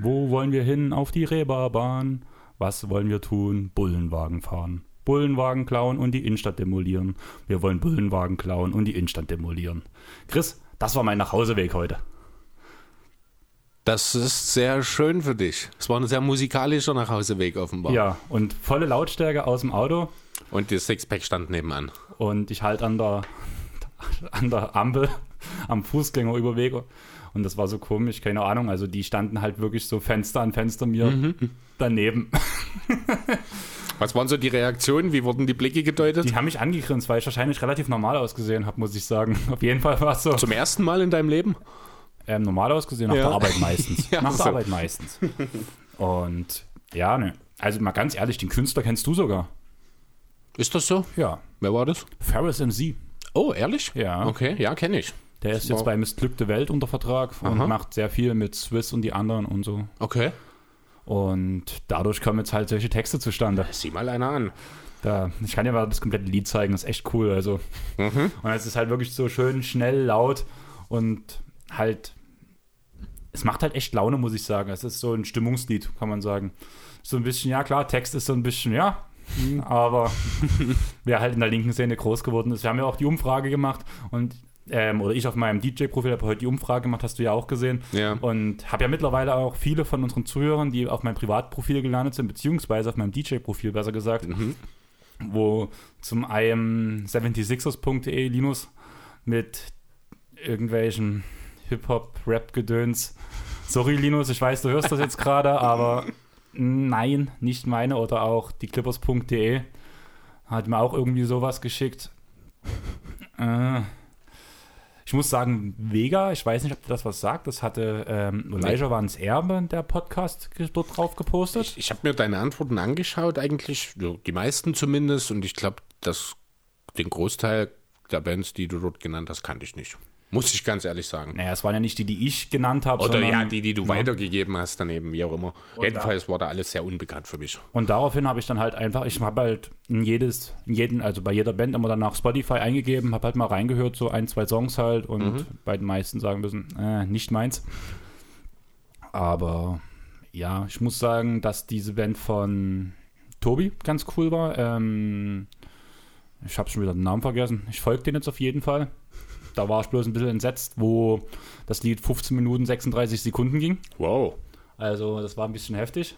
Wo wollen wir hin? Auf die Reeperbahn. Was wollen wir tun? Bullenwagen fahren. Bullenwagen klauen und die Innenstadt demolieren. Wir wollen Bullenwagen klauen und die Innenstadt demolieren. Chris, das war mein Nachhauseweg heute. Das ist sehr schön für dich. Es war ein sehr musikalischer Nachhauseweg offenbar. Ja, und volle Lautstärke aus dem Auto. Und das Sixpack stand nebenan. Und ich halt an der, an der Ampel am Fußgängerüberweg. Und das war so komisch, keine Ahnung. Also die standen halt wirklich so Fenster an Fenster mir Mhm. daneben. Was waren so die Reaktionen? Wie wurden die Blicke gedeutet? Die haben mich angegrinst, weil ich wahrscheinlich relativ normal ausgesehen habe, muss ich sagen. Auf jeden Fall war es so Zum ersten Mal in deinem Leben? Ähm, normal ausgesehen, nach Ja. der Arbeit meistens. Ja, nach so. der Arbeit meistens. Und ja, ne. Also mal ganz ehrlich, den Künstler kennst du sogar. Ist das so? Ja. Wer war das? Ferris MC. Oh, ehrlich? Ja. Okay, ja, kenne ich. Der ist war- jetzt bei Missglückte Welt unter Vertrag und Aha. macht sehr viel mit Swiss und die anderen und so. Okay. Und dadurch kommen jetzt halt solche Texte zustande. Sieh mal einer an. Da, ich kann dir mal das komplette Lied zeigen, das ist echt cool. Also. Mhm. Und es ist halt wirklich so schön, schnell, laut und halt. Es macht halt echt Laune, muss ich sagen. Es ist so ein Stimmungslied, kann man sagen. So ein bisschen, ja klar, Text ist so ein bisschen, ja. Aber wer halt in der linken Szene groß geworden ist, wir haben ja auch die Umfrage gemacht und ähm, oder ich auf meinem DJ-Profil habe heute die Umfrage gemacht, hast du ja auch gesehen. Ja. Und habe ja mittlerweile auch viele von unseren Zuhörern, die auf meinem Privatprofil gelandet sind, beziehungsweise auf meinem DJ-Profil besser gesagt, wo zum einen 76ers.de Linus mit irgendwelchen Hip-Hop-Rap-Gedöns. Sorry, Linus, ich weiß, du hörst das jetzt gerade, aber nein, nicht meine. Oder auch die Clippers.de hat mir auch irgendwie sowas geschickt. Äh, ich muss sagen, Vega, ich weiß nicht, ob das was sagt. Das hatte ähm, Elijah Vans Erbe, der Podcast, dort drauf gepostet. Ich, ich habe mir deine Antworten angeschaut, eigentlich, die meisten zumindest, und ich glaube, dass den Großteil der Bands, die du dort genannt hast, kannte ich nicht. Muss ich ganz ehrlich sagen. naja, es waren ja nicht die, die ich genannt habe. Oder sondern, ja, die, die du weitergegeben hast, daneben, wie auch immer. Und Jedenfalls war da alles sehr unbekannt für mich. Und daraufhin habe ich dann halt einfach, ich habe halt in jedes, in jeden, also bei jeder Band immer dann nach Spotify eingegeben, habe halt mal reingehört, so ein, zwei Songs halt und bei den meisten sagen müssen, äh, nicht meins. Aber ja, ich muss sagen, dass diese Band von Tobi ganz cool war. Ähm, ich habe schon wieder den Namen vergessen. Ich folge den jetzt auf jeden Fall. Da war ich bloß ein bisschen entsetzt, wo das Lied 15 Minuten 36 Sekunden ging. Wow. Also das war ein bisschen heftig.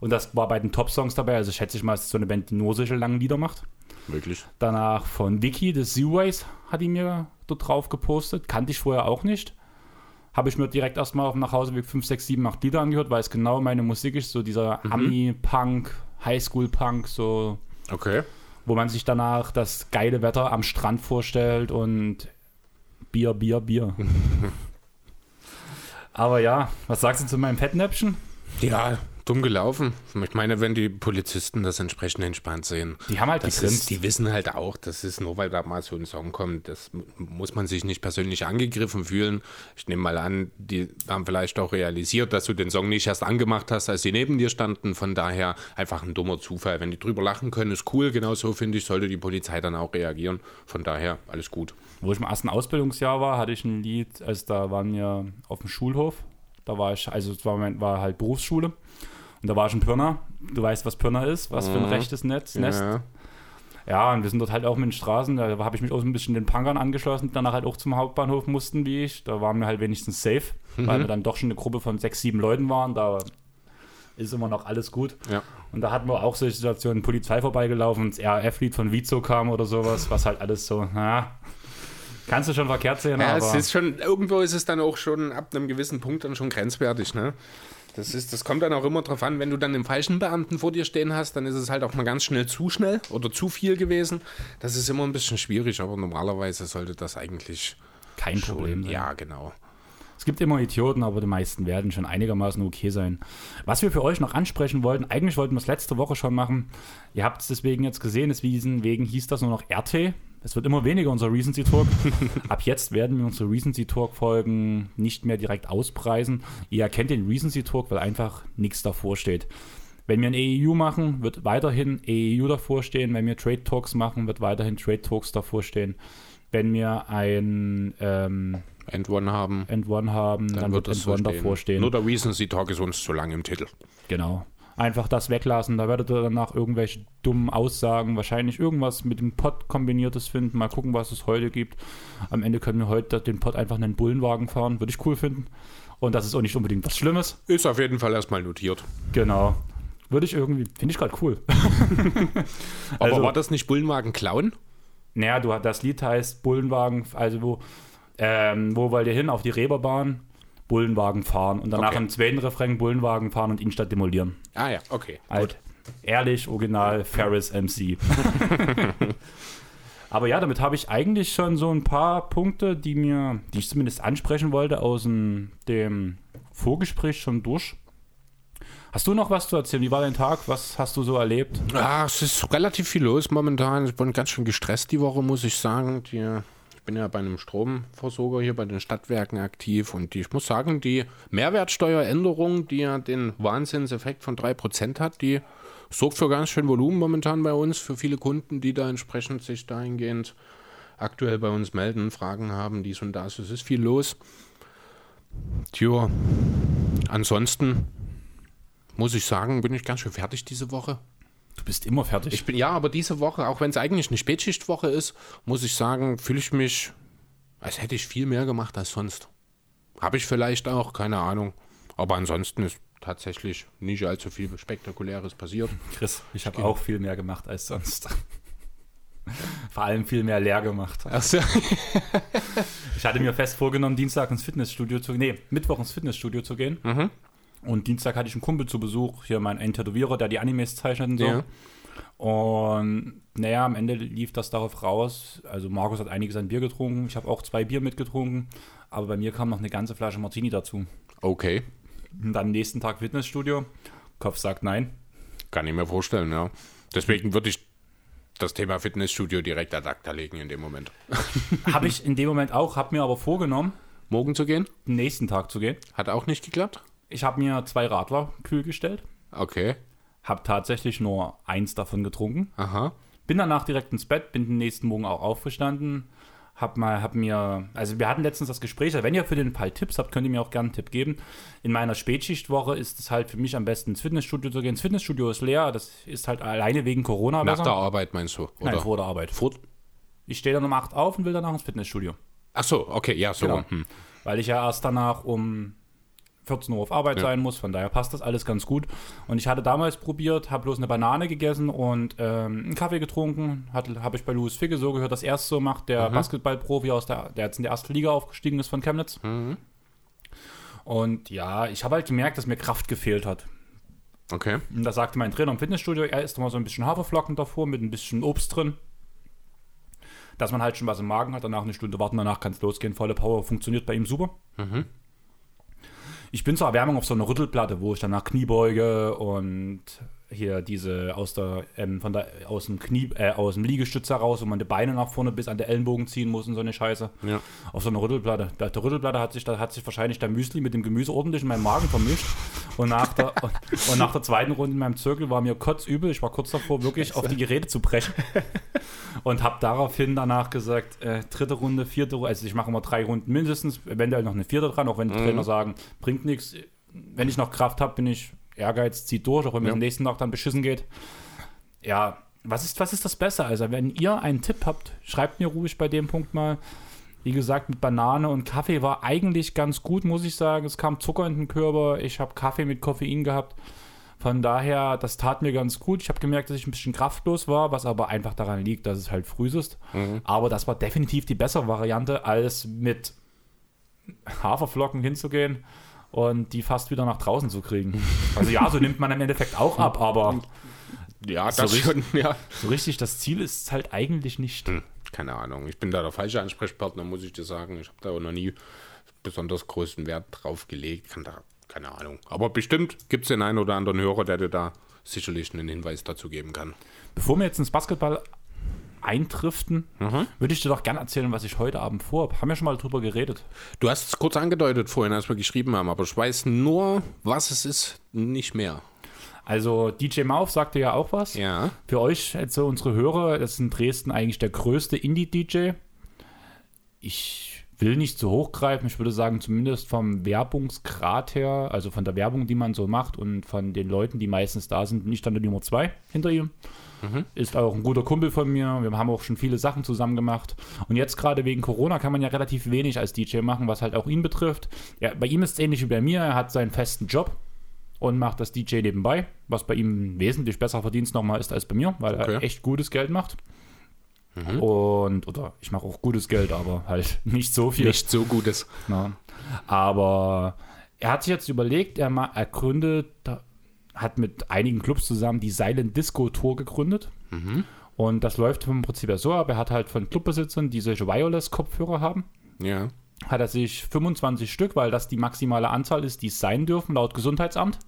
Und das war bei den Top-Songs dabei. Also schätze ich mal, es ist so eine Band, die nur solche langen Lieder macht. Wirklich? Danach von Vicky, des Z-Ways, hat die mir dort drauf gepostet. Kannte ich vorher auch nicht. Habe ich mir direkt erstmal auf dem Nachhauseweg 5, 6, 7, 8 Lieder angehört, weil es genau meine Musik ist. So dieser Ami-Punk, Highschool-Punk, so Okay. wo man sich danach das geile Wetter am Strand vorstellt und Bier, Bier, Bier. Aber ja, was sagst du zu meinem Fettnäpfchen? Ja, dumm gelaufen. Ich meine, wenn die Polizisten das entsprechend entspannt sehen. Die haben halt Das ist, die wissen halt auch, das ist nur, weil da mal so ein Song kommt, das muss man sich nicht persönlich angegriffen fühlen. Ich nehme mal an, die haben vielleicht auch realisiert, dass du den Song nicht erst angemacht hast, als sie neben dir standen. Von daher einfach ein dummer Zufall. Wenn die drüber lachen können, ist cool. Genauso finde ich, sollte die Polizei dann auch reagieren. Von daher alles gut. Wo ich im ersten Ausbildungsjahr war, hatte ich ein Lied, also da waren wir auf dem Schulhof. Da war ich, also es war, mein- war halt Berufsschule. Und da war ich in Pirna. Du weißt, was Pirna ist, was für ein rechtes Netz, Nest. Ja. Ja, und wir sind dort halt auch mit den Straßen, da habe ich mich auch so ein bisschen den Punkern angeschlossen, die danach halt auch zum Hauptbahnhof mussten, wie ich. Da waren wir halt wenigstens safe, weil wir dann doch schon eine Gruppe von sechs, sieben Leuten waren. Da ist immer noch alles gut. Ja. Und da hatten wir auch solche Situationen, Polizei vorbeigelaufen, das RAF-Lied von Vizo kam oder sowas, was halt alles so, na, kannst du schon verkehrt sehen, Ja, aber es ist schon, irgendwo ist es dann auch schon ab einem gewissen Punkt dann schon grenzwertig, ne? Das, ist, das kommt dann auch immer drauf an, wenn du dann den falschen Beamten vor dir stehen hast, dann ist es halt auch mal ganz schnell zu schnell oder zu viel gewesen. Das ist immer ein bisschen schwierig, aber normalerweise sollte das eigentlich kein Problem schon, sein. ja, genau. Es gibt immer Idioten, aber die meisten werden schon einigermaßen okay sein. Was wir für euch noch ansprechen wollten, eigentlich wollten wir es letzte Woche schon machen. Ihr habt es deswegen jetzt gesehen, deswegen wegen hieß das nur noch RT. Es wird immer weniger unser Recency Talk. Ab jetzt werden wir unsere Recency Talk Folgen nicht mehr direkt auspreisen. Ihr erkennt den Recency Talk, weil einfach nichts davor steht. Wenn wir ein EEU machen, wird weiterhin EEU davor stehen. Wenn wir Trade Talks machen, wird weiterhin Trade Talks davor stehen. Wenn wir ein ähm, End One haben, End One haben, dann, dann wird wird End One davor stehen. Nur der Recency Talk ist uns zu lang im Titel. Genau. Einfach das weglassen. Da werdet ihr danach irgendwelche dummen Aussagen, wahrscheinlich irgendwas mit dem Pod kombiniertes finden. Mal gucken, was es heute gibt. Am Ende können wir heute den Pod einfach einen Bullenwagen fahren. Würde ich cool finden. Und das ist auch nicht unbedingt was Schlimmes. Ist auf jeden Fall erstmal notiert. Genau. Würde ich irgendwie, finde ich gerade cool. Aber Also- war das nicht Bullenwagen klauen? Naja, du, das Lied heißt Bullenwagen, also wo, ähm, wo wollt ihr hin? Auf die Reeperbahn? Bullenwagen fahren. Und danach Okay. im zweiten Refrain Bullenwagen fahren und Innenstadt demolieren. Ah ja, okay. Halt ehrlich, original, Ferris MC. Aber ja, damit habe ich eigentlich schon so ein paar Punkte, die mir, die ich zumindest ansprechen wollte, aus dem, dem Vorgespräch schon durch. Hast du noch was zu erzählen? Wie war dein Tag? Was hast du so erlebt? Ah, es ist relativ viel los momentan. Ich bin ganz schön gestresst die Woche, muss ich sagen. Die, bin ja bei einem Stromversorger hier bei den Stadtwerken aktiv und die, ich muss sagen, die Mehrwertsteueränderung, die ja den Wahnsinnseffekt von 3% hat, die sorgt für ganz schön Volumen momentan bei uns, für viele Kunden, die da entsprechend sich dahingehend aktuell bei uns melden, Fragen haben, dies und das. Es ist viel los. Tja, ansonsten muss ich sagen, bin ich ganz schön fertig diese Woche. Du bist immer fertig. Ich bin ja, aber diese Woche, auch wenn es eigentlich eine Spätschichtwoche ist, muss ich sagen, fühle ich mich, als hätte ich viel mehr gemacht als sonst. Habe ich vielleicht auch, keine Ahnung. Aber ansonsten ist tatsächlich nicht allzu viel Spektakuläres passiert. Chris, ich habe auch viel mehr gemacht als sonst. Vor allem viel mehr leer gemacht. Achso. Ich hatte mir fest vorgenommen, Dienstag ins Fitnessstudio zu nee, Mittwoch ins Fitnessstudio zu gehen. Und Dienstag hatte ich einen Kumpel zu Besuch, hier mein ein Tätowierer, der die Animes zeichnet und so. Ja. Und naja, am Ende lief das darauf raus. Also Markus hat einiges an Bier getrunken, ich habe auch zwei Bier mitgetrunken, aber bei mir kam noch eine ganze Flasche Martini dazu. Okay. Und dann nächsten Tag Fitnessstudio. Kopf sagt nein. Kann ich mir vorstellen, ja. Deswegen würde ich das Thema Fitnessstudio direkt ad acta legen in dem Moment. habe ich in dem Moment auch, habe mir aber vorgenommen, Morgen zu gehen? nächsten Tag zu gehen. Hat auch nicht geklappt? Ich habe mir zwei Radler kühl gestellt, Okay. habe tatsächlich nur eins davon getrunken. Aha. Bin danach direkt ins Bett, bin den nächsten Morgen auch aufgestanden. Hab mal, hab mir, also wir hatten letztens das Gespräch, also wenn ihr für den Fall Tipps habt, könnt ihr mir auch gerne einen Tipp geben. In meiner Spätschichtwoche ist es halt für mich am besten ins Fitnessstudio zu gehen. Das Fitnessstudio ist leer, das ist halt alleine wegen Corona Nach besser. der Arbeit meinst du? Oder? Nein, vor der Arbeit. Vor Ich stehe dann um 8 auf und will danach ins Fitnessstudio. Ach so, okay, ja, so. Genau. Hm. Weil ich ja erst danach um 14 Uhr auf Arbeit Ja. sein muss, von daher passt das alles ganz gut. Und ich hatte damals probiert, habe bloß eine Banane gegessen und ähm, einen Kaffee getrunken. Habe ich bei Louis Figge so gehört, dass er es so macht, der Basketballprofi aus der, der jetzt in der ersten Liga aufgestiegen ist von Chemnitz. Und ja, ich habe halt gemerkt, dass mir Kraft gefehlt hat. Okay. Und da sagte mein Trainer im Fitnessstudio, er isst immer so ein bisschen Haferflocken davor mit ein bisschen Obst drin. Dass man halt schon was im Magen hat, danach eine Stunde warten, danach kann es losgehen. Volle Power funktioniert bei ihm super. Ich bin zur Erwärmung auf so einer Rüttelplatte, wo ich danach Kniebeuge und hier diese aus der, ähm, von der aus dem Knie, äh, aus dem Liegestütz heraus, wo man die Beine nach vorne bis an der Ellenbogen ziehen muss und so eine Scheiße. Ja. Auf so einer Rüttelplatte. Bei der Rüttelplatte hat sich, da hat sich wahrscheinlich der Müsli mit dem Gemüse ordentlich in meinem Magen vermischt. Und nach der, und, und nach der zweiten Runde in meinem Zirkel war mir kotzübel. Ich war kurz davor, wirklich auf die Geräte zu brechen. Und habe daraufhin danach gesagt, äh, dritte Runde, vierte Runde, also ich mache immer drei Runden mindestens, eventuell noch eine vierte dran, auch wenn die Trainer sagen, bringt nichts. Wenn ich noch Kraft habe, bin ich Ehrgeiz, zieht durch, auch wenn Ja. am nächsten Tag dann beschissen geht. Ja, was ist, was ist das besser? Also, wenn ihr einen Tipp habt, schreibt mir ruhig bei dem Punkt mal. Wie gesagt, mit Banane und Kaffee war eigentlich ganz gut, muss ich sagen. Es kam Zucker in den Körper. Ich habe Kaffee mit Koffein gehabt. Von daher, das tat mir ganz gut. Ich habe gemerkt, dass ich ein bisschen kraftlos war, was aber einfach daran liegt, dass es halt früh ist. Aber das war definitiv die bessere Variante, als mit Haferflocken hinzugehen und die fast wieder nach draußen zu kriegen. Also ja, so nimmt man im Endeffekt auch ab, aber Ja, So richtig- schon, ja. so richtig das Ziel ist es halt eigentlich nicht. Hm, Keine Ahnung. Ich bin da der falsche Ansprechpartner, muss ich dir sagen. Ich habe da auch noch nie besonders großen Wert drauf gelegt. Kann da, keine Ahnung. Aber bestimmt gibt es den einen oder anderen Hörer, der dir da sicherlich einen Hinweis dazu geben kann. Bevor wir jetzt ins Basketball eintriften, würde ich dir doch gerne erzählen, was ich heute Abend vorhabe. Haben wir schon mal drüber geredet. Du hast es kurz angedeutet vorhin, als wir geschrieben haben, aber ich weiß nur, was es ist, nicht mehr. Also DJ Mauf sagte ja auch was. Ja. Für euch, jetzt so unsere Hörer, das ist in Dresden eigentlich der größte Indie-DJ. Ich will nicht zu hoch greifen, ich würde sagen, zumindest vom Werbungsgrad her, also von der Werbung, die man so macht und von den Leuten, die meistens da sind, nicht an der Nummer zwei hinter ihm. Ist auch ein guter Kumpel von mir. Wir haben auch schon viele Sachen zusammen gemacht. Und jetzt gerade wegen Corona kann man ja relativ wenig als DJ machen, was halt auch ihn betrifft. Ja, bei ihm ist es ähnlich wie bei mir. Er hat seinen festen Job und macht das DJ nebenbei, was bei ihm wesentlich besser Verdienst nochmal ist als bei mir, weil er Okay. echt gutes Geld macht. Und, oder ich mache auch gutes Geld, aber halt nicht so viel. Nicht so gutes. Ja. Aber er hat sich jetzt überlegt, er, er gründet, hat mit einigen Clubs zusammen die Silent Disco Tour gegründet. Und das läuft vom Prinzip her so ab. Er hat halt von Clubbesitzern, die solche Wireless-Kopfhörer haben, Ja. hat er sich 25 Stück, weil das die maximale Anzahl ist, die es sein dürfen, laut Gesundheitsamt,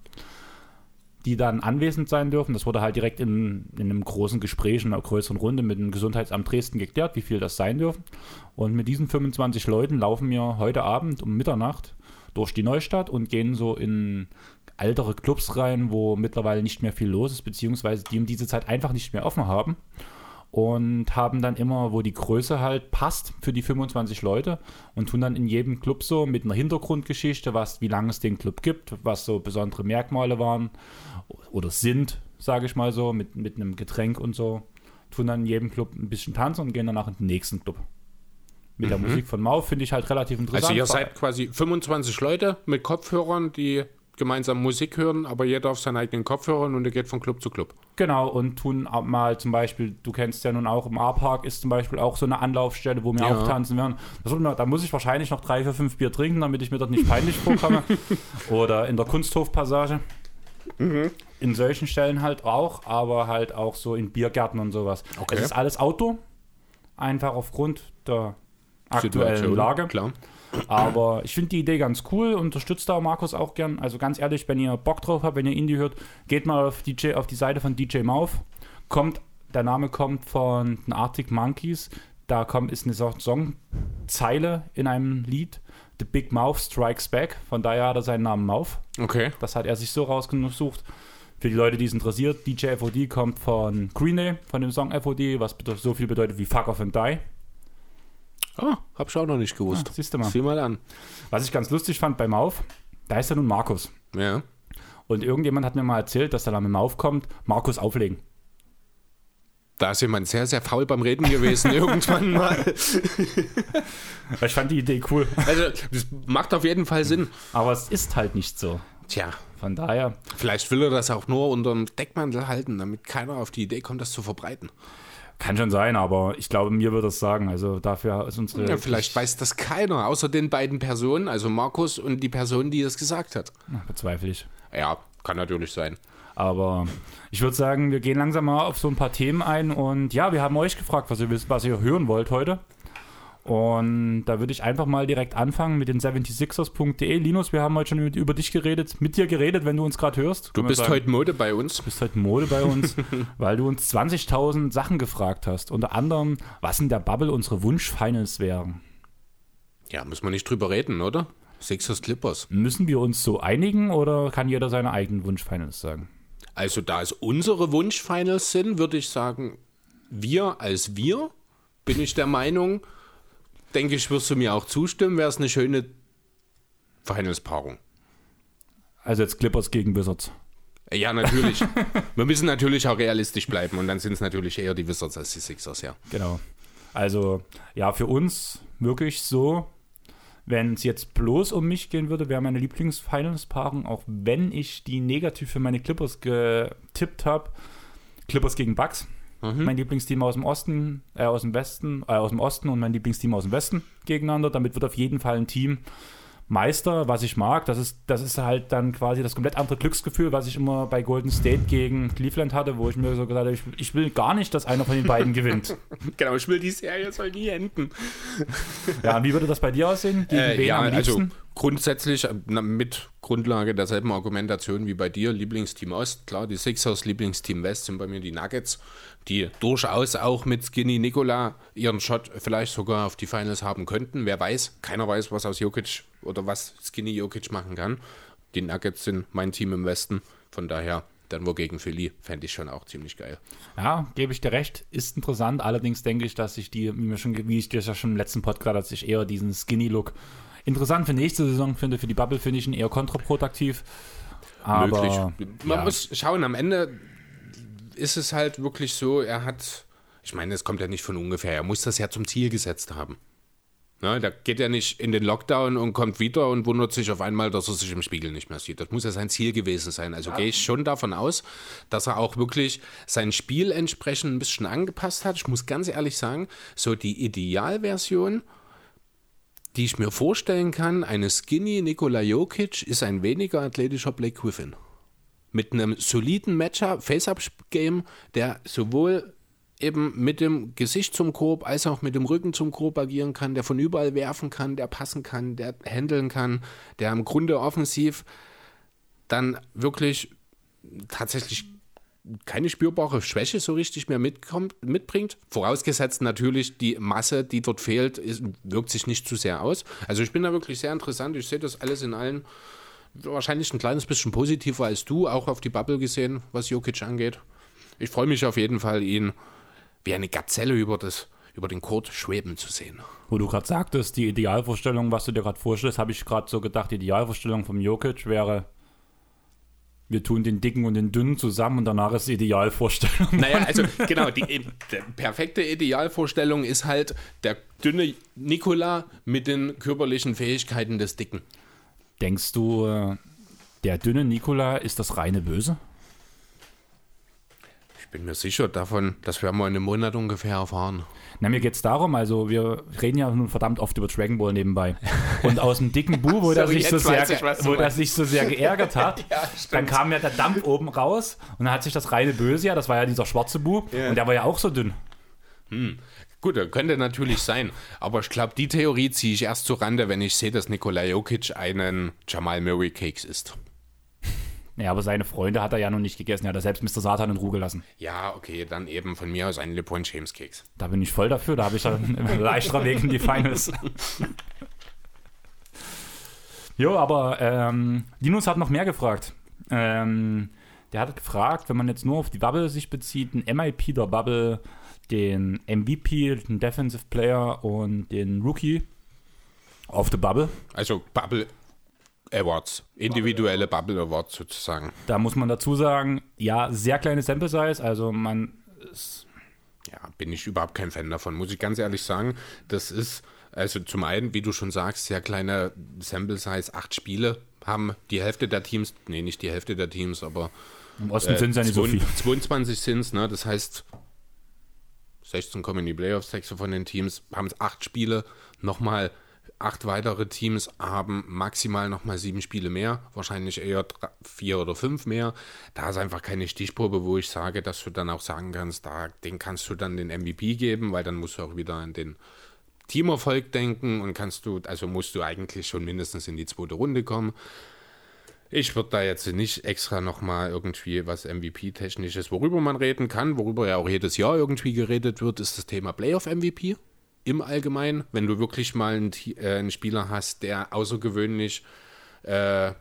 die dann anwesend sein dürfen. Das wurde halt direkt in, in einem großen Gespräch, in einer größeren Runde mit dem Gesundheitsamt Dresden geklärt, wie viel das sein dürfen. Und mit diesen 25 Leuten laufen wir heute Abend um Mitternacht durch die Neustadt und gehen so in ältere Clubs rein, wo mittlerweile nicht mehr viel los ist, beziehungsweise die um diese Zeit einfach nicht mehr offen haben und haben dann immer, wo die Größe halt passt für die 25 Leute und tun dann in jedem Club so mit einer Hintergrundgeschichte, was, wie lange es den Club gibt, was so besondere Merkmale waren oder sind, sage ich mal so, mit, mit einem Getränk und so, tun dann in jedem Club ein bisschen tanzen und gehen danach in den nächsten Club. Mit der Musik von Mau finde ich halt relativ interessant. Also ihr seid quasi 25 Leute mit Kopfhörern, die gemeinsam Musik hören, aber jeder auf seinen eigenen Kopfhörern und ihr geht von Club zu Club. Genau, und tun auch mal zum Beispiel, du kennst ja nun auch, im A-Park ist zum Beispiel auch so eine Anlaufstelle, wo wir Ja. auch tanzen werden. Mir, da muss ich wahrscheinlich noch drei, vier, fünf Bier trinken, damit ich mir dort nicht peinlich vorkomme. Oder in der Kunsthofpassage. In solchen Stellen halt auch, aber halt auch so in Biergärten und sowas. Okay. Es ist alles Outdoor, einfach aufgrund der aktuellen Lage. Klar. Aber ich finde die Idee ganz cool, unterstützt da Markus auch gern. Also ganz ehrlich, wenn ihr Bock drauf habt, wenn ihr Indie hört, geht mal auf, DJ, auf die Seite von DJ Mouth. Kommt, der Name kommt von den Arctic Monkeys. Da kommt, ist eine so- Songzeile in einem Lied. The Big Mouth Strikes Back. Von daher hat er seinen Namen Mouth. Okay. Das hat er sich so rausgesucht. Für die Leute, die es interessiert, DJ FOD kommt von Green Day, von dem Song FOD, was so viel bedeutet wie Fuck Off and Die. Ah, hab ich auch noch nicht gewusst. Ah, siehst du mal. Sieh mal an. Was ich ganz lustig fand bei Mauf, da ist ja nun Markus. Ja. Und irgendjemand hat mir mal erzählt, dass der Name Mauf kommt, Markus auflegen. Da ist jemand sehr, sehr faul beim Reden gewesen irgendwann mal. Ich fand die Idee cool. Also, das macht auf jeden Fall Sinn. Aber es ist halt nicht so. Tja, Von daher, vielleicht will er das auch nur unter dem Deckmantel halten, damit keiner auf die Idee kommt, das zu verbreiten. Kann schon sein, aber ich glaube, mir würde es sagen. Also dafür ist unsere. Ja, vielleicht weiß das keiner, außer den beiden Personen, also Markus und die Person, die es gesagt hat. Na, bezweifle ich. Ja, kann natürlich sein. Aber ich würde sagen, wir gehen langsam mal auf so ein paar Themen ein. Und ja, wir haben euch gefragt, was ihr wisst, was ihr hören wollt heute. Und da würde ich einfach mal direkt anfangen mit den 76ers.de. Linus, wir haben heute schon mit, über dich geredet, mit dir geredet, wenn du uns gerade hörst. Du wir bist heute Mode bei uns. Du bist heute Mode bei uns, weil du uns 20.000 Sachen gefragt hast. Unter anderem, was in der Bubble unsere Wunsch-Finals wären. Ja, muss man nicht drüber reden, oder? Sixers Clippers. Müssen wir uns so einigen oder kann jeder seine eigenen Wunsch-Finals sagen? Also, da es unsere Wunsch-Finals sind, würde ich sagen, wir als wir, bin ich der Meinung, denke ich, wirst du mir auch zustimmen, wäre es eine schöne Finals-Paarung. Also jetzt Clippers gegen Wizards. Ja, natürlich. Wir müssen natürlich auch realistisch bleiben und dann sind es natürlich eher die Wizards als die Sixers, ja. Genau. Also, ja, für uns wirklich so, wenn es jetzt bloß um mich gehen würde, wäre meine Lieblings-Finals-Paarung, auch wenn ich die negativ für meine Clippers getippt habe. Clippers gegen Bucks. Mein Lieblingsteam aus dem Osten, äh, aus dem Westen, äh, aus dem Osten und mein Lieblingsteam aus dem Westen gegeneinander. Damit wird auf jeden Fall ein Team Meister, was ich mag. Das ist, das ist halt dann quasi das komplett andere Glücksgefühl, was ich immer bei Golden State gegen Cleveland hatte, wo ich mir so gesagt habe, ich, ich will gar nicht, dass einer von den beiden gewinnt. Genau, ich will die Serie soll nie enden. Ja, und wie würde das bei dir aussehen? Gegen Äh, wen ja, am also liebsten? Grundsätzlich äh, mit Grundlage derselben Argumentation wie bei dir, Lieblingsteam Ost. Klar, die Sixers, Lieblingsteam West sind bei mir die Nuggets, die durchaus auch mit Skinny Nikola ihren Shot vielleicht sogar auf die Finals haben könnten. Wer weiß, keiner weiß, was aus Jokic oder was Skinny Jokic machen kann. Die Nuggets sind mein Team im Westen, von daher dann wogegen Philly fände ich schon auch ziemlich geil. Ja, gebe ich dir recht, ist interessant. Allerdings denke ich, dass ich die, wie, schon, wie ich dir ja schon im letzten Podcast, dass ich eher diesen Skinny-Look interessant für nächste Saison finde. Für die Bubble finde ich ihn eher kontraproduktiv. Aber, Möglich. Man ja. muss schauen, am Ende ist es halt wirklich so, er hat, ich meine, es kommt ja nicht von ungefähr, er muss das ja zum Ziel gesetzt haben. Ne, da geht er nicht in den Lockdown und kommt wieder und wundert sich auf einmal, dass er sich im Spiegel nicht mehr sieht. Das muss ja sein Ziel gewesen sein. Also gehe ich schon davon aus, dass er auch wirklich sein Spiel entsprechend ein bisschen angepasst hat. Ich muss ganz ehrlich sagen, so die Idealversion, die ich mir vorstellen kann, eine Skinny Nikola Jokic ist ein weniger athletischer Blake Griffin. Mit einem soliden Matchup, Face-Up-Game, der sowohl eben mit dem Gesicht zum Korb als auch mit dem Rücken zum Korb agieren kann, der von überall werfen kann, der passen kann, der handeln kann, der im Grunde offensiv dann wirklich tatsächlich keine spürbare Schwäche so richtig mehr mitkommt, mitbringt. Vorausgesetzt natürlich, die Masse, die dort fehlt, ist, wirkt sich nicht zu sehr aus. Also ich bin da wirklich sehr interessant. Ich sehe das alles in allen wahrscheinlich ein kleines bisschen positiver als du, auch auf die Bubble gesehen, was Jokic angeht. Ich freue mich auf jeden Fall, ihn wie eine Gazelle über, das, über den Court schweben zu sehen. Wo du gerade sagtest, die Idealvorstellung, was du dir gerade vorstellst, habe ich gerade so gedacht, die Idealvorstellung vom Jokic wäre, wir tun den Dicken und den Dünnen zusammen und danach ist Idealvorstellung. Naja, also genau, die, die perfekte Idealvorstellung ist halt der dünne Nikola mit den körperlichen Fähigkeiten des Dicken. Denkst du, äh, der dünne Nikola ist das reine Böse? Ich bin mir sicher davon, das werden wir in einem Monat ungefähr erfahren. Na, mir geht es darum, also wir reden ja nun verdammt oft über Dragon Ball nebenbei. Und aus dem dicken Bu, wo, der, Sorry, sich so sehr, ich, wo der sich so sehr geärgert hat, Ja, dann kam ja der Dampf oben raus und dann hat sich das reine Böse ja, das war ja dieser schwarze Bu, Ja. und der war ja auch so dünn. Gut, das könnte natürlich sein, aber ich glaube, die Theorie ziehe ich erst zu Rande, wenn ich sehe, dass Nikola Jokic einen Jamal Murray Cakes isst. Ja, aber seine Freunde hat er ja noch nicht gegessen, er hat er selbst Mr. Satan in Ruhe gelassen. Ja, okay, dann eben von mir aus einen LeBron James Keks. Da bin ich voll dafür, da habe ich dann einen leichteren Weg in die Finals. jo, aber ähm, Linus hat noch mehr gefragt. Ähm, der hat gefragt, wenn man jetzt nur auf die Bubble sich bezieht, ein MIP der Bubble, den MVP, den Defensive Player und den Rookie auf der Bubble. Also Bubble Awards, individuelle Bubble Awards sozusagen. Da muss man dazu sagen, ja, sehr kleine Sample Size, also man Ja, bin ich überhaupt kein Fan davon, muss ich ganz ehrlich sagen. Das ist, also zum einen, wie du schon sagst, sehr kleine Sample Size, acht Spiele haben die Hälfte der Teams, nee, nicht die Hälfte der Teams, aber im Osten sind es ja nicht so viel. 22 sind es, ne? das heißt 16 kommen in die Playoffs, sechs von den Teams haben es acht Spiele, nochmal acht weitere Teams haben maximal nochmal sieben Spiele mehr, wahrscheinlich eher drei, vier oder fünf mehr. Da ist einfach keine Stichprobe, wo ich sage, dass du dann auch sagen kannst, da, den kannst du dann den MVP geben, weil dann musst du auch wieder an den Teamerfolg denken und kannst du, also musst du eigentlich schon mindestens in die zweite Runde kommen. Ich würde da jetzt nicht extra nochmal irgendwie was MVP-technisches, worüber man reden kann, worüber ja auch jedes Jahr irgendwie geredet wird, ist das Thema Playoff-MVP im Allgemeinen. Wenn du wirklich mal einen, äh, einen Spieler hast, der außergewöhnlich äh,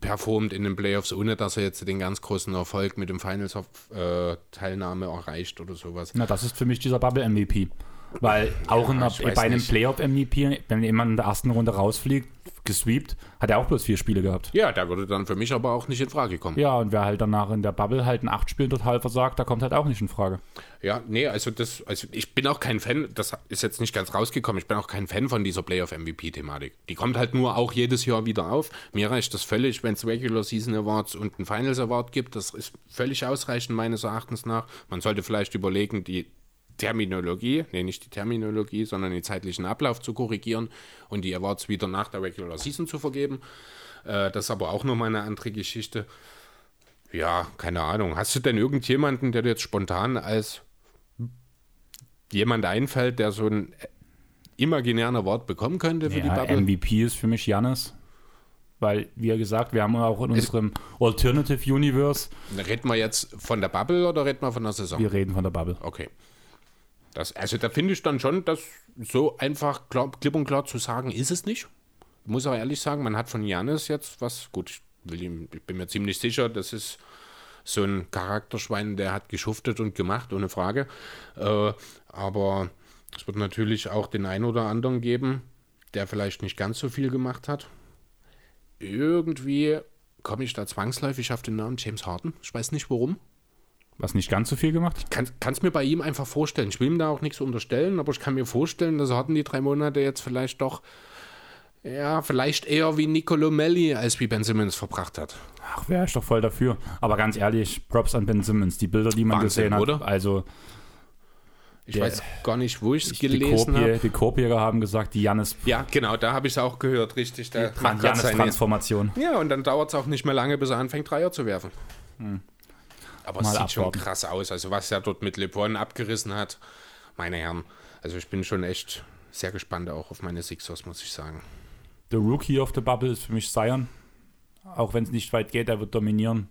performt in den Playoffs, ohne dass er jetzt den ganz großen Erfolg mit dem Finals-Teilnahme erreicht oder sowas. Na, das ist für mich dieser Bubble-MVP. Weil auch in einer, bei einem. Playoff-MVP, wenn jemand in der ersten Runde rausfliegt, gesweept, hat er auch bloß vier Spiele gehabt. Ja, der würde dann für mich aber auch nicht in Frage kommen. Ja, und wer halt danach in der Bubble halt in acht Spielen total versagt, da kommt halt auch nicht in Frage. Ja, nee, also das, also ich bin auch kein Fan, das ist jetzt nicht ganz rausgekommen, ich bin auch kein Fan von dieser Playoff-MVP-Thematik. Die kommt halt nur auch jedes Jahr wieder auf. Mir reicht das völlig, wenn es Regular Season Awards und einen Finals Award gibt. Das ist völlig ausreichend meines Erachtens nach. Man sollte vielleicht überlegen, die Terminologie, nee, nicht die Terminologie, sondern den zeitlichen Ablauf zu korrigieren und die Awards wieder nach der Regular Season zu vergeben. Äh, das ist aber auch nochmal eine andere Geschichte. Ja, keine Ahnung. Hast du denn irgendjemanden, der dir jetzt spontan als jemand einfällt, der so einen imaginären Award bekommen könnte für die Ja, Bubble? MVP ist für mich Jannis. weil, wie gesagt, wir haben auch in unserem Alternative Universe, Reden wir jetzt von der Bubble oder reden wir von der Saison? wir reden von der Bubble. Okay. Das, also da finde ich dann schon, dass so einfach klar, klipp und klar zu sagen, ist es nicht. Ich muss auch ehrlich sagen, man hat von Janis jetzt was, gut, ich, will ich bin mir ziemlich sicher, das ist so ein Charakterschwein, der hat geschuftet und gemacht, ohne Frage. Äh, aber es wird natürlich auch den einen oder anderen geben, der vielleicht nicht ganz so viel gemacht hat. Irgendwie komme ich da zwangsläufig auf den Namen James Harden. Ich weiß nicht warum. Was nicht ganz so viel gemacht? Kann es mir bei ihm einfach vorstellen. Ich will ihm da auch nichts unterstellen, aber ich kann mir vorstellen, dass Harden die drei Monate jetzt vielleicht doch, ja, vielleicht eher wie Nicolo Melli als wie Ben Simmons verbracht hat. Ach, wäre ich doch voll dafür. Aber ganz ehrlich, Props an Ben Simmons. Die Bilder, die man Wahnsinn, gesehen hat, oder? also Ich Der- weiß gar nicht, wo ich es gelesen habe. die Korbjäger haben gesagt, die Jannis, Ja, genau, da habe ich es auch gehört, richtig. Der macht grad Jannis seine- Transformation. Ja, und dann dauert es auch nicht mehr lange, bis er anfängt, Dreier zu werfen. Aber es sieht schon abwarten. krass aus. Also, was er dort mit LeBron abgerissen hat, meine Herren. Also, ich bin schon echt sehr gespannt auch auf meine Sixers, muss ich sagen. The Rookie of the Bubble ist für mich Zion. Auch wenn es nicht weit geht, er wird dominieren.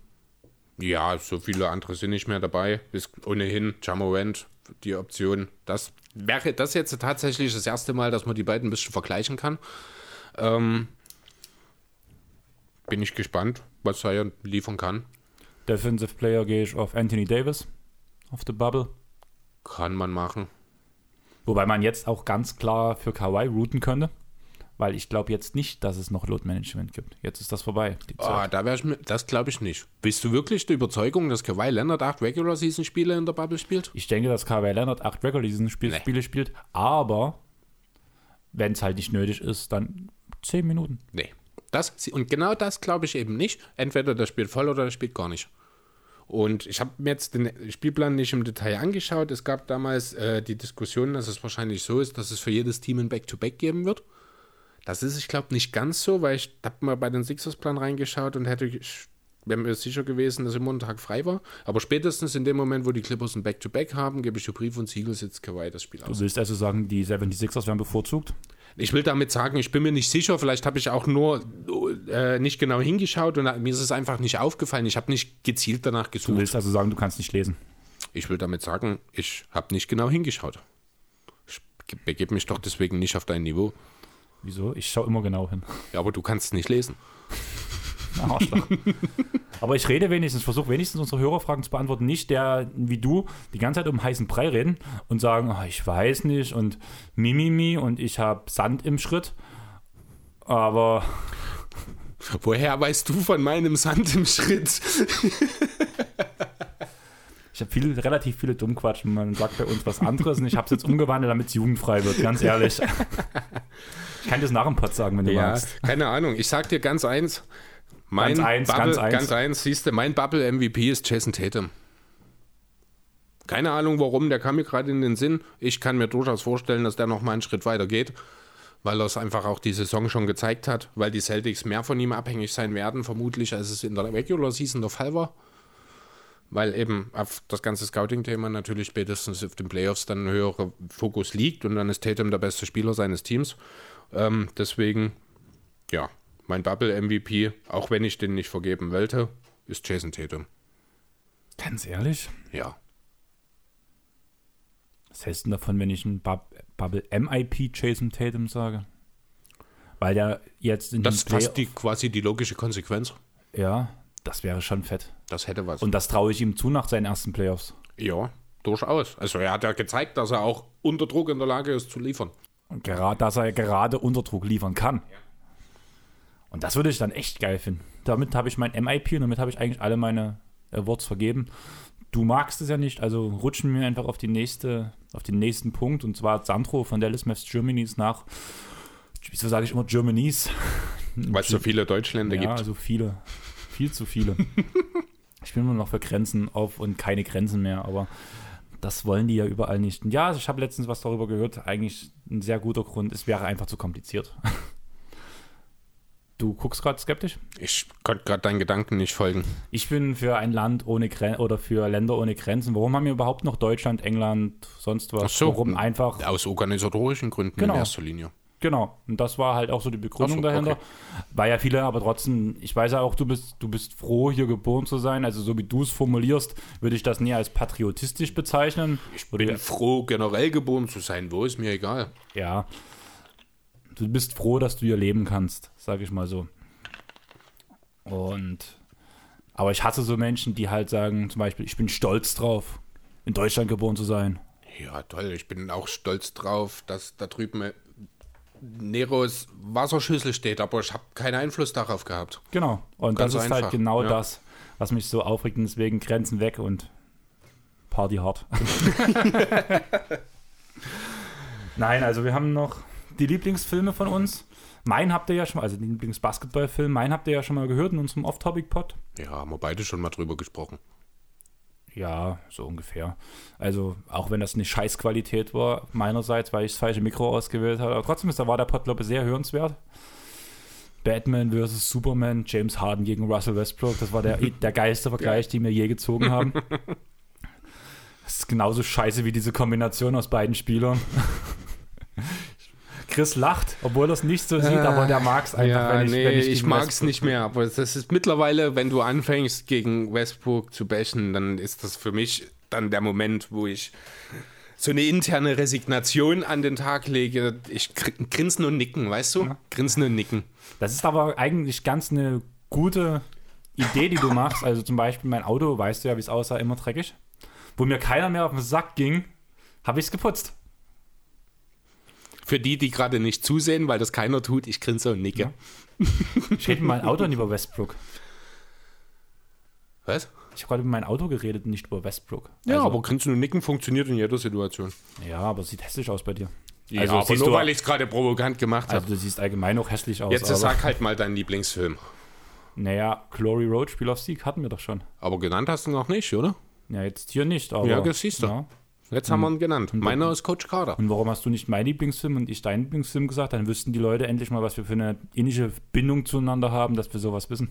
Ja, so viele andere sind nicht mehr dabei. Ist ohnehin Jamorant die Option. Das wäre das jetzt tatsächlich das erste Mal, dass man die beiden ein bisschen vergleichen kann. Ähm, bin ich gespannt, was Zion liefern kann. Defensive Player gehe ich auf Anthony Davis auf the Bubble. Kann man machen. Wobei man jetzt auch ganz klar für Kawhi routen könnte. Weil ich glaube jetzt nicht, dass es noch Load Management gibt. Jetzt ist das vorbei. Ah, Zeit. da wär ich mir, das glaube ich nicht. Bist du wirklich der Überzeugung, dass Kawhi Leonard acht Regular Season Spiele in der Bubble spielt? Ich denke, dass Kawhi Leonard acht Regular Season Spiel Nee. Spiele spielt. Aber wenn es halt nicht nötig ist, dann zehn Minuten. Nee. Das, und genau das glaube ich eben nicht. Entweder der spielt voll oder der spielt gar nicht. Und ich habe mir jetzt den Spielplan nicht im Detail angeschaut. Es gab damals äh, die Diskussion, dass es wahrscheinlich so ist, dass es für jedes Team ein Back-to-Back geben wird. Das ist, ich glaube, nicht ganz so, weil ich habe mal bei den Sixers-Plan reingeschaut und hätte, ich wäre mir sicher gewesen, dass immer ein Tag frei war. Aber spätestens in dem Moment, wo die Clippers ein Back-to-Back haben, gebe ich dir Brief und Siegel, sitzt Kawhi das Spiel Du aus. willst also sagen, die 76ers werden bevorzugt? Ich will damit sagen, ich bin mir nicht sicher, vielleicht habe ich auch nur äh, nicht genau hingeschaut und mir ist es einfach nicht aufgefallen. Ich habe nicht gezielt danach Du gesucht. willst also sagen, du kannst nicht lesen. Ich will damit sagen, ich habe nicht genau hingeschaut. Ich begebe mich doch deswegen nicht auf dein Niveau. Wieso? Ich schaue immer genau hin. Ja, aber du kannst es nicht lesen. Arschloch. Aber ich rede wenigstens, versuche wenigstens unsere Hörerfragen zu beantworten. Nicht der, wie du, die ganze Zeit um heißen Brei reden und sagen, "Ah, ich weiß nicht und Mimimi und ich habe Sand im Schritt. Aber Woher weißt du von meinem Sand im Schritt? ich habe viel, relativ viele Dummquatschen. Man sagt bei uns was anderes und ich habe es jetzt umgewandelt, damit es jugendfrei wird, ganz ehrlich. Ich kann dir das nach dem Pod sagen, wenn du Ja, magst. keine Ahnung. Ich sag dir ganz eins. Mein Ganz eins, Bubble, ganz eins. ganz eins, siehst du, mein Bubble-MVP ist Jason Tatum. Keine Ahnung warum, der kam mir gerade in den Sinn. Ich kann mir durchaus vorstellen, dass der noch mal einen Schritt weiter geht, weil er es einfach auch die Saison schon gezeigt hat, weil die Celtics mehr von ihm abhängig sein werden, vermutlich, als es in der Regular Season der Fall war. Weil eben auf das ganze Scouting-Thema natürlich spätestens auf den Playoffs dann ein höherer Fokus liegt und dann ist Tatum der beste Spieler seines Teams. Ähm, deswegen, ja, mein Bubble-MVP, auch wenn ich den nicht vergeben wollte, ist Jason Tatum. Ganz ehrlich? Ja. Was hältst du denn davon, wenn ich ein Bub Bubble MIP Jason Tatum sage? Weil der jetzt in Das fast die, quasi die logische Konsequenz. Ja, das wäre schon fett. Das hätte was. Und das traue ich ihm zu nach seinen ersten Playoffs. ja, durchaus. Also er hat ja gezeigt, dass er auch unter Druck in der Lage ist zu liefern. Und gerade, dass er gerade unter Druck liefern kann. Und das würde ich dann echt geil finden. Damit habe ich mein MIP und damit habe ich eigentlich alle meine Awards vergeben. Du magst es ja nicht, also rutschen wir einfach auf die nächste, auf den nächsten Punkt. Und zwar Sandro von Dallas Maps Germanys nach, wieso sage ich immer Germanys? Weil es so viele Deutschländer Ja, gibt. also viele. Viel zu viele. ich bin nur noch für Grenzen auf und keine Grenzen mehr, aber das wollen die ja überall nicht. Ja, ich habe letztens was darüber gehört. Eigentlich ein sehr guter Grund. Es wäre einfach zu kompliziert. Du guckst gerade skeptisch? Ich konnte gerade deinen Gedanken nicht folgen. Ich bin für ein Land ohne Grenzen oder für Länder ohne Grenzen. Warum haben wir überhaupt noch Deutschland, England, sonst was? Ach so. Warum einfach Aus organisatorischen Gründen Genau. in erster Linie. Genau. Und das war halt auch so die Begründung so, dahinter. okay. Weil ja viele, aber trotzdem, ich weiß ja auch, du bist, du bist froh, hier geboren zu sein. Also so wie du es formulierst, würde ich das nie als patriotistisch bezeichnen. Ich bin froh, generell geboren zu sein. Wo ist mir egal. Ja. Du bist froh, dass du hier leben kannst, sage ich mal so. Und aber ich hasse so Menschen, die halt sagen, zum Beispiel, ich bin stolz drauf, in Deutschland geboren zu sein. Ja, toll. Ich bin auch stolz drauf, dass da drüben Neros Wasserschüssel steht, aber ich habe keinen Einfluss darauf gehabt. Genau. Und Ganz das ist einfach, halt genau ja. das, was mich so aufregt. Und deswegen Grenzen weg und Party hart. Nein, also wir haben noch die Lieblingsfilme von uns. Mein habt ihr ja schon mal, also den Lieblingsbasketballfilm, mein habt ihr ja schon mal gehört in unserem Off-Topic-Pod. Ja, haben wir beide schon mal drüber gesprochen. Ja, so ungefähr. Also, auch wenn das eine Scheißqualität war, meinerseits, weil ich das falsche Mikro ausgewählt habe. Aber trotzdem ist, da war der Pod, glaube ich, sehr hörenswert. Batman vs. Superman, James Harden gegen Russell Westbrook, das war der, der geilste Vergleich, den wir je gezogen haben. Das ist genauso scheiße wie diese Kombination aus beiden Spielern. Chris lacht, obwohl er es nicht so sieht, aber der mag es einfach, ja, wenn ich, nee, wenn ich, ich, mag es nicht mehr, aber das ist mittlerweile, wenn du anfängst gegen Westbrook zu bashen, dann ist das für mich dann der Moment, wo ich so eine interne Resignation an den Tag lege. Ich gr- grinsen und nicken, weißt du? Grinsen und nicken. Das ist aber eigentlich ganz eine gute Idee, die du machst. Also zum Beispiel mein Auto, weißt du ja, wie es aussah, immer dreckig. Wo mir keiner mehr auf den Sack ging, habe ich es geputzt. Für die, die gerade nicht zusehen, weil das keiner tut, ich grinse und nicke. Ja. Ich rede mit meinem Auto nicht über Westbrook. Was? Ich habe gerade über mein Auto geredet, nicht über Westbrook. Ja, Also- aber grinsen und nicken funktioniert in jeder Situation. Ja, aber sieht hässlich aus bei dir. Ja, Also aber nur du- weil ich es gerade provokant gemacht habe. Also du siehst allgemein auch hässlich aus. Jetzt aber, sag halt mal deinen Lieblingsfilm. Naja, Glory Road, Spiel auf Sieg hatten wir doch schon. Aber genannt hast du noch nicht, oder? Ja, jetzt hier nicht, aber... Ja, das siehst du. Ja. Jetzt haben wir ihn genannt. Meiner ist Coach Carter. Und warum hast du nicht mein Lieblingsfilm und ich deinen Lieblingsfilm gesagt? Dann wüssten die Leute endlich mal, was wir für eine ähnliche Bindung zueinander haben, dass wir sowas wissen.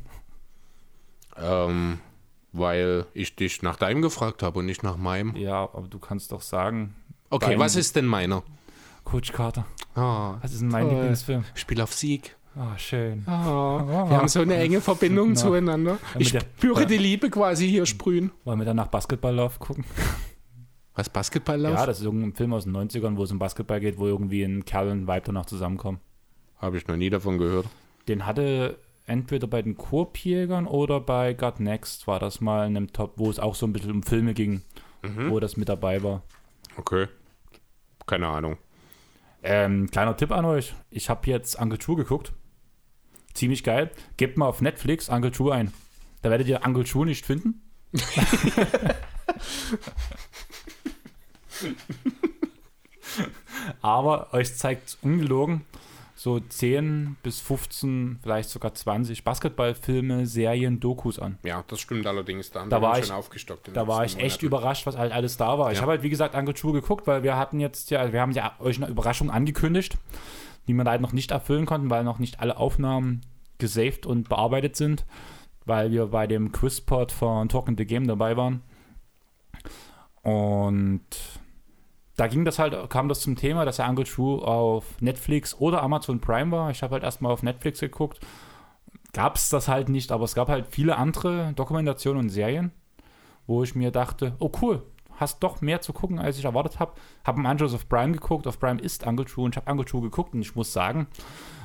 Ähm, weil ich dich nach deinem gefragt habe und nicht nach meinem. Ja, aber du kannst doch sagen, Okay, Dein- was ist denn meiner? Coach Carter, Ah, was ist denn mein Toll. Lieblingsfilm? Spiel auf Sieg. Ah, schön. Ah, wir haben so eine enge Verbindung Na. zueinander. Ich spüre die Liebe quasi hier sprühen. Wollen wir dann nach Basketballlauf gucken? Was, Basketballlauf? Ja, das ist irgendein Film aus den 90ern, wo es um Basketball geht, wo irgendwie ein Kerl und ein Weib danach zusammenkommen. Habe ich noch nie davon gehört. Den hatte entweder bei den Korbjägern oder bei God Next war das mal in einem Top, wo es auch so ein bisschen um Filme ging, wo das mit dabei war. Okay. Keine Ahnung. Ähm, kleiner Tipp an euch. Ich habe jetzt Uncle True geguckt. Ziemlich geil. Gebt mal auf Netflix Uncle True ein. Da werdet ihr Uncle True nicht finden. Aber euch zeigt ungelogen so 10 bis 15, vielleicht sogar 20 Basketballfilme, Serien, Dokus an. Ja, das stimmt allerdings. Da haben Da wir war dann ich- schon aufgestockt. Da war ich letzten echt Monaten. überrascht, was halt alles da war. Ich Ja. habe halt, wie gesagt, Uncle True geguckt, weil wir hatten jetzt ja, wir haben ja euch eine Überraschung angekündigt, die wir halt noch nicht erfüllen konnten, weil noch nicht alle Aufnahmen gesaved und bearbeitet sind, weil wir bei dem Quizpod von Talking the Game dabei waren. Und da ging das halt, kam das zum Thema, dass der Uncle True auf Netflix oder Amazon Prime war. Ich habe halt erstmal auf Netflix geguckt. Gab es das halt nicht, aber es gab halt viele andere Dokumentationen und Serien, wo ich mir dachte, oh cool, hast doch mehr zu gucken, als ich erwartet habe. Habe im Anschluss auf Prime geguckt, auf Prime ist Uncle True und ich habe Uncle True geguckt und ich muss sagen,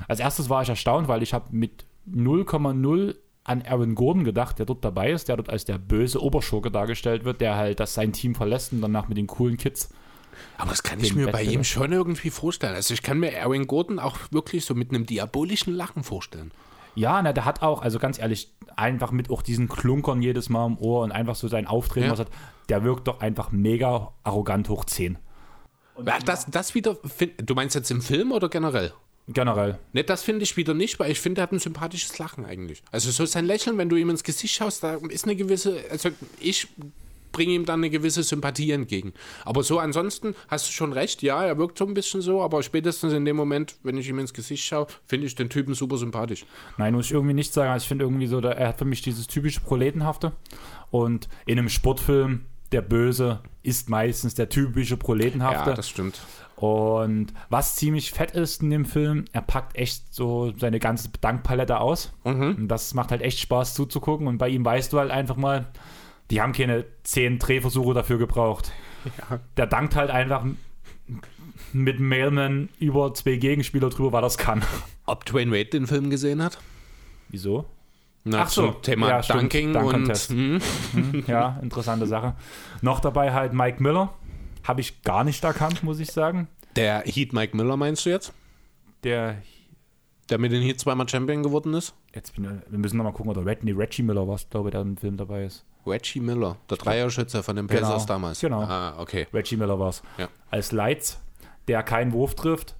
als erstes war ich erstaunt, weil ich habe mit 0,0 an Aaron Gordon gedacht, der dort dabei ist, der dort als der böse Oberschurke dargestellt wird, der halt das sein Team verlässt und danach mit den coolen Kids Aber das kann ich mir bei ihm schon irgendwie vorstellen. Also ich kann mir Aaron Gordon auch wirklich so mit einem diabolischen Lachen vorstellen. Ja, na, der hat auch, also ganz ehrlich, einfach mit auch diesen Klunkern jedes Mal im Ohr und einfach so sein Auftreten, Ja. was hat, der wirkt doch einfach mega arrogant hoch 10. Ja, das, das wieder, du meinst jetzt im Film oder generell? Generell. Ne, das finde ich wieder nicht, weil ich finde, er hat ein sympathisches Lachen eigentlich. Also so sein Lächeln, wenn du ihm ins Gesicht schaust, da ist eine gewisse, also ich bringe ihm dann eine gewisse Sympathie entgegen. Aber so ansonsten hast du schon recht, ja, er wirkt so ein bisschen so, aber spätestens in dem Moment, wenn ich ihm ins Gesicht schaue, finde ich den Typen super sympathisch. Nein, muss ich irgendwie nicht sagen. Also ich finde irgendwie so, er hat für mich dieses typische Proletenhafte. Und in einem Sportfilm der Böse ist meistens der typische Proletenhafte. Ja, das stimmt. Und was ziemlich fett ist in dem Film, er packt echt so seine ganze Dankpalette aus. Und das macht halt echt Spaß zuzugucken. Und bei ihm weißt du halt einfach mal, die haben keine zehn Drehversuche dafür gebraucht. Ja. Der dankt halt einfach mit Mailman über zwei Gegenspieler drüber, weil das kann. Ob Dwayne Wade den Film gesehen hat? Wieso? Na, Ach so. zum Thema Ja. Dunking Dunk und Contest. hm, Ja, interessante Sache. Noch dabei halt Mike Miller. Habe ich gar nicht erkannt, muss ich sagen. der Heat Mike Miller meinst du jetzt? Der, Der mit den Heat zweimal Champion geworden ist? jetzt bin, ich- wir müssen nochmal gucken, oder Red, nee, Reggie Miller war es, glaube ich, der im Film dabei ist. Reggie Miller, der Dreierschütze von den Genau, Pacers damals. genau. Ah, okay. Reggie Miller war es. Ja. Als Lights, der keinen Wurf trifft,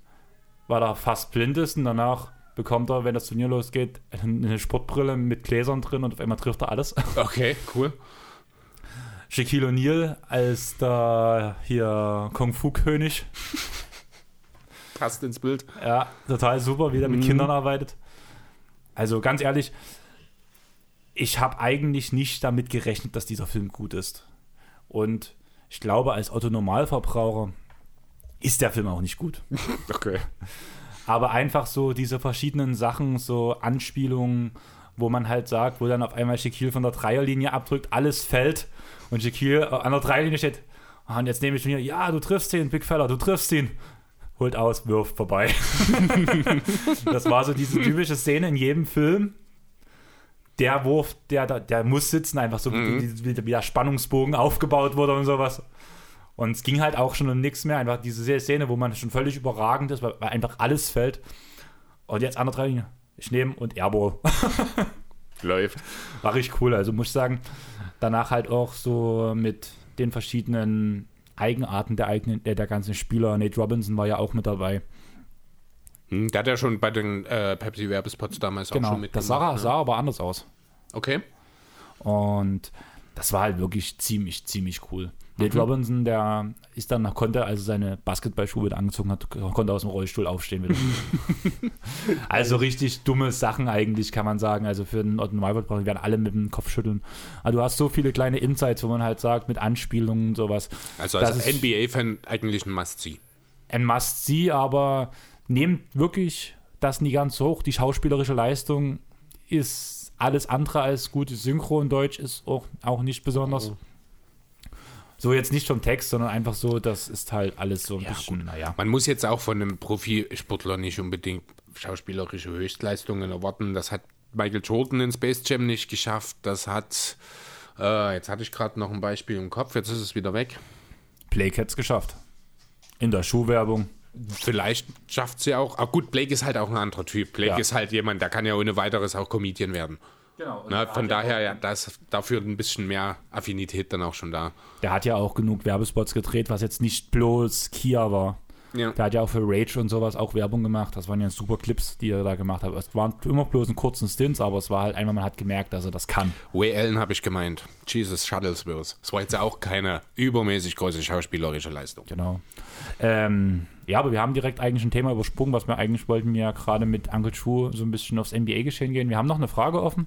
weil er fast blind ist und danach bekommt er, wenn das Turnier losgeht, eine Sportbrille mit Gläsern drin und auf einmal trifft er alles. Okay, cool. Shaquille O'Neal als der hier Kung-Fu-König. Passt ins Bild. Ja, total super, wie der mit Mhm. Kindern arbeitet. Also ganz ehrlich, ich habe eigentlich nicht damit gerechnet, dass dieser Film gut ist. Und ich glaube, als Otto-Normalverbraucher ist der Film auch nicht gut. Okay. Aber einfach so diese verschiedenen Sachen, so Anspielungen, wo man halt sagt, wo dann auf einmal Shaquille von der Dreierlinie abdrückt, alles fällt und Shaquille an der Dreierlinie steht. Ah, und jetzt nehme ich schon hier, ja, du triffst ihn, Big Fella, du triffst ihn. Holt aus, wirft vorbei. das war so diese typische Szene in jedem Film. Der Wurf, der, der, muss sitzen, einfach so, wie, wie, wie der Spannungsbogen aufgebaut wurde und sowas. Und es ging halt auch schon um nichts mehr. Einfach diese Szene, wo man schon völlig überragend ist, weil, weil einfach alles fällt. Und jetzt andere drei Linie. Ich nehme und Airball. Läuft. War richtig cool. Also muss ich sagen, danach halt auch so mit den verschiedenen Eigenarten der, eigenen, der ganzen Spieler. Nate Robinson war ja auch mit dabei. Hm, der hat ja schon bei den äh, Pepsi-Werbespots damals auch Genau. schon mitgemacht. Das sah, ne? sah aber anders aus. Okay. Und das war halt wirklich ziemlich, ziemlich cool. Nate Mhm. Robinson, der ist dann, konnte, als er seine Basketballschuhe wieder angezogen hat, konnte aus dem Rollstuhl aufstehen wieder. also richtig dumme Sachen eigentlich, kann man sagen. Also für den Otto Neuwald werden alle mit dem Kopf schütteln. Aber du hast so viele kleine Insights, wo man halt sagt, mit Anspielungen und sowas. Also als NBA-Fan eigentlich ein Must-See. Ein Must-See, aber nehmt wirklich das nie ganz hoch. Die schauspielerische Leistung ist alles andere als gut. Synchron Deutsch ist auch, auch nicht besonders. So jetzt nicht vom Text, sondern einfach so, das ist halt alles so ein Ja, bisschen, naja. Man muss jetzt auch von einem Profisportler nicht unbedingt schauspielerische Höchstleistungen erwarten. Das hat Michael Jordan in Space Jam nicht geschafft. Das hat, äh, jetzt hatte ich gerade noch ein Beispiel im Kopf, jetzt ist es wieder weg. Blake hätte es geschafft. In der Schuhwerbung. Vielleicht schafft sie auch. Aber gut, Blake ist halt auch ein anderer Typ. Blake Ja. ist halt jemand, der kann ja ohne weiteres auch Comedian werden. Genau. Na, von daher, ja, da ist dafür ein bisschen mehr Affinität dann auch schon da. Der hat ja auch genug Werbespots gedreht, was jetzt nicht bloß Kia war. Ja. Der hat ja auch für Rage und sowas auch Werbung gemacht. Das waren ja super Clips, die er da gemacht hat. Es waren immer bloß in kurzen Stints, aber es war halt einmal, man hat gemerkt, dass er das kann. Way Allen habe ich gemeint. Jesus Shuttlesworth. Es war jetzt auch keine übermäßig große schauspielerische Leistung. Genau. Ähm, ja, aber wir haben direkt eigentlich ein Thema übersprungen, was wir eigentlich wollten wir ja gerade mit Uncle Chu so ein bisschen aufs NBA-Geschehen gehen. Wir haben noch eine Frage offen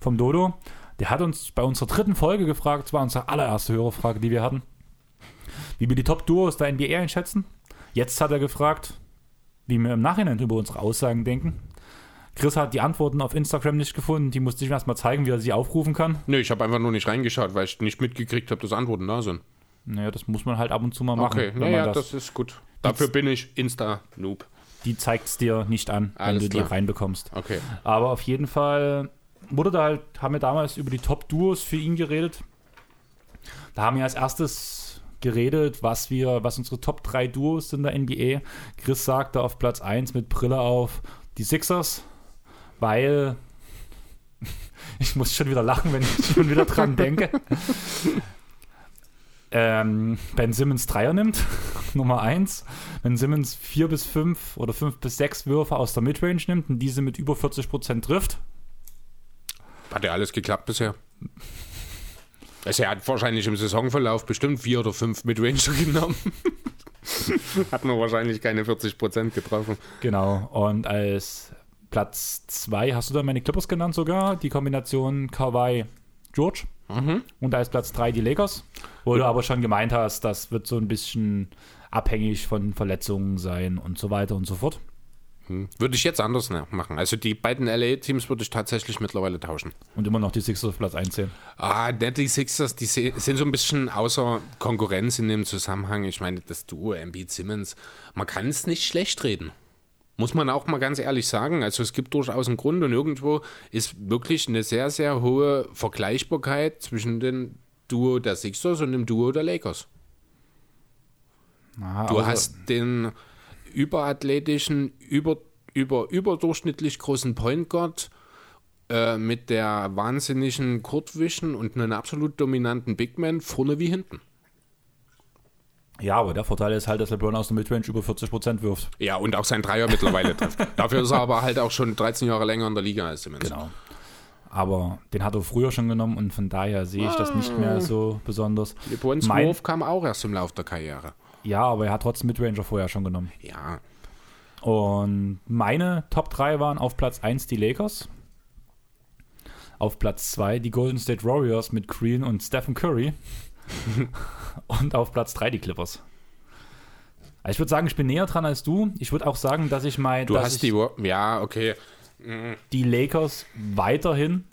vom Dodo. Der hat uns bei unserer dritten Folge gefragt, das war unsere allererste Hörerfrage, die wir hatten, wie wir die Top-Duos der NBA einschätzen. Jetzt hat er gefragt, wie wir im Nachhinein über unsere Aussagen denken. Chris hat die Antworten auf Instagram nicht gefunden. Die musste ich ihm erstmal zeigen, wie er sie aufrufen kann. Nö, ich habe einfach nur nicht reingeschaut, weil ich nicht mitgekriegt habe, dass Antworten da sind. Naja, das muss man halt ab und zu mal machen. Okay, naja, man das, ist gut. Dafür bin ich Insta-Noob. die zeigt es dir nicht an, wenn Alles du die klar. reinbekommst. Okay. Aber auf jeden Fall wurde da halt, haben wir damals über die Top-Duos für ihn geredet. Da haben wir als erstes geredet, was wir, was unsere Top 3 Duos sind in der NBA. Chris sagte auf Platz 1 mit Brille auf die Sixers, weil ich muss schon wieder lachen, wenn ich schon wieder dran denke. Ähm, ben Simmons Dreier nimmt, Nummer 1. Wenn Simmons 4 bis 5 oder 5 bis 6 Würfe aus der Midrange nimmt und diese mit über 40% trifft, Hat ja alles geklappt bisher. Also er hat wahrscheinlich im Saisonverlauf bestimmt vier oder fünf Midranger genommen. hat nur wahrscheinlich keine 40% getroffen. Genau, und als Platz 2 hast du dann meine Clippers genannt sogar, die Kombination Kawhi George. Und als Platz 3 die Lakers. Wo du aber schon gemeint hast, das wird so ein bisschen abhängig von Verletzungen sein und so weiter und so fort. Hm. Würde ich jetzt anders ne, machen. Also die beiden LA-Teams würde ich tatsächlich mittlerweile tauschen. Und immer noch die Sixers auf Platz 1 sehen. Ah, ne, die Sixers, die sind so ein bisschen außer Konkurrenz in dem Zusammenhang. Ich meine, das Duo Embiid Simmons, man kann es nicht schlecht reden. Muss man auch mal ganz ehrlich sagen. Also es gibt durchaus einen Grund und irgendwo ist wirklich eine sehr, sehr hohe Vergleichbarkeit zwischen dem Duo der Sixers und dem Duo der Lakers. Aha, du also hast den überathletischen, über, über, überdurchschnittlich großen Point Guard äh, mit der wahnsinnigen Kurtwischen und einem absolut dominanten Big Man vorne wie hinten. Ja, aber der Vorteil ist halt, dass LeBron aus der Midrange über 40 Prozent wirft. Ja, und auch sein Dreier mittlerweile trifft. Dafür ist er aber halt auch schon 13 Jahre länger in der Liga als Simmons. Genau. Aber den hat er früher schon genommen und von daher sehe ich das nicht mehr so besonders. LeBrons mein, Wurf kam auch erst im Laufe der Karriere. Ja, aber er hat trotzdem Midranger vorher schon genommen. Ja. Und meine Top 3 waren auf Platz 1 die Lakers. Auf Platz 2 die Golden State Warriors mit Green und Stephen Curry. und auf Platz 3 die Clippers. Also ich würde sagen, ich bin näher dran als du. Ich würde auch sagen, dass ich mein. Du hast die. Ja, okay. Mhm. Die Lakers weiterhin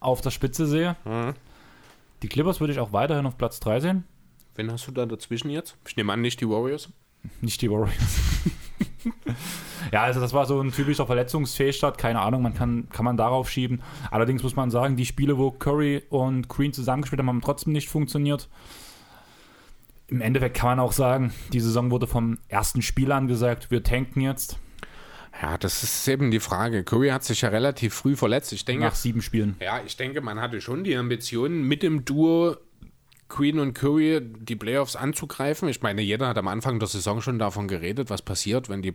auf der Spitze sehe. Mhm. Die Clippers würde ich auch weiterhin auf Platz 3 sehen. Wen hast du da dazwischen jetzt? Ich nehme an, nicht die Warriors. Nicht die Warriors. ja, also das war so ein typischer Verletzungsfehlstart. Keine Ahnung, man kann, kann man darauf schieben. Allerdings muss man sagen, die Spiele, wo Curry und Green zusammengespielt haben, haben trotzdem nicht funktioniert. Im Endeffekt kann man auch sagen, die Saison wurde vom ersten Spiel an gesagt, wir tanken jetzt. Ja, das ist eben die Frage. Curry hat sich ja relativ früh verletzt. Ich denke, Nach sieben Spielen. Ja, ich denke, man hatte schon die Ambition, mit dem Duo Queen und Curry die Playoffs anzugreifen. Ich meine, jeder hat am Anfang der Saison schon davon geredet, was passiert, wenn die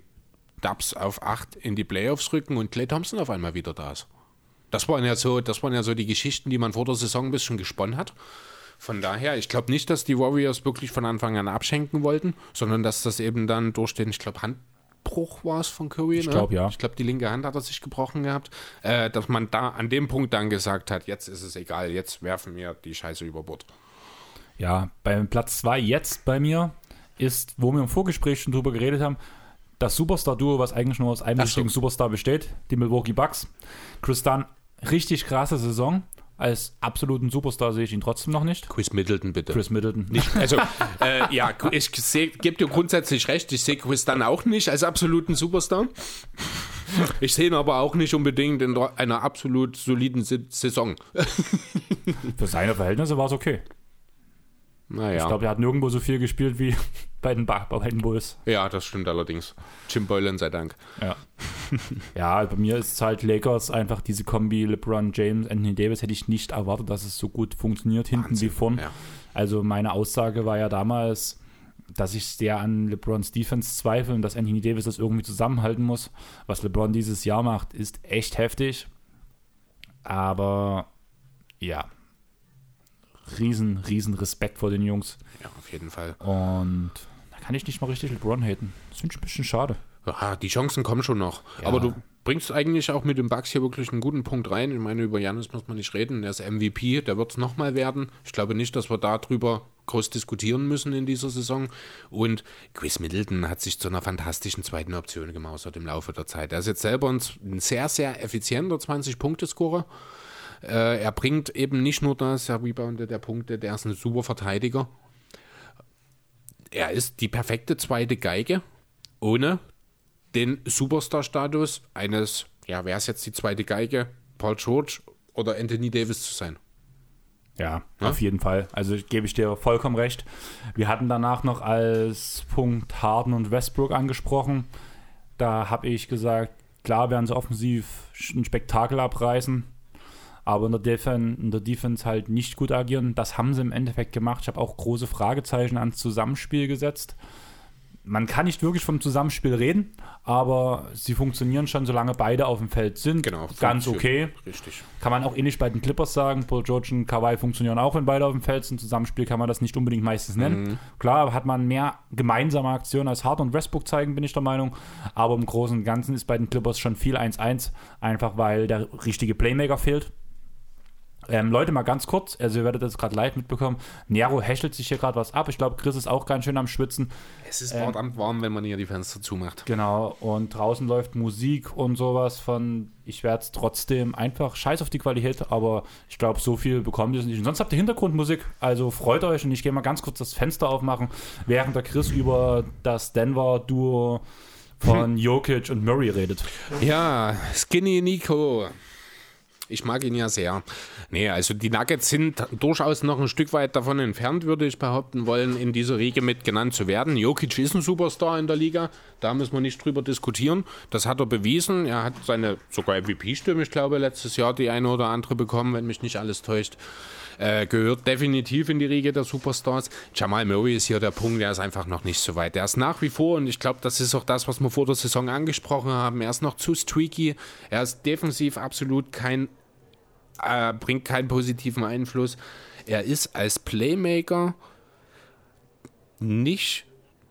Dubs auf 8 in die Playoffs rücken und Clay Thompson auf einmal wieder da ist. Das waren ja so, das waren ja so die Geschichten, die man vor der Saison ein bisschen gesponnen hat. Von daher, ich glaube nicht, dass die Warriors wirklich von Anfang an abschenken wollten, sondern dass das eben dann durch den, ich glaube, Handbruch war es von Curry. Ich glaube, ne? ja. Ich glaube, die linke Hand hat er sich gebrochen gehabt. Äh, dass man da an dem Punkt dann gesagt hat, jetzt ist es egal, jetzt werfen wir die Scheiße über Bord. Ja, beim Platz 2 jetzt bei mir ist, wo wir im Vorgespräch schon drüber geredet haben, das Superstar-Duo, was eigentlich nur aus einem so. Superstar besteht, die Milwaukee Bucks. Chris Dunn, richtig krasse Saison. Als absoluten Superstar sehe ich ihn trotzdem noch nicht. Chris Middleton, bitte. Chris Middleton. Nicht, also, äh, ja, ich gebe dir grundsätzlich recht, ich sehe Chris Dunn auch nicht als absoluten Superstar. Ich sehe ihn aber auch nicht unbedingt in einer absolut soliden Saison. Für seine Verhältnisse war es okay. Naja. Ich glaube, er hat nirgendwo so viel gespielt wie bei den, bei den Bulls. Ja, das stimmt allerdings. Jim Boylan sei Dank. Ja. ja, bei mir ist es halt Lakers einfach diese Kombi LeBron James, Anthony Davis hätte ich nicht erwartet, dass es so gut funktioniert hinten Wahnsinn, wie vorn. Ja. Also meine Aussage war ja damals, dass ich sehr an LeBrons Defense zweifle und dass Anthony Davis das irgendwie zusammenhalten muss. Was LeBron dieses Jahr macht, ist echt heftig. Aber ja, riesen, riesen Respekt vor den Jungs. Ja, auf jeden Fall. Und da kann ich nicht mal richtig LeBron haten. Das finde ich ein bisschen schade. Ja, die Chancen kommen schon noch. Ja. Aber du bringst eigentlich auch mit dem Bugs hier wirklich einen guten Punkt rein. Ich meine, über Janis muss man nicht reden. Er ist MVP, der wird es nochmal werden. Ich glaube nicht, dass wir darüber groß diskutieren müssen in dieser Saison. Und Chris Middleton hat sich zu einer fantastischen zweiten Option gemausert im Laufe der Zeit. Er ist jetzt selber ein sehr, sehr effizienter 20-Punkte-Scorer. Äh, er bringt eben nicht nur das, er reboundet der Punkte, der ist ein super Verteidiger. Er ist die perfekte zweite Geige, ohne den Superstar-Status eines, ja, wer ist jetzt die zweite Geige? Paul George oder Anthony Davis zu sein. Ja, ja, auf jeden Fall. Also gebe ich dir vollkommen recht. Wir hatten danach noch als Punkt Harden und Westbrook angesprochen. Da habe ich gesagt, klar werden sie offensiv ein Spektakel abreißen aber in der, Defen in der Defense halt nicht gut agieren. Das haben sie im Endeffekt gemacht. Ich habe auch große Fragezeichen ans Zusammenspiel gesetzt. Man kann nicht wirklich vom Zusammenspiel reden, aber sie funktionieren schon, solange beide auf dem Feld sind. Genau, ganz okay. Richtig. Kann man auch ähnlich bei den Clippers sagen. Paul George und Kawhi funktionieren auch, wenn beide auf dem Feld sind. Zusammenspiel kann man das nicht unbedingt meistens nennen. Mhm. Klar, hat man mehr gemeinsame Aktionen als Hart und Westbrook zeigen, bin ich der Meinung. Aber im Großen und Ganzen ist bei den Clippers schon viel 1-1, einfach weil der richtige Playmaker fehlt. Ähm, Leute, mal ganz kurz, also ihr werdet das gerade live mitbekommen. Nero hechelt sich hier gerade was ab. Ich glaube, Chris ist auch ganz schön am Schwitzen. Es ist verdammt warm, wenn man hier die Fenster zumacht. Genau, und draußen läuft Musik und sowas von, ich werde es trotzdem einfach scheiß auf die Qualität, aber ich glaube, so viel bekommt ihr es nicht. Und sonst habt ihr Hintergrundmusik, also freut euch und ich gehe mal ganz kurz das Fenster aufmachen, während der Chris über das Denver-Duo von Jokic und Murray redet. Ja, Skinny Nico. Ich mag ihn ja sehr. Nee, also die Nuggets sind durchaus noch ein Stück weit davon entfernt, würde ich behaupten wollen, in dieser Riege mit genannt zu werden. Jokic ist ein Superstar in der Liga, da müssen wir nicht drüber diskutieren. Das hat er bewiesen. Er hat seine sogar MVP-Stimme, ich glaube, letztes Jahr die eine oder andere bekommen, wenn mich nicht alles täuscht. Äh, gehört definitiv in die Riege der Superstars. Jamal Murray ist hier der Punkt, der ist einfach noch nicht so weit. Der ist nach wie vor, und ich glaube, das ist auch das, was wir vor der Saison angesprochen haben, er ist noch zu streaky. Er ist defensiv absolut kein, äh, bringt keinen positiven Einfluss. Er ist als Playmaker nicht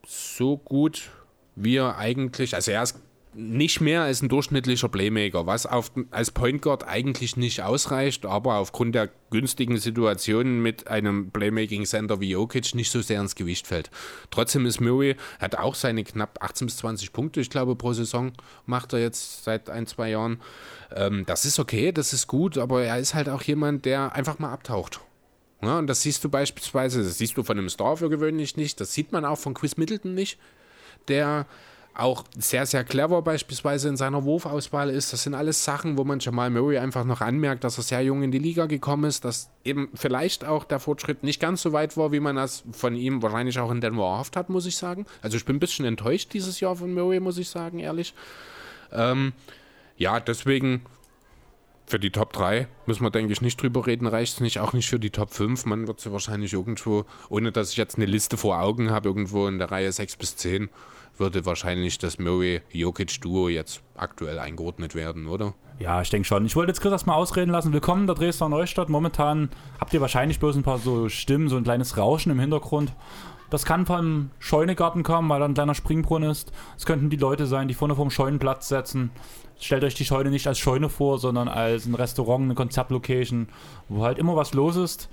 so gut, wie er eigentlich, also er ist nicht mehr als ein durchschnittlicher Playmaker, was auf, als Point Guard eigentlich nicht ausreicht, aber aufgrund der günstigen Situation mit einem Playmaking Center wie Jokic nicht so sehr ins Gewicht fällt. Trotzdem ist Murray, hat auch seine knapp 18 bis 20 Punkte, ich glaube, pro Saison macht er jetzt seit ein, zwei Jahren. Ähm, das ist okay, das ist gut, aber er ist halt auch jemand, der einfach mal abtaucht. Ja, und das siehst du beispielsweise, das siehst du von einem Star für gewöhnlich nicht, das sieht man auch von Chris Middleton nicht, der auch sehr, sehr clever beispielsweise in seiner Wurfauswahl ist. Das sind alles Sachen, wo man Jamal Murray einfach noch anmerkt, dass er sehr jung in die Liga gekommen ist, dass eben vielleicht auch der Fortschritt nicht ganz so weit war, wie man das von ihm wahrscheinlich auch in Denver erhofft hat, muss ich sagen. Also ich bin ein bisschen enttäuscht dieses Jahr von Murray, muss ich sagen, ehrlich. Ähm, ja, deswegen für die Top 3 müssen wir, denke ich, nicht drüber reden, reicht es nicht, auch nicht für die Top 5. Man wird sie wahrscheinlich irgendwo, ohne dass ich jetzt eine Liste vor Augen habe, irgendwo in der Reihe 6 bis 10 würde wahrscheinlich das Murray-Jokic-Duo jetzt aktuell eingeordnet werden, oder? Ja, ich denke schon. Ich wollte jetzt Chris erstmal ausreden lassen. Willkommen der Dresdner Neustadt. Momentan habt ihr wahrscheinlich bloß ein paar so Stimmen, so ein kleines Rauschen im Hintergrund. Das kann vom Scheunegarten kommen, weil da ein kleiner Springbrunnen ist. Es könnten die Leute sein, die vorne vom Scheunenplatz setzen. Stellt euch die Scheune nicht als Scheune vor, sondern als ein Restaurant, eine Konzertlocation, wo halt immer was los ist.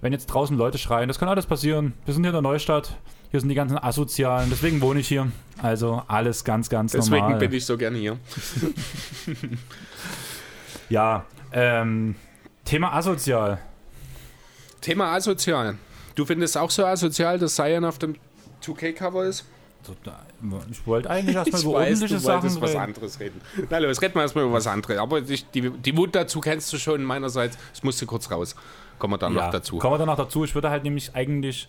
Wenn jetzt draußen Leute schreien, das kann alles passieren. Wir sind hier in der Neustadt. Hier sind die ganzen Asozialen, deswegen wohne ich hier. Also alles ganz, ganz Deswegen normal. bin ich so gerne hier. Ja, ähm, Thema asozial. Thema asozial. Du findest auch so asozial, dass Cyan auf dem 2K-Cover ist? Ich wollte eigentlich erstmal über weiß, ordentliche du Sachen wolltest was reden. anderes reden. Na los, reden wir erstmal über was anderes. Aber ich, die, die Wut dazu kennst du schon meinerseits. Ich musste kurz raus. Kommen wir dann Ja, noch dazu. Kommen wir dann noch dazu. Ich würde halt nämlich eigentlich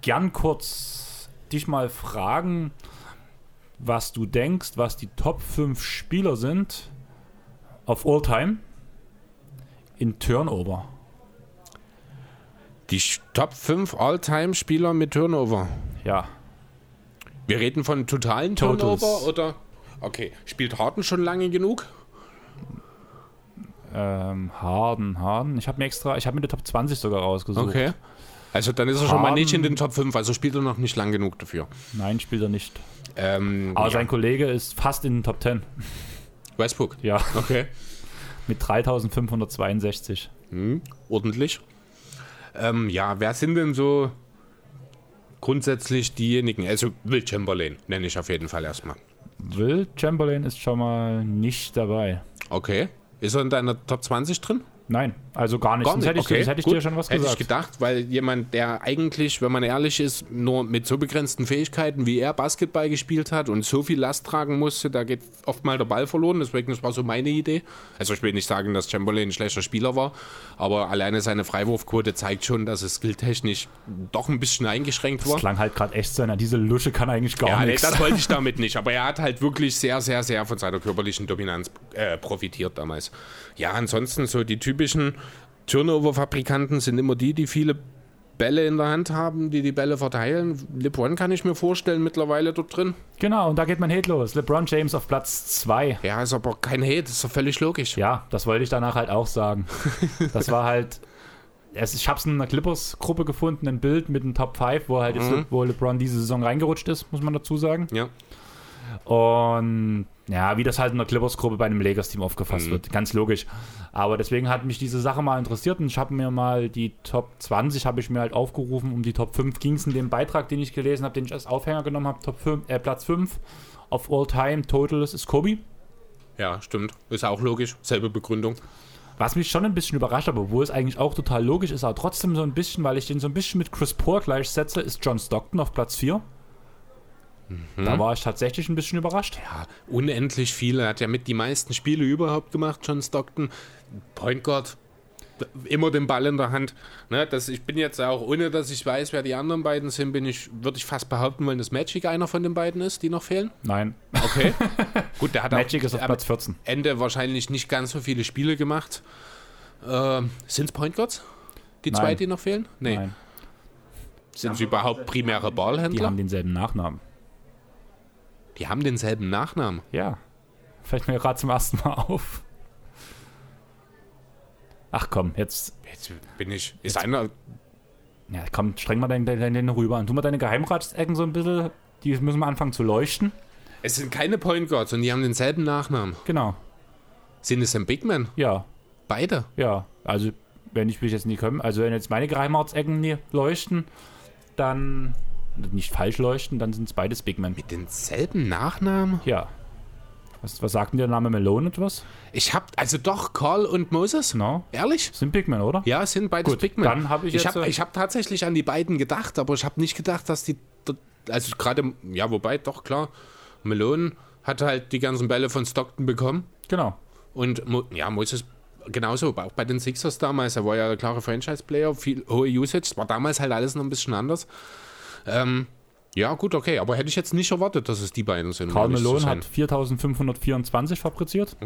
gern kurz dich mal fragen, was du denkst, was die Top 5 Spieler sind auf All Time in Turnover. Die Top 5 All-Time-Spieler mit Turnover. Ja, Wir reden von totalen Totals. Turnover oder? Okay. Spielt Harden schon lange genug? ähm, Harden, Harden. Ich habe mir extra, ich habe mir die Top 20 sogar rausgesucht. Okay. Also dann ist er schon mal nicht in den Top 5, also spielt er noch nicht lang genug dafür. Nein, spielt er nicht. Ähm, Aber ja. sein Kollege ist fast in den Top 10. Westbrook. Ja, Okay. mit 3562. Hm, ordentlich. Ähm, ja, wer sind denn so grundsätzlich diejenigen? Also Will Chamberlain nenne ich auf jeden Fall erstmal. Will Chamberlain ist schon mal nicht dabei. Okay. Ist er in deiner Top 20 drin? Nein, also gar nicht. Gar Sonst nicht. hätte ich, okay, sonst hätte ich dir schon was Hätte gesagt. ich gedacht, weil jemand, der eigentlich, wenn man ehrlich ist, nur mit so begrenzten Fähigkeiten, wie er Basketball gespielt hat und so viel Last tragen musste, da geht oft mal der Ball verloren. Deswegen, das war so meine Idee. Also ich will nicht sagen, dass Chamberlain ein schlechter Spieler war, aber alleine seine Freiwurfquote zeigt schon, dass es skilltechnisch doch ein bisschen eingeschränkt war. Das klang halt gerade echt so, na, diese Lusche kann eigentlich gar Ja, nee, nichts. das wollte ich damit nicht. Aber er hat halt wirklich sehr, sehr, sehr von seiner körperlichen Dominanz äh, profitiert damals. Ja, ansonsten so die typischen Turnover-Fabrikanten sind immer die, die viele Bälle in der Hand haben, die die Bälle verteilen. LeBron kann ich mir vorstellen mittlerweile dort drin. Genau, und da geht mein Hate los. LeBron James auf Platz 2. Ja, ist aber kein Hate, ist doch völlig logisch. Ja, das wollte ich danach halt auch sagen. Das war halt. Ich habe es in einer Clippers-Gruppe gefunden, ein Bild mit einem Top 5, wo halt jetzt Mhm. Le, wo LeBron diese Saison reingerutscht ist, muss man dazu sagen. Ja. Und Ja, wie das halt in der Clippers-Gruppe bei einem Lakers-Team aufgefasst Mhm. wird. Ganz logisch. Aber deswegen hat mich diese Sache mal interessiert und ich habe mir mal die Top 20 habe ich mir halt aufgerufen. Um die Top 5 ging es in dem Beitrag, den ich gelesen habe, den ich als Aufhänger genommen habe. Top 5, äh, Platz 5 auf All-Time Total ist Kobe. Ja, stimmt. Ist auch logisch. Selbe Begründung. Was mich schon ein bisschen überrascht, aber wo es eigentlich auch total logisch ist, aber trotzdem so ein bisschen, weil ich den so ein bisschen mit Chris Paul gleichsetze, ist John Stockton auf Platz 4. Da war ich tatsächlich ein bisschen überrascht. Ja, unendlich viele. Er hat ja mit die meisten Spiele überhaupt gemacht, John Stockton. Point Guard. Immer den Ball in der Hand. Ne, das, ich bin jetzt auch, ohne dass ich weiß, wer die anderen beiden sind, bin ich, würde ich fast behaupten wollen, dass Magic einer von den beiden ist, die noch fehlen. Nein, Okay. Gut, der hat Magic auch ist auf Platz 14. Ende wahrscheinlich nicht ganz so viele Spiele gemacht. Ähm, sind es Point Guards? Die Nein. zwei, die noch fehlen? Nee. Nein, Sind sie überhaupt primäre die Ballhändler? haben denselben Nachnamen. Die haben denselben Nachnamen. Ja, fällt mir gerade zum ersten Mal auf. Ach komm, jetzt, Jetzt bin ich. Ist einer. ja, komm, streng mal deine, deine, deine rüber und tu mal deine Geheimratsecken so ein bisschen, die müssen wir anfangen zu leuchten. Es sind keine Point Guards und die haben denselben Nachnamen. Genau, Sind es ein Big Man? ja, Beide. ja, also wenn ich mich jetzt nie komme, also wenn jetzt meine Geheimratsecken nie leuchten, dann, nicht falsch leuchten, dann sind es beides Big Men. Mit denselben Nachnamen? Ja. Was, was sagt denn der Name Malone etwas? Ich hab. Also doch, Carl und Moses? No, Ehrlich? sind Big Men, oder? Ja, sind beides Gut, Big Men. dann hab ich Ich jetzt, habe äh, ich hab tatsächlich an die beiden gedacht, aber ich habe nicht gedacht, dass die. Also gerade. Ja, wobei, doch, klar. Malone hat halt die ganzen Bälle von Stockton bekommen. Genau. Und ja, Moses genauso, auch bei den Sixers damals, er war ja der klare Franchise-Player, viel hohe Usage, war damals halt alles noch ein bisschen anders. Ähm, ja, gut, okay, aber hätte ich jetzt nicht erwartet, dass es die beiden sind. Karl Malone hat 4524 fabriziert.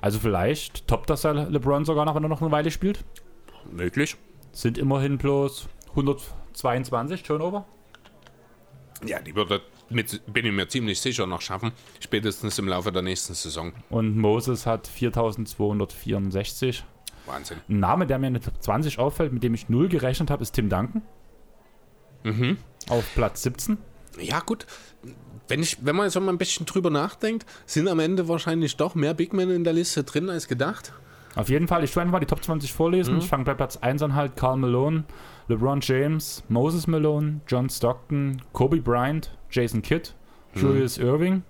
Also vielleicht toppt das ja LeBron sogar noch, wenn er noch eine Weile spielt. Möglich. Sind immerhin bloß 122 Turnover. Ja, die würde, mit, bin ich mir ziemlich sicher, noch schaffen, spätestens im Laufe der nächsten Saison. Und Moses hat 4264. Wahnsinn. Ein Name, der mir in der Top 20 auffällt, mit dem ich null gerechnet habe, ist Tim Duncan. Auf Platz 17. Ja, gut. Wenn, ich, wenn man so mal ein bisschen drüber nachdenkt, sind am Ende wahrscheinlich doch mehr Big Men in der Liste drin als gedacht. Auf jeden Fall, ich einfach mal die Top 20 vorlesen. Ich fange bei Platz 1 an halt. Carl Malone, LeBron James, Moses Malone, John Stockton, Kobe Bryant, Jason Kidd, Julius Irving,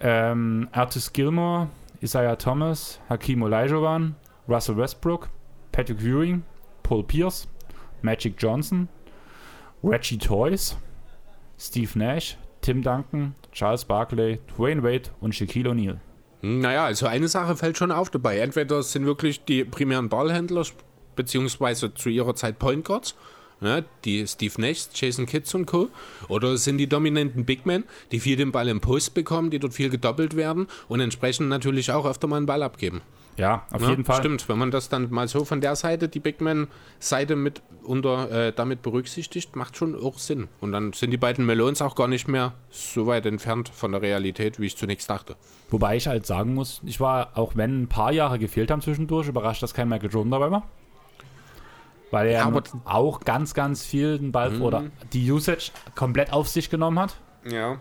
ähm, Artis Gilmore, Isaiah Thomas, Hakim Olajuwon, Russell Westbrook, Patrick Ewing, Paul Pierce, Magic Johnson, Reggie Toys, Steve Nash, Tim Duncan, Charles Barkley, Dwayne Wade und Shaquille O'Neal. Hm, Naja, also eine Sache fällt schon auf dabei. Entweder sind wirklich die primären Ballhändler, beziehungsweise zu ihrer Zeit Point Guards, ne, die Steve Nash, Jason Kitts und Co. Oder sind die dominanten Big Men, die viel den Ball im Post bekommen, die dort viel gedoppelt werden und entsprechend natürlich auch öfter mal einen Ball abgeben. Ja, auf Ja, jeden Fall. Stimmt, wenn man das dann mal so von der Seite, die Big Man-Seite mit unter, äh, damit berücksichtigt, macht schon auch Sinn. Und dann sind die beiden Melones auch gar nicht mehr so weit entfernt von der Realität, wie ich zunächst dachte. Wobei ich halt sagen muss, ich war, auch wenn ein paar Jahre gefehlt haben zwischendurch, überrascht, dass kein Michael Jordan dabei war. Weil er Ja, auch ganz, ganz viel den Ball oder die Usage komplett auf sich genommen hat. Ja.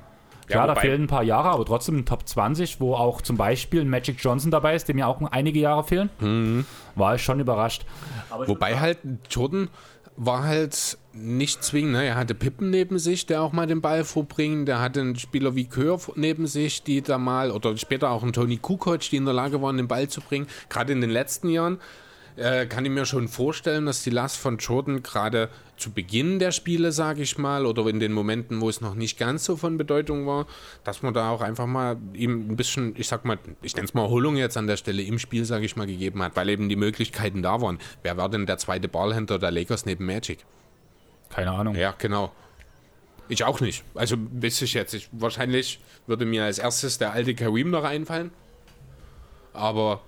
Klar, da fehlen ein paar Jahre, aber trotzdem ein Top 20, wo auch zum Beispiel ein Magic Johnson dabei ist, dem ja auch einige Jahre fehlen, war ich schon überrascht. Wobei halt Jordan war halt nicht zwingend. Ne? Er hatte Pippen neben sich, der auch mal den Ball vorbringt. Der hatte einen Spieler wie Kör neben sich, die da mal, oder später auch einen Tony Kukoc, die in der Lage waren, den Ball zu bringen. Gerade in den letzten Jahren äh, kann ich mir schon vorstellen, dass die Last von Jordan gerade zu Beginn der Spiele, sage ich mal, oder in den Momenten, wo es noch nicht ganz so von Bedeutung war, dass man da auch einfach mal ihm ein bisschen, ich sag mal, ich nenne es mal Erholung jetzt an der Stelle im Spiel, sage ich mal, gegeben hat, weil eben die Möglichkeiten da waren. Wer war denn der zweite Ballhändler der Lakers neben Magic? Keine Ahnung. Ja, genau. Ich auch nicht. Also wüsste ich jetzt. Ich, wahrscheinlich würde mir als erstes der alte Kareem noch einfallen. Aber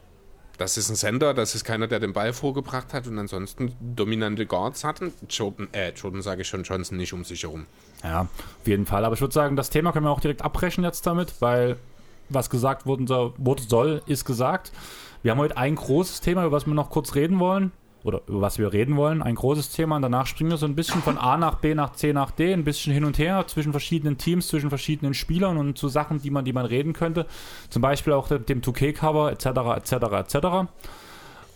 das ist ein Sender, das ist keiner, der den Ball vorgebracht hat und ansonsten dominante Guards hatten. Jordan, äh, Jordan sage ich schon, Johnson nicht um sich herum. Ja, auf jeden Fall. Aber ich würde sagen, das Thema können wir auch direkt abbrechen jetzt damit, weil was gesagt soll, wurde soll, ist gesagt. Wir haben heute ein großes Thema, über was wir noch kurz reden wollen. Oder über was wir reden wollen, ein großes Thema. Und danach springen wir so ein bisschen von A nach B nach C nach D, ein bisschen hin und her zwischen verschiedenen Teams, zwischen verschiedenen Spielern und zu Sachen, die man, die man reden könnte. Zum Beispiel auch dem 2K-Cover etc. etc. etc.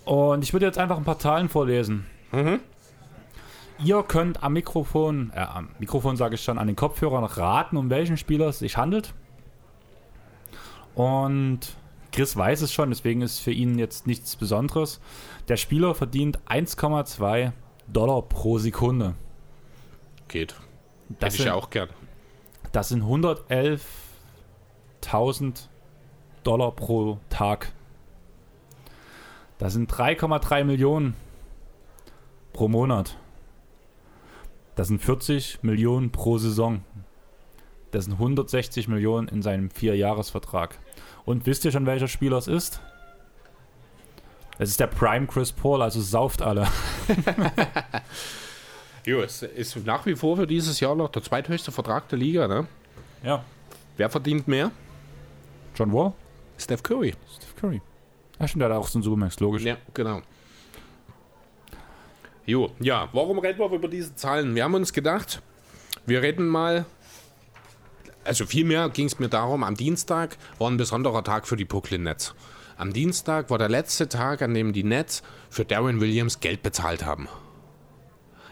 Und ich würde jetzt einfach ein paar Zahlen vorlesen. Mhm. Ihr könnt am Mikrofon, äh, am Mikrofon sage ich schon, an den Kopfhörern raten, um welchen Spieler es sich handelt. Und Chris weiß es schon, deswegen ist für ihn jetzt nichts Besonderes. Der Spieler verdient 1,2 Dollar pro Sekunde. Geht. Das Hätte ich auch gern. Das sind 111.000 Dollar pro Tag. Das sind 3,3 Millionen pro Monat. Das sind 40 Millionen pro Saison. Das sind 160 Millionen in seinem Vierjahresvertrag. Und wisst ihr schon, welcher Spieler es ist? Es ist der Prime Chris Paul, also sauft alle. jo, es ist nach wie vor für dieses Jahr noch der zweithöchste Vertrag der Liga, ne? Ja. Wer verdient mehr? John Wall? Steph Curry. Steph Curry. Ja, stimmt, der hat auch so ein Supermax, logisch. Ja, genau. Jo, ja, warum reden wir über diese Zahlen? Wir haben uns gedacht, wir reden mal also vielmehr ging es mir darum, am Dienstag war ein besonderer Tag für die Brooklyn Nets. Am Dienstag war der letzte Tag, an dem die Nets für Darren Williams Geld bezahlt haben.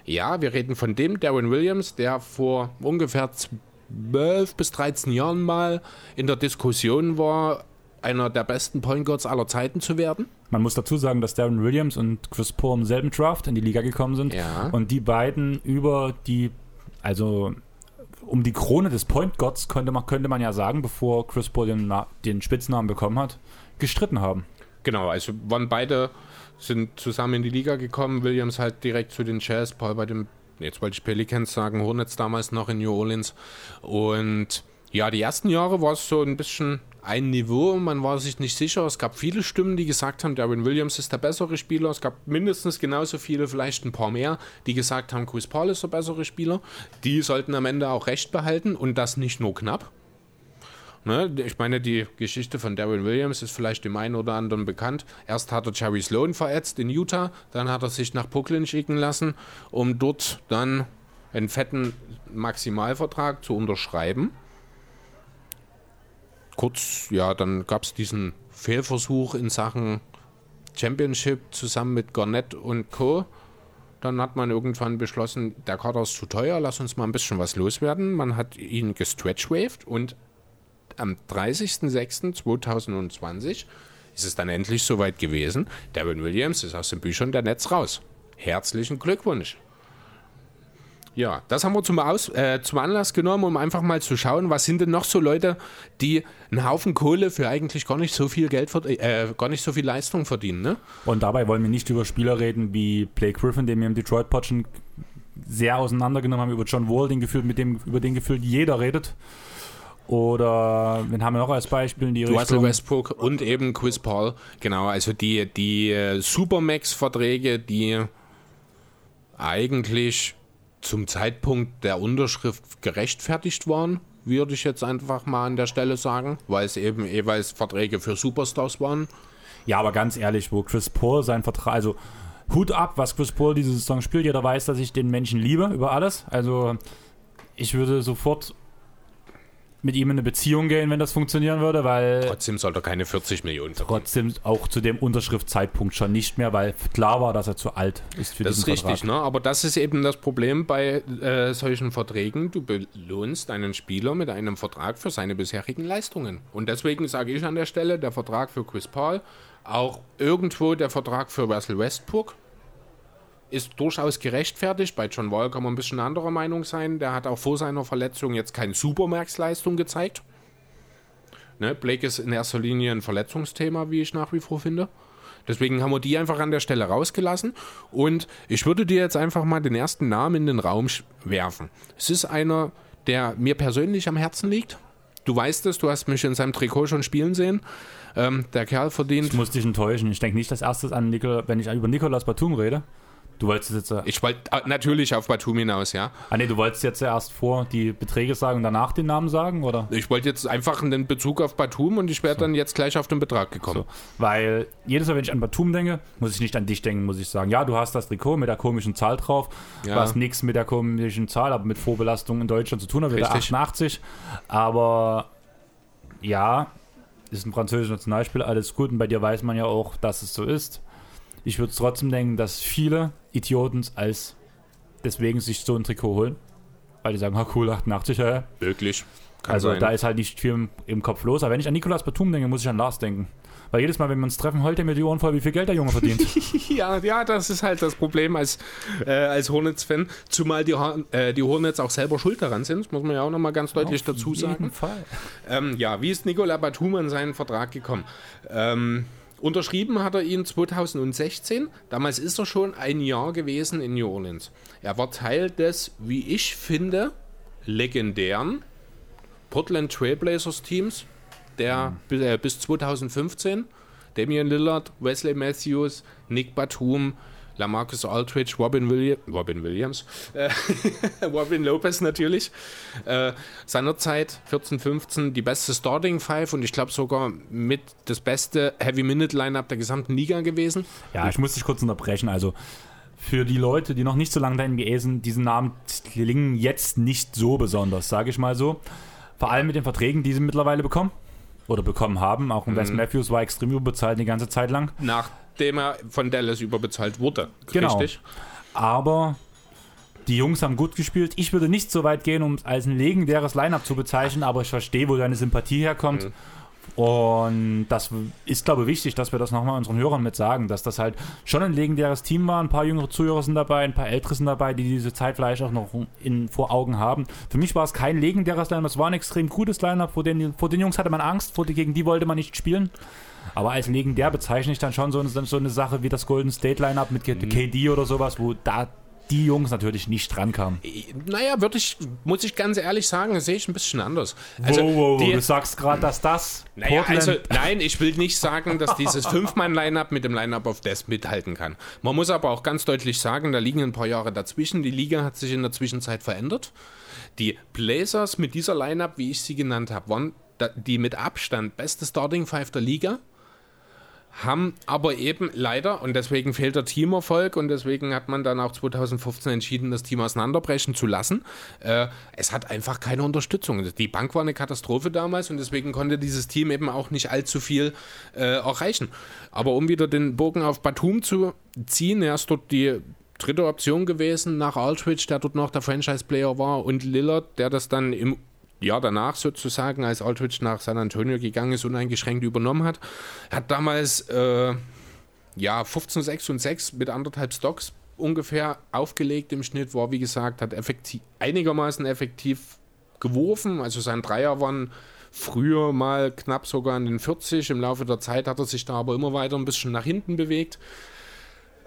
Ja, wir reden von dem Darren Williams, der vor ungefähr 12 bis 13 Jahren mal in der Diskussion war, einer der besten Point Guards aller Zeiten zu werden. Man muss dazu sagen, dass Darren Williams und Chris Paul im selben Draft in die Liga gekommen sind. Ja. Und die beiden über die, also um die Krone des Point Gods, könnte man, könnte man ja sagen, bevor Chris Paul den, den Spitznamen bekommen hat, gestritten haben. Genau, also waren beide sind zusammen in die Liga gekommen. Williams halt direkt zu den Jazz, Paul bei dem, jetzt wollte ich Pelicans sagen, Hornets damals noch in New Orleans. Und ja, die ersten Jahre war es so ein bisschen ein Niveau, man war sich nicht sicher. Es gab viele Stimmen, die gesagt haben, Darwin Williams ist der bessere Spieler. Es gab mindestens genauso viele, vielleicht ein paar mehr, die gesagt haben, Chris Paul ist der bessere Spieler. Die sollten am Ende auch recht behalten und das nicht nur knapp. Ne? Ich meine, die Geschichte von Darwin Williams ist vielleicht dem einen oder anderen bekannt. Erst hat er Jerry Sloan verätzt in Utah, dann hat er sich nach Brooklyn schicken lassen, um dort dann einen fetten Maximalvertrag zu unterschreiben kurz, ja, dann gab es diesen Fehlversuch in Sachen Championship zusammen mit Garnett und Co. Dann hat man irgendwann beschlossen, der Kader ist zu teuer, lass uns mal ein bisschen was loswerden. Man hat ihn gestretchwaved und am 30.06.2020 ist es dann endlich soweit gewesen. Darren Williams ist aus den Büchern der Netz raus. Herzlichen Glückwunsch. Ja, das haben wir zum, Aus, äh, zum Anlass genommen, um einfach mal zu schauen, was sind denn noch so Leute, die einen Haufen Kohle für eigentlich gar nicht so viel Geld, äh, gar nicht so viel Leistung verdienen. Ne? Und dabei wollen wir nicht über Spieler reden wie Blake Griffin, den wir im Detroit Pod sehr auseinandergenommen haben, über John Wall, den gefühlt, mit dem, über den gefühlt jeder redet. Oder wen haben wir noch als Beispiel in die Russell Richtung? Westbrook und eben Chris Paul. Genau, also die, die äh, Supermax-Verträge, die eigentlich zum Zeitpunkt der Unterschrift gerechtfertigt waren, würde ich jetzt einfach mal an der Stelle sagen, weil es eben jeweils Verträge für Superstars waren. Ja, aber ganz ehrlich, wo Chris Paul sein Vertrag, also Hut ab, was Chris Paul diese Saison spielt. Jeder weiß, dass ich den Menschen liebe über alles. Also ich würde sofort mit ihm in eine Beziehung gehen, wenn das funktionieren würde, weil. Trotzdem sollte er keine 40 Millionen verdienen. Trotzdem auch zu dem Unterschriftzeitpunkt schon nicht mehr, weil klar war, dass er zu alt ist für das diesen Das ist richtig, ne? aber das ist eben das Problem bei äh, solchen Verträgen. Du belohnst einen Spieler mit einem Vertrag für seine bisherigen Leistungen. Und deswegen sage ich an der Stelle, der Vertrag für Chris Paul, auch irgendwo der Vertrag für Russell Westbrook, ist durchaus gerechtfertigt. Bei John Wall kann man ein bisschen anderer Meinung sein. Der hat auch vor seiner Verletzung jetzt keine Supermax-Leistung gezeigt. Ne, Blake ist in erster Linie ein Verletzungsthema, wie ich nach wie vor finde. Deswegen haben wir die einfach an der Stelle rausgelassen. Und ich würde dir jetzt einfach mal den ersten Namen in den Raum werfen. Es ist einer, der mir persönlich am Herzen liegt. Du weißt es, du hast mich in seinem Trikot schon spielen sehen. Ähm, der Kerl verdient. Ich muss dich enttäuschen. Ich denke nicht dass erstes an Nicol, wenn ich über Nicolas Batum rede Du wolltest jetzt. Äh, ich wollte äh, natürlich auf Batum hinaus, ja. Ah, nee, du wolltest jetzt erst vor die Beträge sagen und danach den Namen sagen, oder? Ich wollte jetzt einfach einen Bezug auf Batum und ich wäre so. dann jetzt gleich auf den Betrag gekommen. So. Weil jedes Mal, wenn ich an Batum denke, muss ich nicht an dich denken, muss ich sagen. Ja, du hast das Trikot mit der komischen Zahl drauf, ja. was nichts mit der komischen Zahl, aber mit Vorbelastung in Deutschland zu tun hat, mit der 88. Aber ja, ist ein französischer Nationalspieler, alles gut. Und bei dir weiß man ja auch, dass es so ist. Ich würde trotzdem denken, dass viele Idioten als deswegen sich so ein Trikot holen. Weil die sagen, ah cool, 88, ja. Wirklich. Kann also sein. da ist halt nicht viel im, im, Kopf los. Aber wenn ich an Nikolaus Batum denke, muss ich an Lars denken. Weil jedes Mal, wenn wir uns treffen, heult er mir die Ohren voll, wie viel Geld der Junge verdient. ja, ja, das ist halt das Problem als, äh, als Hornets-Fan. Zumal die, äh, die Hornets auch selber schuld daran sind, muss man ja auch nochmal ganz deutlich Auf dazu sagen. Auf jeden Fall. Ähm, ja, wie ist Nikola Batum an seinen Vertrag gekommen? Ähm, Unterschrieben hat er ihn 2016. Damals ist er schon ein Jahr gewesen in New Orleans. Er war Teil des, wie ich finde, legendären Portland Trailblazers Teams, der mhm. äh, bis 2015 Damian Lillard, Wesley Matthews, Nick Batum, Lamarcus Aldridge, Robin, Willi Robin Williams, äh, Robin Lopez natürlich. Äh, seinerzeit 14, 15 die beste Starting Five und ich glaube sogar mit das beste Heavy Minute Lineup der gesamten Liga gewesen. Ja, ich muss dich kurz unterbrechen. Also für die Leute, die noch nicht so lange da in NBA sind, diese Namen klingen jetzt nicht so besonders, sage ich mal so. Vor allem mit den Verträgen, die sie mittlerweile bekommen oder bekommen haben. Auch mhm. Wes Matthews war extrem überbezahlt die ganze Zeit lang. Nach nachdem er von Dallas überbezahlt wurde. Genau. Richtig? Aber die Jungs haben gut gespielt. Ich würde nicht so weit gehen, um es als ein legendäres Line-Up zu bezeichnen, aber ich verstehe, wo deine Sympathie herkommt. Mhm. Und das ist, glaube ich, wichtig, dass wir das nochmal unseren Hörern mit sagen, dass das halt schon ein legendäres Team war. Ein paar jüngere Zuhörer sind dabei, ein paar ältere sind dabei, die diese Zeit vielleicht auch noch in, vor Augen haben. Für mich war es kein legendäres Line-Up, es war ein extrem gutes Line-Up. Vor den, vor den Jungs hatte man Angst, vor, gegen die wollte man nicht spielen. Aber als legendär bezeichne ich dann schon so eine, so eine Sache wie das Golden State Lineup mit mhm. KD oder sowas, wo da die Jungs natürlich nicht drankamen. Naja, würde ich, muss ich ganz ehrlich sagen, sehe ich ein bisschen anders. Also, wow, wow, wow. du sagst gerade, dass das. Naja, also, nein, ich will nicht sagen, dass dieses Fünf-Mann-Line-Up mit dem Line-Up auf Death mithalten kann. Man muss aber auch ganz deutlich sagen, da liegen ein paar Jahre dazwischen. Die Liga hat sich in der Zwischenzeit verändert. Die Blazers mit dieser Line-Up, wie ich sie genannt habe, waren die mit Abstand beste Starting Five der Liga haben aber eben leider, und deswegen fehlt der Teamerfolg und deswegen hat man dann auch 2015 entschieden, das Team auseinanderbrechen zu lassen. Äh, es hat einfach keine Unterstützung. Die Bank war eine Katastrophe damals und deswegen konnte dieses Team eben auch nicht allzu viel äh, erreichen. Aber um wieder den Bogen auf Batum zu ziehen, er ist dort die dritte Option gewesen nach Aldridge, der dort noch der Franchise-Player war und Lillard, der das dann im Jahr danach sozusagen, als Aldridge nach San Antonio gegangen ist, uneingeschränkt übernommen hat. Hat damals äh, ja 15, 6 und 6 mit anderthalb Stocks ungefähr aufgelegt im Schnitt, war wie gesagt, hat effektiv, einigermaßen effektiv geworfen. Also sein Dreier waren früher mal knapp sogar an den 40. Im Laufe der Zeit hat er sich da aber immer weiter ein bisschen nach hinten bewegt.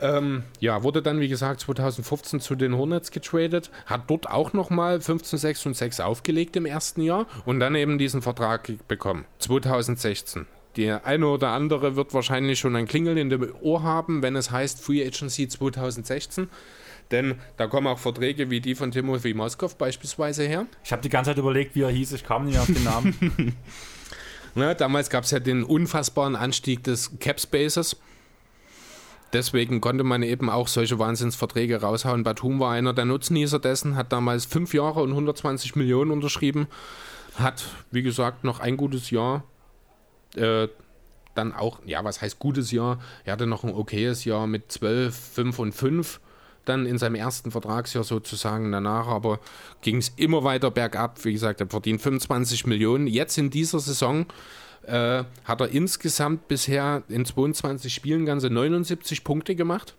Ähm, ja, wurde dann, wie gesagt, 2015 zu den Hornets getradet, hat dort auch nochmal 15, 6 und 6 aufgelegt im ersten Jahr und dann eben diesen Vertrag bekommen. 2016. Der eine oder andere wird wahrscheinlich schon ein Klingeln in dem Ohr haben, wenn es heißt Free Agency 2016. Denn da kommen auch Verträge wie die von Timothy Moskow beispielsweise her. Ich habe die ganze Zeit überlegt, wie er hieß. Ich kam nicht auf den Namen. Na, damals gab es ja den unfassbaren Anstieg des Cap Spaces deswegen konnte man eben auch solche Wahnsinnsverträge raushauen. Batum war einer der Nutznießer dessen, hat damals fünf Jahre und 120 Millionen unterschrieben, hat, wie gesagt, noch ein gutes Jahr. Äh, dann auch, ja, was heißt gutes Jahr? Er hatte noch ein okayes Jahr mit 12, 5 und 5 dann in seinem ersten Vertragsjahr sozusagen danach, aber ging es immer weiter bergab. Wie gesagt, er verdient 25 Millionen. Jetzt in dieser Saison äh, hat er insgesamt bisher in 22 Spielen ganze 79 Punkte gemacht.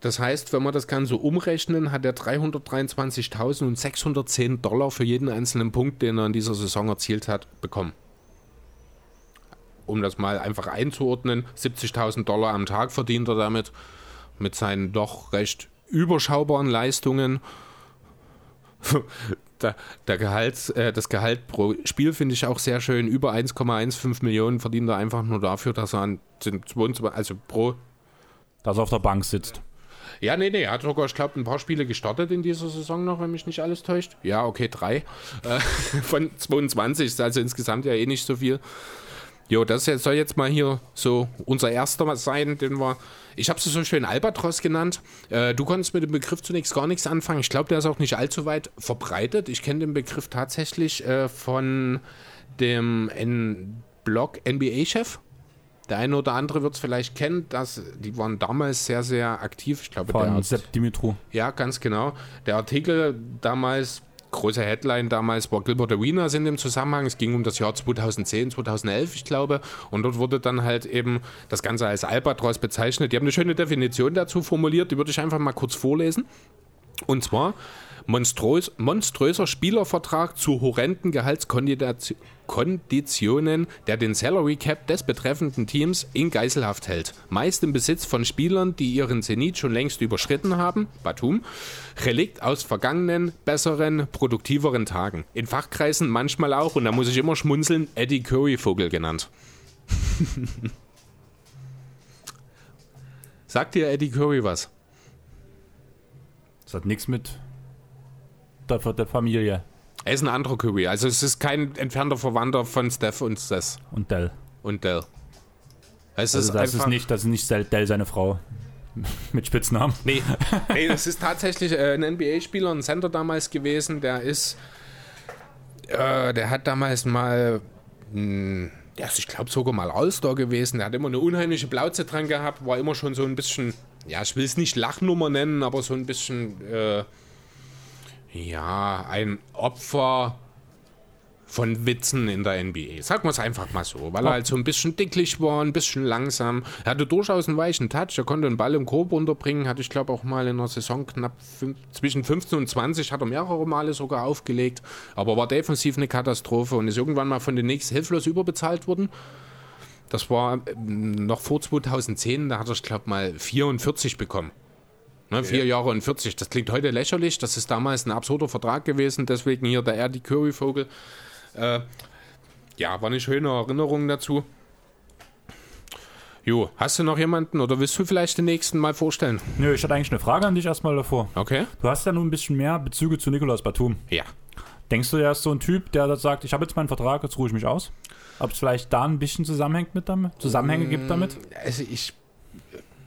Das heißt, wenn wir das Ganze umrechnen, hat er 323.610 Dollar für jeden einzelnen Punkt, den er in dieser Saison erzielt hat, bekommen. Um das mal einfach einzuordnen, 70.000 Dollar am Tag verdient er damit, mit seinen doch recht überschaubaren Leistungen der, der Gehalt, äh, das Gehalt pro Spiel finde ich auch sehr schön. Über 1,15 Millionen verdient er einfach nur dafür, dass er an den 22, also pro. Dass er auf der Bank sitzt. Ja, nee, nee, er hat sogar, ich glaube, ein paar Spiele gestartet in dieser Saison noch, wenn mich nicht alles täuscht. Ja, okay, drei. Äh, von 22, ist also insgesamt ja eh nicht so viel. Jo, das soll jetzt mal hier so unser erster sein, den wir. Ich habe es so schön Albatros genannt. Äh, du konntest mit dem Begriff zunächst gar nichts anfangen. Ich glaube, der ist auch nicht allzu weit verbreitet. Ich kenne den Begriff tatsächlich äh, von dem N Blog NBA-Chef. Der eine oder andere wird es vielleicht kennen, dass die waren damals sehr, sehr aktiv. Ich glaube, Von der Sepp Dimitru. ja, ganz genau. Der Artikel damals, große Headline damals, war Gilbert Arenas in dem Zusammenhang. Es ging um das Jahr 2010, 2011, ich glaube. Und dort wurde dann halt eben das Ganze als Albatros bezeichnet. Die haben eine schöne Definition dazu formuliert, die würde ich einfach mal kurz vorlesen. Und zwar monströs, monströser Spielervertrag zu horrenden Gehaltskonditionen, der den Salary Cap des betreffenden Teams in Geiselhaft hält. Meist im Besitz von Spielern, die ihren Zenit schon längst überschritten haben, Batum, Relikt aus vergangenen, besseren, produktiveren Tagen. In Fachkreisen manchmal auch, und da muss ich immer schmunzeln, Eddie Curry-Vogel genannt. Sagt dir Eddie Curry was? Das hat nichts mit der, der Familie Er ist ein anderer Curry. Also es ist kein entfernter Verwandter von Steph und Seth und Dell. und Dell. Es Also ist das ist nicht, das ist nicht Dell seine Frau. mit Spitznamen. Nee, nee das ist tatsächlich äh, ein NBA-Spieler, ein Center damals gewesen. Der ist, äh, der hat damals mal, mh, der ist, ich glaube, sogar mal All-Star gewesen. Der hat immer eine unheimliche Blauze dran gehabt, war immer schon so ein bisschen, ja, ich will es nicht Lachnummer nennen, aber so ein bisschen, äh, ja, ein Opfer von Witzen in der NBA. Sagen wir es einfach mal so, weil er halt so ein bisschen dicklich war, ein bisschen langsam. Er hatte durchaus einen weichen Touch, er konnte den Ball im Korb unterbringen, hatte ich glaube auch mal in einer Saison knapp fünf, zwischen 15 und 20, hat er mehrere Male sogar aufgelegt, aber war defensiv eine Katastrophe und ist irgendwann mal von den Knicks hilflos überbezahlt worden. Das war ähm, noch vor 2010, da hat er, ich glaube, mal 44 bekommen. Ne, vier Jahre und 40. Das klingt heute lächerlich. Das ist damals ein absurder Vertrag gewesen. Deswegen hier der Eddie Curry-Vogel. Äh, ja, war eine schöne Erinnerung dazu. Jo, hast du noch jemanden oder willst du vielleicht den nächsten mal vorstellen? Nö, ich hatte eigentlich eine Frage an dich erstmal davor. Okay. Du hast ja nun ein bisschen mehr Bezüge zu Nikolaus Batum. Ja. Denkst du, er ist so ein Typ, der sagt, ich habe jetzt meinen Vertrag, jetzt ruhe ich mich aus? Ob es vielleicht da ein bisschen zusammenhängt mit damit, Zusammenhänge gibt damit? Also ich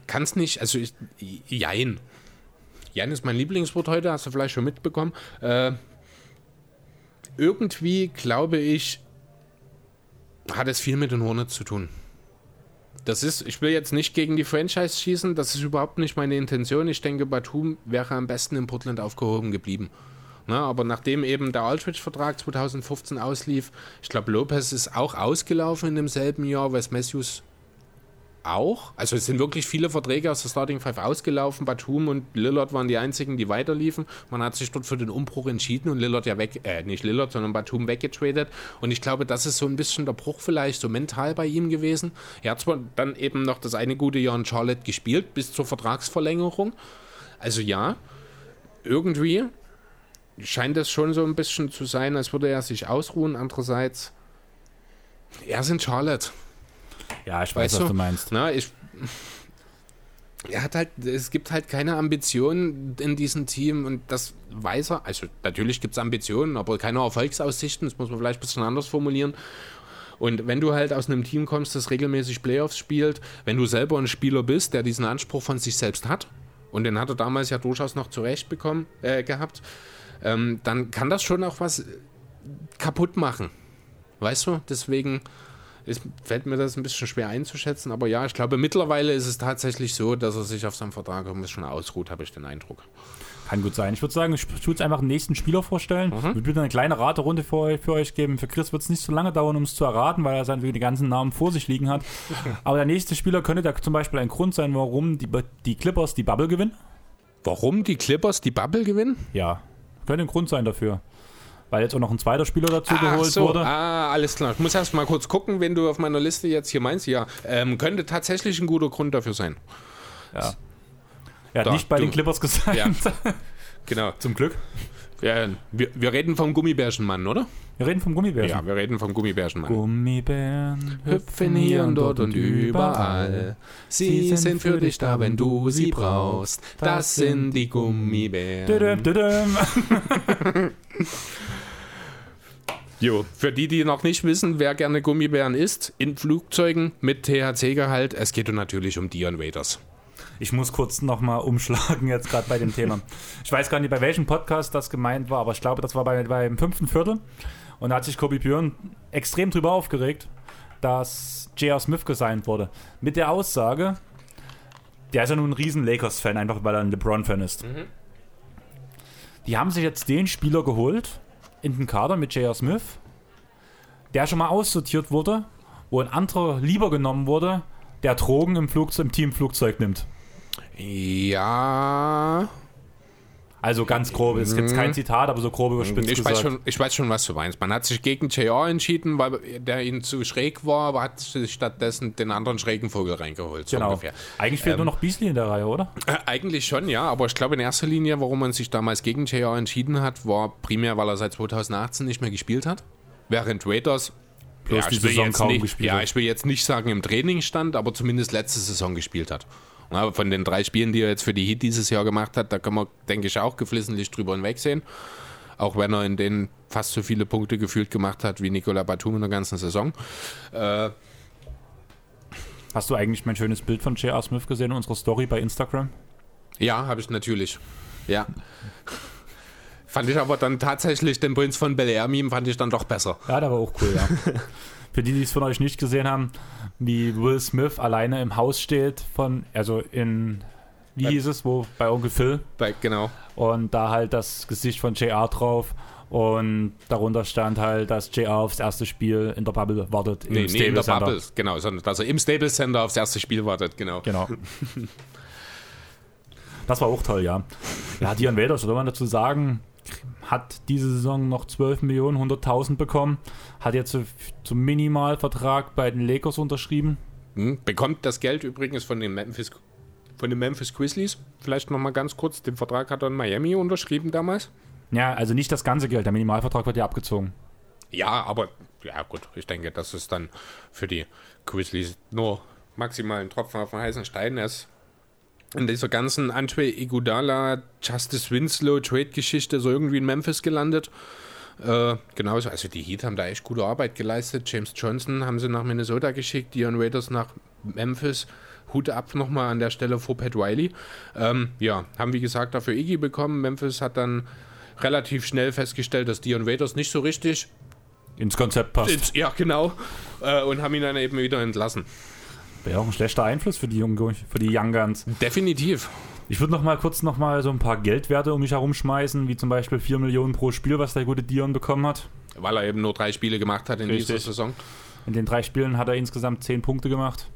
kann es nicht, also ich, jein. Jein ist mein Lieblingswort heute, hast du vielleicht schon mitbekommen. Äh, irgendwie glaube ich, hat es viel mit den Hornets zu tun. Das ist, ich will jetzt nicht gegen die Franchise schießen, das ist überhaupt nicht meine Intention. Ich denke, Batum wäre am besten in Portland aufgehoben geblieben. Na, aber nachdem eben der Aldridge-Vertrag 2015 auslief, ich glaube, Lopez ist auch ausgelaufen in demselben Jahr, Wes Matthews auch. Also es sind wirklich viele Verträge aus der Starting Five ausgelaufen. Batum und Lillard waren die einzigen, die weiterliefen. Man hat sich dort für den Umbruch entschieden und Lillard ja weg, äh, nicht Lillard, sondern Batum weggetradet. Und ich glaube, das ist so ein bisschen der Bruch vielleicht so mental bei ihm gewesen. Er hat zwar dann eben noch das eine gute Jahr in Charlotte gespielt, bis zur Vertragsverlängerung. Also ja, irgendwie scheint es schon so ein bisschen zu sein, als würde er sich ausruhen. Andererseits, er ist in Charlotte. Ja, ich weiß, Weißt was du? meinst. Na, ich. Er hat halt, es gibt halt keine Ambitionen in diesem Team und das weiß er. Also natürlich gibt es Ambitionen, aber keine Erfolgsaussichten, das muss man vielleicht ein bisschen anders formulieren. Und wenn du halt aus einem Team kommst, das regelmäßig Playoffs spielt, wenn du selber ein Spieler bist, der diesen Anspruch von sich selbst hat, und den hat er damals ja durchaus noch zurecht bekommen, äh, gehabt, ähm, dann kann das schon auch was kaputt machen. Weißt du? Deswegen ist, fällt mir das ein bisschen schwer einzuschätzen. Aber ja, ich glaube, mittlerweile ist es tatsächlich so, dass er sich auf seinem Vertrag ein bisschen ausruht, habe ich den Eindruck. Kann gut sein. Ich würde sagen, ich tue jetzt einfach den nächsten Spieler vorstellen. Ich würde wieder eine kleine Raterunde für euch, für euch geben. Für Chris wird es nicht so lange dauern, um es zu erraten, weil er seine die ganzen Namen vor sich liegen hat. Aber der nächste Spieler könnte da zum Beispiel ein Grund sein, warum die, die Clippers die Bubble gewinnen. Warum die Clippers die Bubble gewinnen? Ja, könnte ein Grund sein dafür. Weil jetzt auch noch ein zweiter Spieler dazu geholt so. wurde. Ah, alles klar. Ich muss erst mal kurz gucken, wenn du auf meiner Liste jetzt hier meinst. Ja, ähm, könnte tatsächlich ein guter Grund dafür sein. Ja. Er hat Da, nicht bei du. den Clippers gesagt. Ja. Genau. Zum Glück. Ja, wir, wir reden vom Gummibärchenmann, oder? Wir reden vom Gummibärchen. Ja, wir reden vom Gummibärchenmann. Gummibären Hüpfen hier und dort und überall. Sie sind für dich da, wenn du sie brauchst. Das sind die Gummibären. Düdüm, düdüm. Jo, für die, die noch nicht wissen, wer gerne Gummibären isst, in Flugzeugen mit THC-Gehalt, es geht natürlich um Dion Waiters. Ich muss kurz nochmal umschlagen jetzt gerade bei dem Thema. Ich weiß gar nicht, bei welchem Podcast das gemeint war, aber ich glaube, das war bei, beim fünften Viertel. Und da hat sich Kobe Björn extrem drüber aufgeregt, dass J.R. Smith gesigned wurde. Mit der Aussage, der ist ja nun ein riesen Lakers-Fan, einfach weil er ein LeBron-Fan ist. Die haben sich jetzt den Spieler geholt in den Kader mit J.R. Smith, der schon mal aussortiert wurde, wo ein anderer lieber genommen wurde, der Drogen im, Flugzeug, im Teamflugzeug nimmt. Ja, Also ganz grob, ist jetzt kein Zitat, aber so grob überspitzt ich weiß, schon, ich weiß schon, was du meinst. Man hat sich gegen JR entschieden, weil der ihnen zu schräg war, aber hat sich stattdessen den anderen schrägen Vogel reingeholt. So genau. ungefähr. Eigentlich fehlt nur noch Beasley in der Reihe, oder? Äh, eigentlich schon, ja, aber ich glaube in erster Linie, warum man sich damals gegen JR entschieden hat, war primär, weil er seit 2018 nicht mehr gespielt hat. Während Raiders Bloß ja, die Saison kaum nicht, gespielt Ja, ich will jetzt nicht sagen im Training stand, aber zumindest letzte Saison gespielt hat. Ja, von den drei Spielen, die er jetzt für die Heat dieses Jahr gemacht hat, da kann man, denke ich, auch geflissentlich drüber hinwegsehen. Auch wenn er in denen fast so viele Punkte gefühlt gemacht hat wie Nicola Batum in der ganzen Saison. Äh, Hast du eigentlich mein schönes Bild von J.R. Smith gesehen in unserer Story bei Instagram? ja, habe ich natürlich. Ja. Fand ich aber dann tatsächlich den Prinz von Bel Air Meme fand ich dann doch besser. Ja, der war auch cool, ja. Für die, die es von euch nicht gesehen haben, wie Will Smith alleine im Haus steht von, also in, wie Bei- hieß es, wo, bei Onkel Phil Bei, genau. und da halt das Gesicht von JR drauf und darunter stand halt, dass JR aufs erste Spiel in der Bubble wartet. im Nee, nee, in der Center. Bubble, genau, sondern dass er im Stable Center aufs erste Spiel wartet, genau. Genau. Das war auch toll, ja. Ja, Dion Waiters, soll man dazu sagen, hat diese Saison noch 12 Millionen, 100.000 bekommen, hat jetzt zum Minimalvertrag bei den Lakers unterschrieben. Hm, Bekommt das Geld übrigens von den Memphis, von den Memphis Grizzlies. Vielleicht nochmal ganz kurz, den Vertrag hat er in Miami unterschrieben damals. Ja, also nicht das ganze Geld, der Minimalvertrag wird ja abgezogen. Ja, aber ja gut, ich denke, das ist dann für die Grizzlies nur maximal ein Tropfen auf den heißen Stein. Ist in dieser ganzen Andre Iguodala, Justice Winslow Trade-Geschichte so irgendwie in Memphis gelandet. Äh, genauso, also die Heat haben da echt gute Arbeit geleistet. James Johnson haben sie nach Minnesota geschickt, Dion Waiters nach Memphis. Hut ab nochmal an der Stelle vor Pat Riley. Ähm, ja, haben wie gesagt dafür Iggy bekommen. Memphis hat dann relativ schnell festgestellt, dass Dion Waiters nicht so richtig Ins Konzept passt. Jetzt- Ja, genau. Äh, und haben ihn dann eben wieder entlassen. Wäre auch ein schlechter Einfluss für die, Jungen, für die Young Guns. Definitiv. Ich würde noch mal kurz noch mal so ein paar Geldwerte um mich herumschmeißen, wie zum Beispiel 4 Millionen pro Spiel, was der gute Dion bekommen hat. Weil er eben nur drei Spiele gemacht hat in Richtig. dieser Saison. In den drei Spielen hat er insgesamt 10 Punkte gemacht.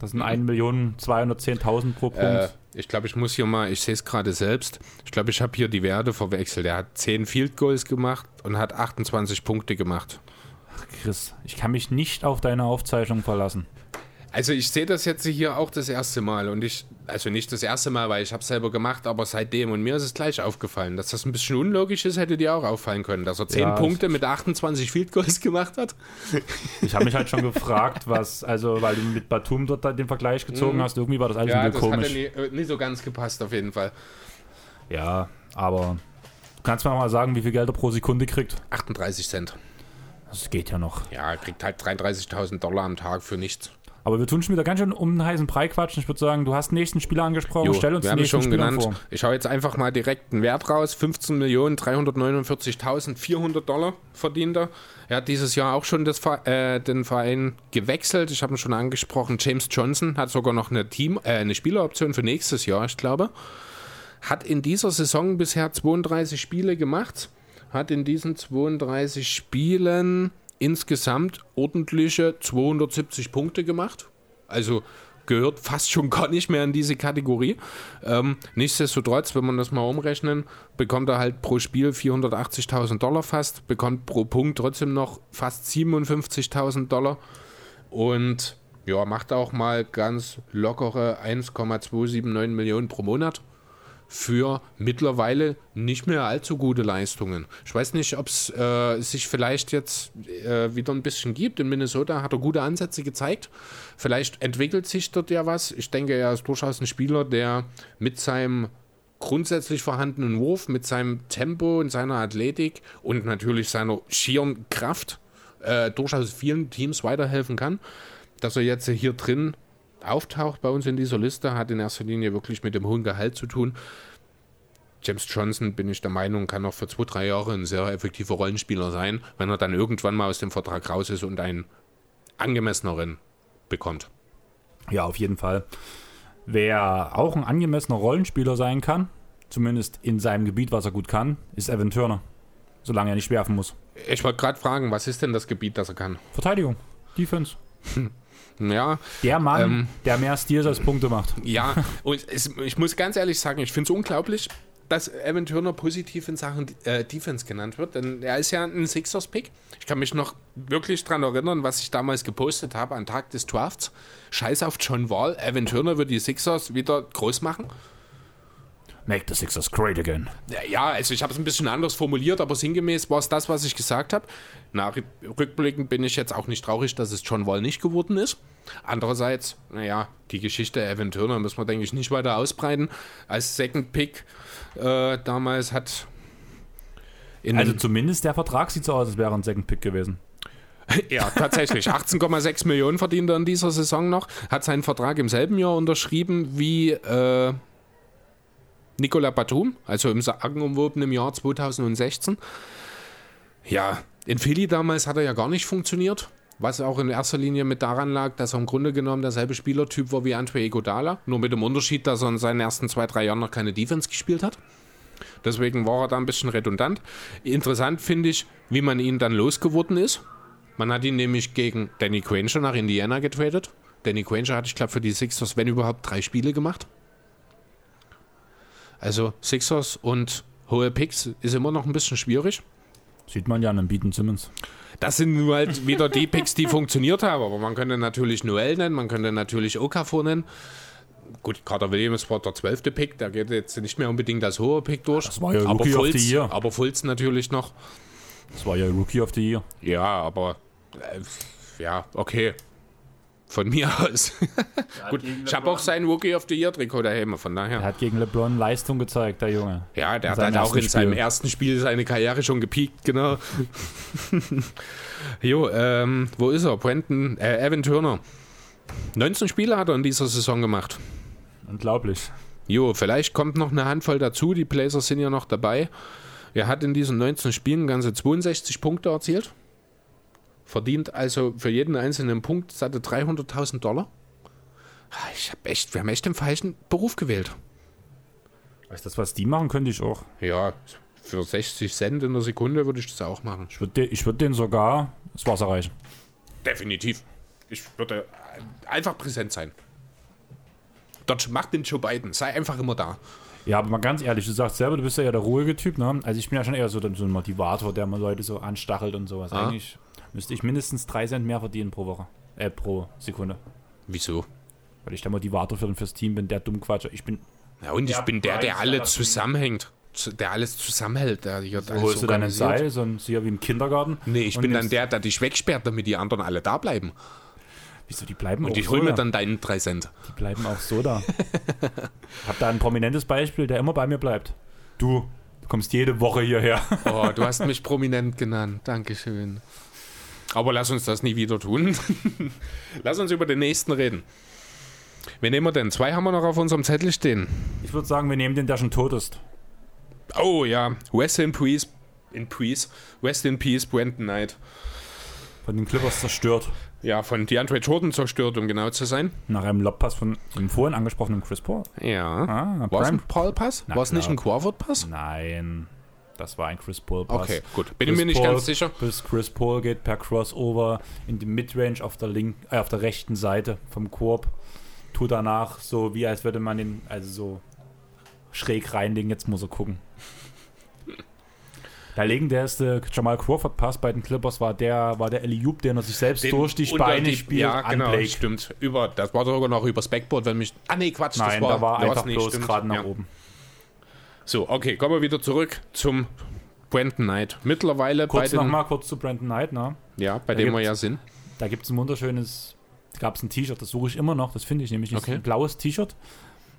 Das sind 1.210.000 pro Punkt. Äh, ich glaube, ich muss hier mal, ich sehe es gerade selbst. Ich glaube, ich habe hier die Werte verwechselt. Er hat 10 Field Goals gemacht und hat 28 Punkte gemacht. Chris, ich kann mich nicht auf deine Aufzeichnung verlassen. Also ich sehe das jetzt hier auch das erste Mal und ich, also nicht das erste Mal, weil ich habe es selber gemacht, aber seitdem und mir ist es gleich aufgefallen, dass das ein bisschen unlogisch ist, hätte dir auch auffallen können, dass er 10 Ja, Punkte mit 28 Field Goals gemacht hat. Ich habe mich halt schon gefragt, was, also, weil du mit Batum dort den Vergleich gezogen hast, irgendwie war das alles Mhm. Ja, ein das bisschen hat komisch. nie, äh, nie so ganz gepasst auf jeden Fall. Ja, aber du kannst mir mal sagen, wie viel Geld er pro Sekunde kriegt. 38 Cent. Das geht ja noch. Ja, er kriegt halt 33.000 Dollar am Tag für nichts. Aber wir tun schon wieder ganz schön um den heißen Brei quatschen. Ich würde sagen, du hast den nächsten Spieler angesprochen. Jo, Stell uns den nächsten schon Spieler genannt. vor. Ich hau jetzt einfach mal direkt einen Wert raus. 15.349.400 Dollar verdient er. Er hat dieses Jahr auch schon das, äh, den Verein gewechselt. Ich habe ihn schon angesprochen. James Johnson hat sogar noch eine, Team, äh, eine Spieleroption für nächstes Jahr, ich glaube. Hat in dieser Saison bisher 32 Spiele gemacht. Hat in diesen 32 Spielen insgesamt ordentliche 270 Punkte gemacht. Also gehört fast schon gar nicht mehr in diese Kategorie. Ähm, nichtsdestotrotz, wenn man das mal umrechnen, bekommt er halt pro Spiel 480.000 Dollar fast, bekommt pro Punkt trotzdem noch fast 57.000 Dollar und ja, macht auch mal ganz lockere 1,279 Millionen pro Monat. Für mittlerweile nicht mehr allzu gute Leistungen. Ich weiß nicht, ob es äh, sich vielleicht jetzt äh, wieder ein bisschen gibt. In Minnesota hat er gute Ansätze gezeigt. Vielleicht entwickelt sich dort ja was. Ich denke, er ist durchaus ein Spieler, der mit seinem grundsätzlich vorhandenen Wurf, mit seinem Tempo und seiner Athletik und natürlich seiner schieren Kraft äh, durchaus vielen Teams weiterhelfen kann. Dass er jetzt hier drin auftaucht bei uns in dieser Liste, hat in erster Linie wirklich mit dem hohen Gehalt zu tun. James Johnson, bin ich der Meinung, kann noch für zwei, drei Jahre ein sehr effektiver Rollenspieler sein, wenn er dann irgendwann mal aus dem Vertrag raus ist und einen angemesseneren bekommt. Ja, auf jeden Fall. Wer auch ein angemessener Rollenspieler sein kann, zumindest in seinem Gebiet, was er gut kann, ist Evan Turner. Solange er nicht werfen muss. Ich wollte gerade fragen, was ist denn das Gebiet, das er kann? Verteidigung, Defense. Ja. Der Mann, ähm, der mehr Steals als Punkte macht. Ja, und es, ich muss ganz ehrlich sagen, ich finde es unglaublich, dass Evan Turner positiv in Sachen äh, Defense genannt wird, denn er ist ja ein Sixers-Pick. Ich kann mich noch wirklich daran erinnern, was ich damals gepostet habe am Tag des Drafts. Scheiß auf John Wall, Evan Turner wird die Sixers wieder groß machen. Make the Sixers great again. Ja, also ich habe es ein bisschen anders formuliert, aber sinngemäß war es das, was ich gesagt habe. Nach rückblickend bin ich jetzt auch nicht traurig, dass es John Wall nicht geworden ist. Andererseits, naja, die Geschichte Evan Turner müssen wir, denke ich, nicht weiter ausbreiten. Als Second Pick äh, damals hat. also zumindest der Vertrag sieht so aus, als wäre ein Second Pick gewesen. ja, tatsächlich. 18,6 Millionen verdient er in dieser Saison noch. Hat seinen Vertrag im selben Jahr unterschrieben wie äh, Nicola Batum, also im sagenumwobenen Jahr 2016. Ja, in Philly damals hat er ja gar nicht funktioniert. Was auch in erster Linie mit daran lag, dass er im Grunde genommen derselbe Spielertyp war wie Andre Iguodala, nur mit dem Unterschied, dass er in seinen ersten zwei, drei Jahren noch keine Defense gespielt hat. Deswegen war er da ein bisschen redundant. Interessant finde ich, wie man ihn dann losgeworden ist. Man hat ihn nämlich gegen Danny Granger nach Indiana getradet. Danny Granger hatte, ich glaube, für die Sixers, wenn überhaupt, drei Spiele gemacht. Also Sixers und hohe Picks ist immer noch ein bisschen schwierig. Sieht man ja an dem Beaton Simmons. Das sind nur halt wieder die Picks, die funktioniert haben. Aber man könnte natürlich Noel nennen, man könnte natürlich Okafor nennen. Gut, Carter Williams war der zwölfte Pick, der geht jetzt nicht mehr unbedingt als hoher Pick durch. Das war ja aber Rookie Fultz, of the Year. Aber Fultz natürlich noch. Das war ja Rookie of the Year. Ja, aber äh, ja, okay. Von mir aus. Gut, ich habe auch sein Rookie of the Year Trikot daheim, von daher. Er hat gegen LeBron Leistung gezeigt, der Junge. Ja, der hat halt auch in seinem ersten Spiel seine Karriere schon gepiekt, genau. jo, ähm, wo ist er? Brandon, äh, Evan Turner. 19 Spiele hat er in dieser Saison gemacht. Unglaublich. Jo, vielleicht kommt noch eine Handvoll dazu. Die Blazers sind ja noch dabei. Er hat in diesen 19 Spielen ganze 62 Punkte erzielt. Verdient also für jeden einzelnen Punkt satte 300.000 Dollar. Ich habe echt, wir haben echt den falschen Beruf gewählt. Weißt du, das, was die machen, könnte ich auch. Ja, für 60 Cent in der Sekunde würde ich das auch machen. Ich würde ich würd denen sogar das Wasser reichen. Definitiv. Ich würde einfach präsent sein. Dort macht den Joe Biden. Sei einfach immer da. Ja, aber mal ganz ehrlich, du sagst selber, du bist ja der ruhige Typ, ne? Also ich bin ja schon eher so, so ein Motivator, der mal Leute so anstachelt und sowas. Ah. Eigentlich müsste ich mindestens 3 Cent mehr verdienen pro Woche. Äh, pro Sekunde. Wieso? Weil ich der Motivator für, fürs Team bin, der Dummquatscher. Ich bin. Ja, und ich Der bin der, der alle zusammenhängt. Zu- Der alles zusammenhält. Der hier Wo alles holst du deinen organisiert. Seil? So ein hier wie im Kindergarten? Nee, ich bin dann der, der dich wegsperrt, damit die anderen alle da bleiben. Wieso, die bleiben Und auch ich so hol mir da. dann deinen 3 Cent. Die bleiben auch so da. ich hab da ein prominentes Beispiel, der immer bei mir bleibt. Du, du kommst jede Woche hierher. Oh, du hast mich prominent genannt. Dankeschön. Aber lass uns das nie wieder tun. lass uns über den nächsten reden. Wen nehmen wir denn? Zwei haben wir noch auf unserem Zettel stehen. Ich würde sagen, wir nehmen den, der schon tot ist. Oh ja, West in Peace. In Peace. West in Peace, Brandon Knight. Von den Clippers zerstört. Ja, von DeAndre Jordan zerstört, um genau zu sein. Nach einem Lobpass von dem vorhin angesprochenen Chris Paul. Ja. Ah, War es ein. Paul-Pass? War es nicht ein Crawford-Pass? Nein, das war ein Chris Paul-Pass. Okay, gut. Bin Chris mir nicht Paul, ganz sicher. Bis Chris Paul geht per Crossover in die Midrange auf der link, äh, auf der rechten Seite vom Korb. Tut danach so, wie als würde man den, also so schräg reinlegen. Jetzt muss er gucken. Der legendärste Jamal Crawford Pass bei den Clippers war der, war der Eliup, den er sich selbst Den durch die Beine spielt Ja, genau, Blake. stimmt. Über, das war sogar noch übers Backboard, wenn mich. Ah, nee, Quatsch, Nein, das war. da war einfach nicht, bloß gerade nach ja. oben. So, okay, kommen wir wieder zurück zum Brandon Knight. Mittlerweile Kurz bei den, nochmal kurz zu Brandon Knight, ne? ja, bei Da dem wir ja sind. Da gibt es ein wunderschönes, gab es ein T-Shirt, das suche ich immer noch, das finde ich nämlich, Okay. ein blaues T-Shirt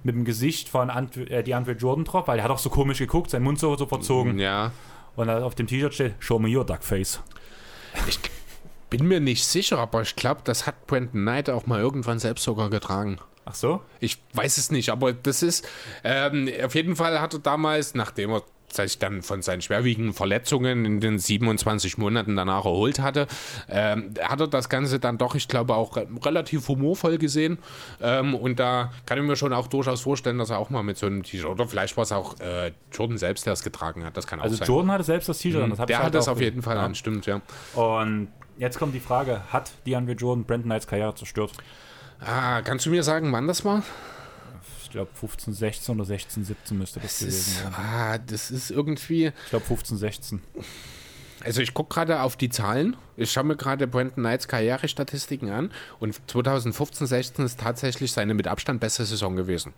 mit dem Gesicht von Ant äh, die Andre Jordan drauf, weil er hat auch so komisch geguckt, sein Mund so, so verzogen. Ja, Und auf dem T-Shirt steht, show me your duck face. ich bin mir nicht sicher, aber ich glaube, das hat Brandon Knight auch mal irgendwann selbst sogar getragen. Ach so? Ich weiß es nicht, aber das ist, ähm, auf jeden Fall hat er damals, nachdem er sich dann von seinen schwerwiegenden Verletzungen in den 27 Monaten danach erholt hatte, ähm, hat er das Ganze dann doch, ich glaube, auch re relativ humorvoll gesehen. Ähm, und da kann ich mir schon auch durchaus vorstellen, dass er auch mal mit so einem T-Shirt, oder vielleicht war es auch äh, Jordan selbst, der es getragen hat, das kann auch Also sein. Jordan hatte selbst das T-Shirt an, das der halt hat es auch auf jeden Fall ja. an, stimmt, ja. Und jetzt kommt die Frage, hat DeAndre Jordan Brandon Knights Karriere zerstört? Ah, kannst du mir sagen, wann das war? Ich glaube 15, 16 oder 16, 17 müsste das, Das gewesen sein. ah, das ist irgendwie, Ich glaube 15, 16. Also ich gucke gerade auf die Zahlen. Ich schaue mir gerade Brandon Knights Karrierestatistiken an und 2015, 16 ist tatsächlich seine mit Abstand beste Saison gewesen.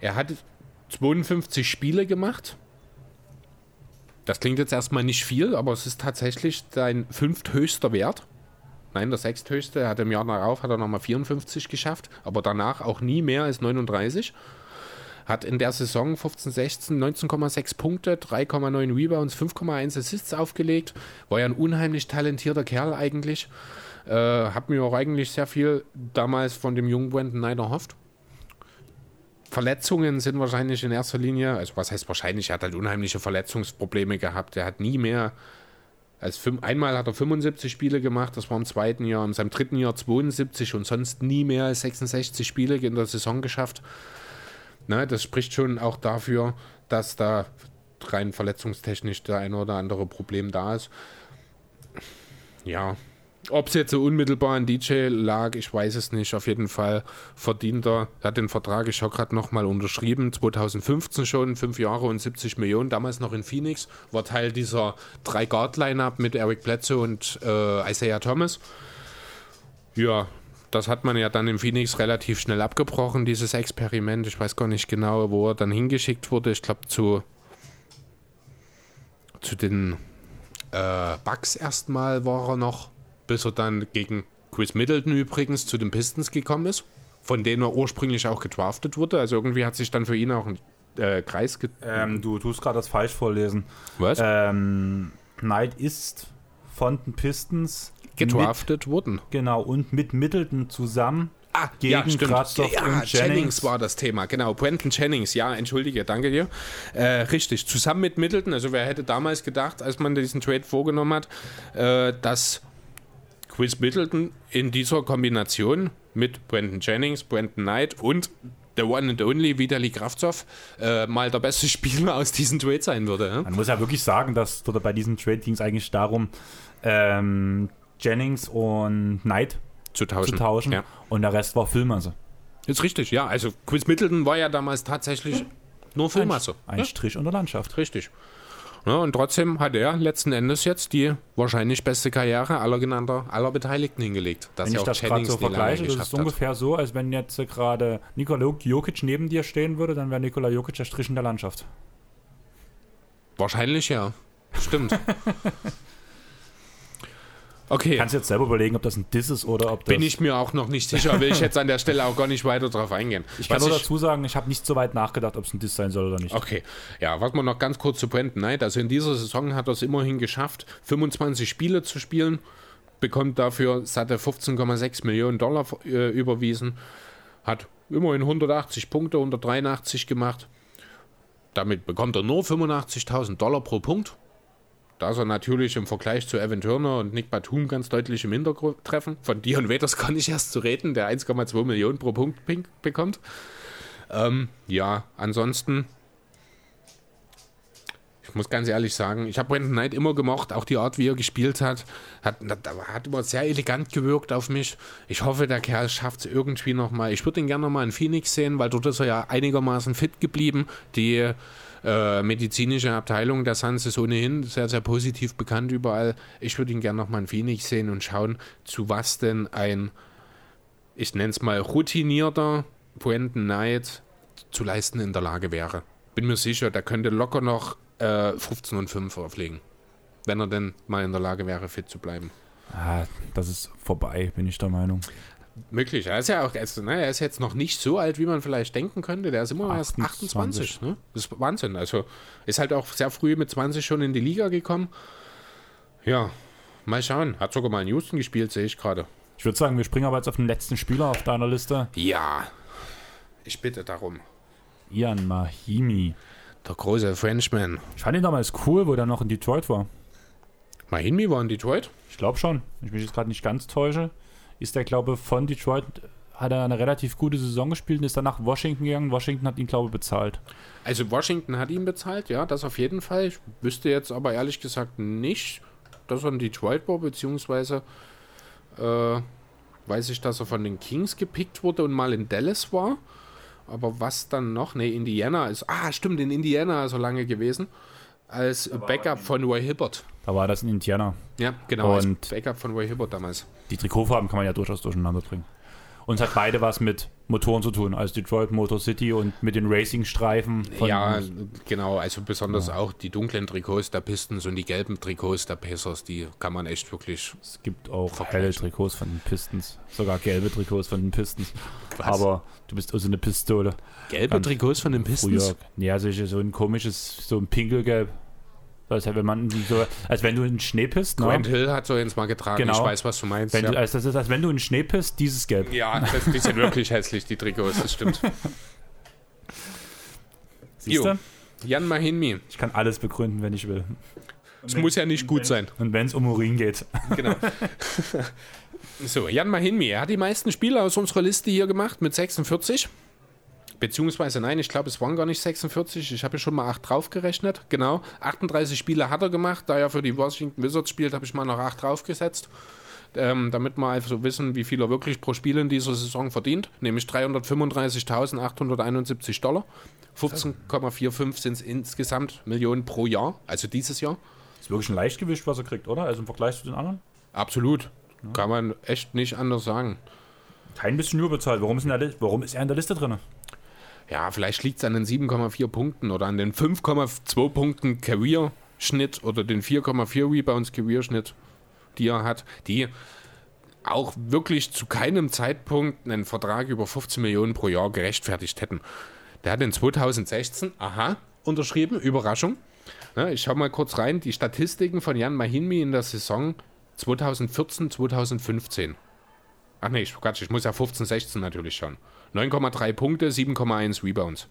Er hat 52 Spiele gemacht. Das klingt jetzt erstmal nicht viel, aber es ist tatsächlich sein fünfthöchster Wert. Nein, der sechsthöchste. Hat im Jahr darauf hat er nochmal 54 geschafft, aber danach auch nie mehr als 39. Hat in der Saison 15-16 19,6 Punkte, 3,9 Rebounds, 5,1 Assists aufgelegt. War ja ein unheimlich talentierter Kerl eigentlich. Äh, hab mir auch eigentlich sehr viel damals von dem jungen Brandon Knight erhofft. Verletzungen sind wahrscheinlich in erster Linie, also was heißt wahrscheinlich, er hat halt unheimliche Verletzungsprobleme gehabt. Er hat nie mehr als fünf, einmal hat er 75 Spiele gemacht, das war im zweiten Jahr, in seinem dritten Jahr 72 und sonst nie mehr als 66 Spiele in der Saison geschafft. Ne, das spricht schon auch dafür, dass da rein verletzungstechnisch der eine oder andere Problem da ist. Ja, ob es jetzt so unmittelbar an DJ lag, ich weiß es nicht. Auf jeden Fall verdient er, er hat den Vertrag, ich habe gerade nochmal unterschrieben, 2015 schon, fünf Jahre und 70 Millionen, damals noch in Phoenix, war Teil dieser drei Guard-Line-Up mit Eric Bledsoe und äh, Isaiah Thomas. Ja, das hat man ja dann in Phoenix relativ schnell abgebrochen, dieses Experiment. Ich weiß gar nicht genau, wo er dann hingeschickt wurde. Ich glaube zu, zu den äh, Bucks erstmal war er noch, bis er dann gegen Chris Middleton übrigens zu den Pistons gekommen ist, von denen er ursprünglich auch gedraftet wurde. Also irgendwie hat sich dann für ihn auch ein äh, Kreis ge Ähm, du tust gerade das falsch vorlesen. Was? Ähm, Knight ist von den Pistons gedraftet worden. Mit, genau, und mit Middleton zusammen Ah, gegen ja, stimmt. Kratzoff ja, Jennings. Jennings. war das Thema, genau. Brandon Jennings, ja, entschuldige, danke dir. Äh, richtig, zusammen mit Middleton, also wer hätte damals gedacht, als man diesen Trade vorgenommen hat, äh, dass Chris Middleton in dieser Kombination mit Brandon Jennings, Brandon Knight und der One and Only Vitali Kravtsov äh, mal der beste Spieler aus diesem Trade sein würde. Ja? Man muss ja wirklich sagen, dass dort bei diesem Trade ging es eigentlich darum, ähm, Jennings und Knight Zu tauschen. zu tauschen Ja. und der Rest war Füllmasse. Ist richtig, ja. Also Chris Middleton war ja damals tatsächlich nur Füllmasse. Ein Ja. Strich unter Landschaft. Richtig. Ja, und trotzdem hat er letzten Endes jetzt die wahrscheinlich beste Karriere aller genannter, aller Beteiligten hingelegt. Dass Wenn ich auch das gerade so vergleiche, das ist hat. ungefähr so, als wenn jetzt äh, gerade Nikola Jokic neben dir stehen würde, dann wäre Nikola Jokic der Strich in der Landschaft. Wahrscheinlich ja. Stimmt. Okay. Kannst jetzt selber überlegen, ob das ein Diss ist oder ob das. Bin ich mir auch noch nicht sicher, will ich jetzt an der Stelle auch gar nicht weiter drauf eingehen. ich kann Was nur dazu sagen, ich habe nicht so weit nachgedacht, ob es ein Diss sein soll oder nicht. Okay, ja, was man noch ganz kurz zu Brandon Knight. Also in dieser Saison hat er es immerhin geschafft, 25 Spiele zu spielen, bekommt dafür satte 15,6 Millionen Dollar äh, überwiesen, hat immerhin 180 Punkte, 183 gemacht. Damit bekommt er nur 85.000 Dollar pro Punkt. Da ist er natürlich im Vergleich zu Evan Turner und Nick Batum ganz deutlich im Hintertreffen. Von Dion Waiters kann ich erst zu reden, der 1,2 Millionen pro Punkt bekommt. Ähm, ja, ansonsten ich muss ganz ehrlich sagen, ich habe Brandon Knight immer gemocht, auch die Art, wie er gespielt hat, hat, hat, hat immer sehr elegant gewirkt auf mich. Ich hoffe, der Kerl schafft es irgendwie nochmal. Ich würde ihn gerne nochmal in Phoenix sehen, weil dort ist er ja einigermaßen fit geblieben. Die äh, medizinische Abteilung der Suns ist ohnehin sehr, sehr positiv bekannt überall. Ich würde ihn gerne nochmal in Phoenix sehen und schauen, zu was denn ein, ich nenne es mal, routinierter Brandon Knight zu leisten in der Lage wäre. bin mir sicher, der könnte locker noch äh, 15 und 5 auflegen. Wenn er denn mal in der Lage wäre, fit zu bleiben. Ah, das ist vorbei, bin ich der Meinung. Möglich. Er ist ja auch, also, ne, er ist jetzt noch nicht so alt, wie man vielleicht denken könnte. Der ist immer erst 28. 28 ne? Das ist Wahnsinn. Also ist halt auch sehr früh mit 20 schon in die Liga gekommen. Ja, mal schauen. Hat sogar mal in Houston gespielt, sehe ich gerade. Ich würde sagen, wir springen aber jetzt auf den letzten Spieler auf deiner Liste. Ja, ich bitte darum. Ian Mahimi. Der große Frenchman. Ich fand ihn damals cool, wo der noch in Detroit war. Mahimi war in Detroit? Ich glaube schon. Ich mich jetzt gerade nicht ganz täusche ist er, glaube ich, von Detroit, hat er eine relativ gute Saison gespielt und ist dann nach Washington gegangen. Washington hat ihn, glaube ich, bezahlt. Also Washington hat ihn bezahlt, ja, das auf jeden Fall. Ich wüsste jetzt aber ehrlich gesagt nicht, dass er in Detroit war, beziehungsweise äh, weiß ich, dass er von den Kings gepickt wurde und mal in Dallas war. Aber was dann noch? Ne, Indiana ist. Ah, stimmt, in Indiana ist er lange gewesen. Als Backup von Roy Hibbert. Da war das in Indiana. Ja, genau. Und als Backup von Roy Hibbert damals. Die Trikotfarben kann man ja durchaus durcheinander bringen. Und es hat beide was mit Motoren zu tun, also Detroit Motor City und mit den Racing-Streifen. Ja, genau, also besonders ja. auch die dunklen Trikots der Pistons und die gelben Trikots der Pacers, die kann man echt wirklich. Es gibt auch helle Trikots von den Pistons, sogar gelbe Trikots von den Pistons. Was? Aber du bist also eine Pistole. Gelbe Ganz Trikots von den Pistons? Früher. Ja, so ein komisches, so ein Pinkelgelb. Das heißt, wenn man so, als wenn du in Schnee pisst. Ne? Grant Hill hat so eins mal getragen. Genau. Ich weiß, was du meinst. Wenn ja. du, also das ist, als wenn du in Schnee pisst, dieses Gelb. Ja, das, die sind wirklich hässlich, die Trikots, das stimmt. Siehst du? Jan Mahinmi. Ich kann alles begründen, wenn ich will. Es muss ja nicht gut sein. Und wenn es um Urin geht. Genau. so, Jan Mahinmi. Er hat die meisten Spiele aus unserer Liste hier gemacht mit 46. Beziehungsweise nein, ich glaube, es waren gar nicht 46. Ich habe ja schon mal 8 draufgerechnet. Genau. 38 Spiele hat er gemacht. Da er für die Washington Wizards spielt, habe ich mal noch 8 draufgesetzt. Ähm, damit wir also wissen, wie viel er wirklich pro Spiel in dieser Saison verdient. Nämlich 335.871 Dollar. 15,45 sind es insgesamt Millionen pro Jahr. Also dieses Jahr. Ist wirklich ein Leichtgewicht, was er kriegt, oder? Also im Vergleich zu den anderen? Absolut. Ja. Kann man echt nicht anders sagen. Kein bisschen überbezahlt. Warum ist, warum ist er in der Liste drin? Ja, vielleicht liegt es an den 7,4 Punkten oder an den 5,2 Punkten Career-Schnitt oder den 4,4 Rebounds Career-Schnitt, die er hat, die auch wirklich zu keinem Zeitpunkt einen Vertrag über 15 Millionen pro Jahr gerechtfertigt hätten. Der hat in 2016, aha, unterschrieben, Überraschung. Ich schaue mal kurz rein, die Statistiken von Jan Mahinmi in der Saison 2014, 2015. Ach nee, ich, Quatsch, ich muss ja 15, 16 natürlich schauen. 9,3 Punkte, 7,1 Rebounds.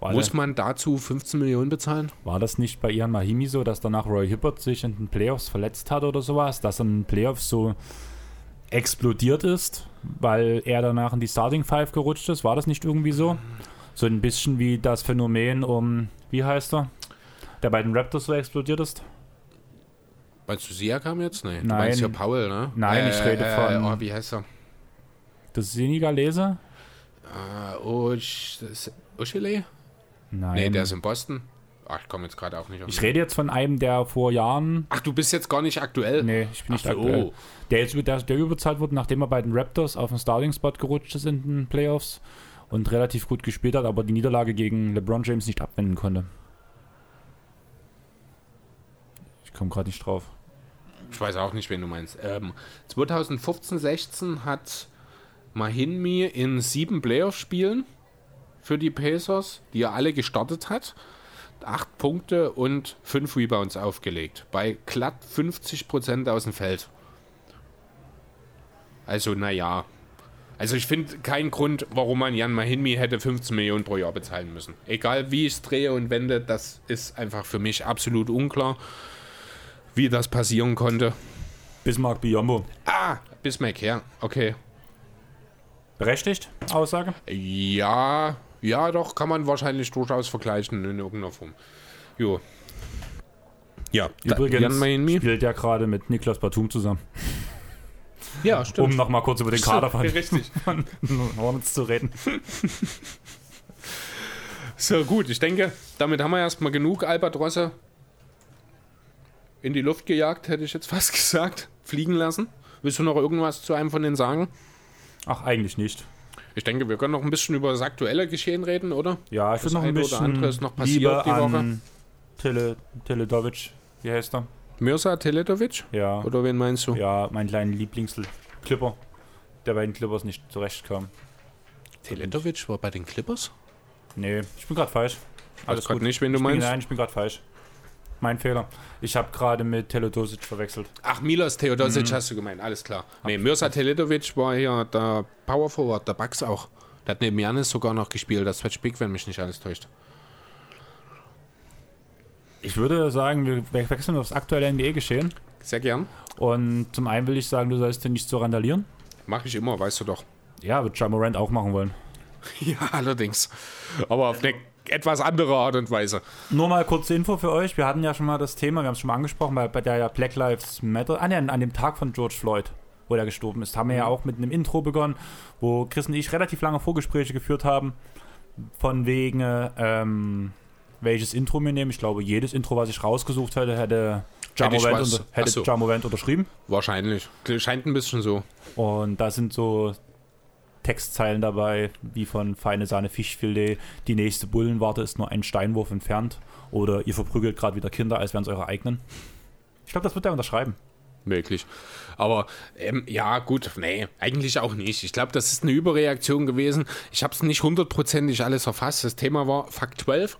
War Muss man dazu 15 Millionen bezahlen? War das nicht bei Ian Mahimi so, dass danach Roy Hibbert sich in den Playoffs verletzt hat oder sowas, dass er in den Playoffs so explodiert ist, weil er danach in die Starting Five gerutscht ist? War das nicht irgendwie so? So ein bisschen wie das Phänomen um, wie heißt er? Der bei den Raptors so explodiert ist? Meinst du Siakam jetzt? Nee, du Nein. meinst ja Paul, ne? Nein, äh, ich rede von. Äh, oh, wie heißt er? Das Senegalese? Uh, Ushile? Nein. Nee, der ist in Boston. Ach, ich komme jetzt gerade auch nicht auf. Ich rede jetzt von einem, der vor Jahren. Ach, du bist jetzt gar nicht aktuell? Nee, ich bin nicht Ach, aktuell. Oh. Der jetzt der, der überbezahlt wurde, nachdem er bei den Raptors auf den Starting-Spot gerutscht ist in den Playoffs und relativ gut gespielt hat, aber die Niederlage gegen LeBron James nicht abwenden konnte. Ich komme gerade nicht drauf. Ich weiß auch nicht, wen du meinst. Ähm, 2015, 16 hat Mahinmi in sieben Playoff-Spielen für die Pacers, die er alle gestartet hat, acht Punkte und fünf Rebounds aufgelegt. Bei glatt 50 Prozent aus dem Feld. Also, naja. Also, ich finde keinen Grund, warum man Jan Mahinmi hätte 15 Millionen pro Jahr bezahlen müssen. Egal wie ich es drehe und wende, das ist einfach für mich absolut unklar, wie das passieren konnte. Bismarck Biombo. Ah, Bismarck, ja, okay. Berechtigt, Aussage? Ja, ja, doch, kann man wahrscheinlich durchaus vergleichen in irgendeiner Form. Jo. Ja, übrigens spielt ja gerade mit Niklas Batum zusammen. Ja, stimmt. Um nochmal kurz über den Kader von, Richtig. von Hornets zu reden. So, gut, ich denke, damit haben wir erstmal genug Albatrosse in die Luft gejagt, hätte ich jetzt fast gesagt. Fliegen lassen. Willst du noch irgendwas zu einem von denen sagen? Ach, eigentlich nicht. Ich denke, wir können noch ein bisschen über das aktuelle Geschehen reden, oder? Ja, ich Das würde noch ein eine oder bisschen andere ist noch passiert Liebe die Woche. an Tele, Teledovic, wie heißt er? Mirza Teletovic? Ja, Oder wen meinst du? ja, mein kleiner Lieblingsclipper, der bei den Clippers nicht zurechtkam. Teletovic war bei den Clippers? Nee, ich bin gerade falsch. Alles grad nicht, wen du ich bin, meinst? Nein, ich bin gerade falsch. Mein Fehler. Ich habe gerade mit Teledosic verwechselt. Ach, Milos Teodosic Mhm. hast du gemeint, alles klar. Nee, Mirza Teletovic war hier der Power Forward, der Bucks auch. Der hat neben Janis sogar noch gespielt, das Switch Big, wenn mich nicht alles täuscht. Ich würde sagen, wir we- wechseln aufs aktuelle NBA-Geschehen. Sehr gern. Und zum einen will ich sagen, du sollst dir nicht so randalieren. Mache ich immer, weißt du doch. Ja, wird John Morant auch machen wollen. Ja, allerdings. Aber auf eine etwas andere Art und Weise. Nur mal kurze Info für euch. Wir hatten ja schon mal das Thema, wir haben es schon mal angesprochen, bei, bei der ja Black Lives Matter, ah, nee, an dem Tag von George Floyd, wo er gestorben ist, haben wir ja auch mit einem Intro begonnen, wo Chris und ich relativ lange Vorgespräche geführt haben, von wegen, ähm, welches Intro wir nehmen. Ich glaube, jedes Intro, was ich rausgesucht hätte, hätte Ja Hätte ich Morant, was- unter, so. Unterschrieben. Wahrscheinlich. Scheint ein bisschen so. Und da sind so Textzeilen dabei, wie von Feine Sahne Fischfilet, die nächste Bullenwarte ist nur ein Steinwurf entfernt. Oder ihr verprügelt gerade wieder Kinder, als wären es eure eigenen. Ich glaube, das wird er unterschreiben. Möglich. Aber ähm, ja, gut, nee, eigentlich auch nicht. Ich glaube, das ist eine Überreaktion gewesen. Ich habe es nicht hundertprozentig alles erfasst. Das Thema war Fakt 12.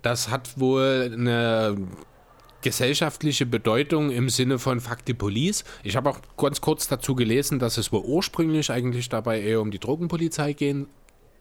Das hat wohl eine gesellschaftliche Bedeutung im Sinne von Fuck Police. Ich habe auch ganz kurz dazu gelesen, dass es wohl ursprünglich eigentlich dabei eher um die Drogenpolizei gehen,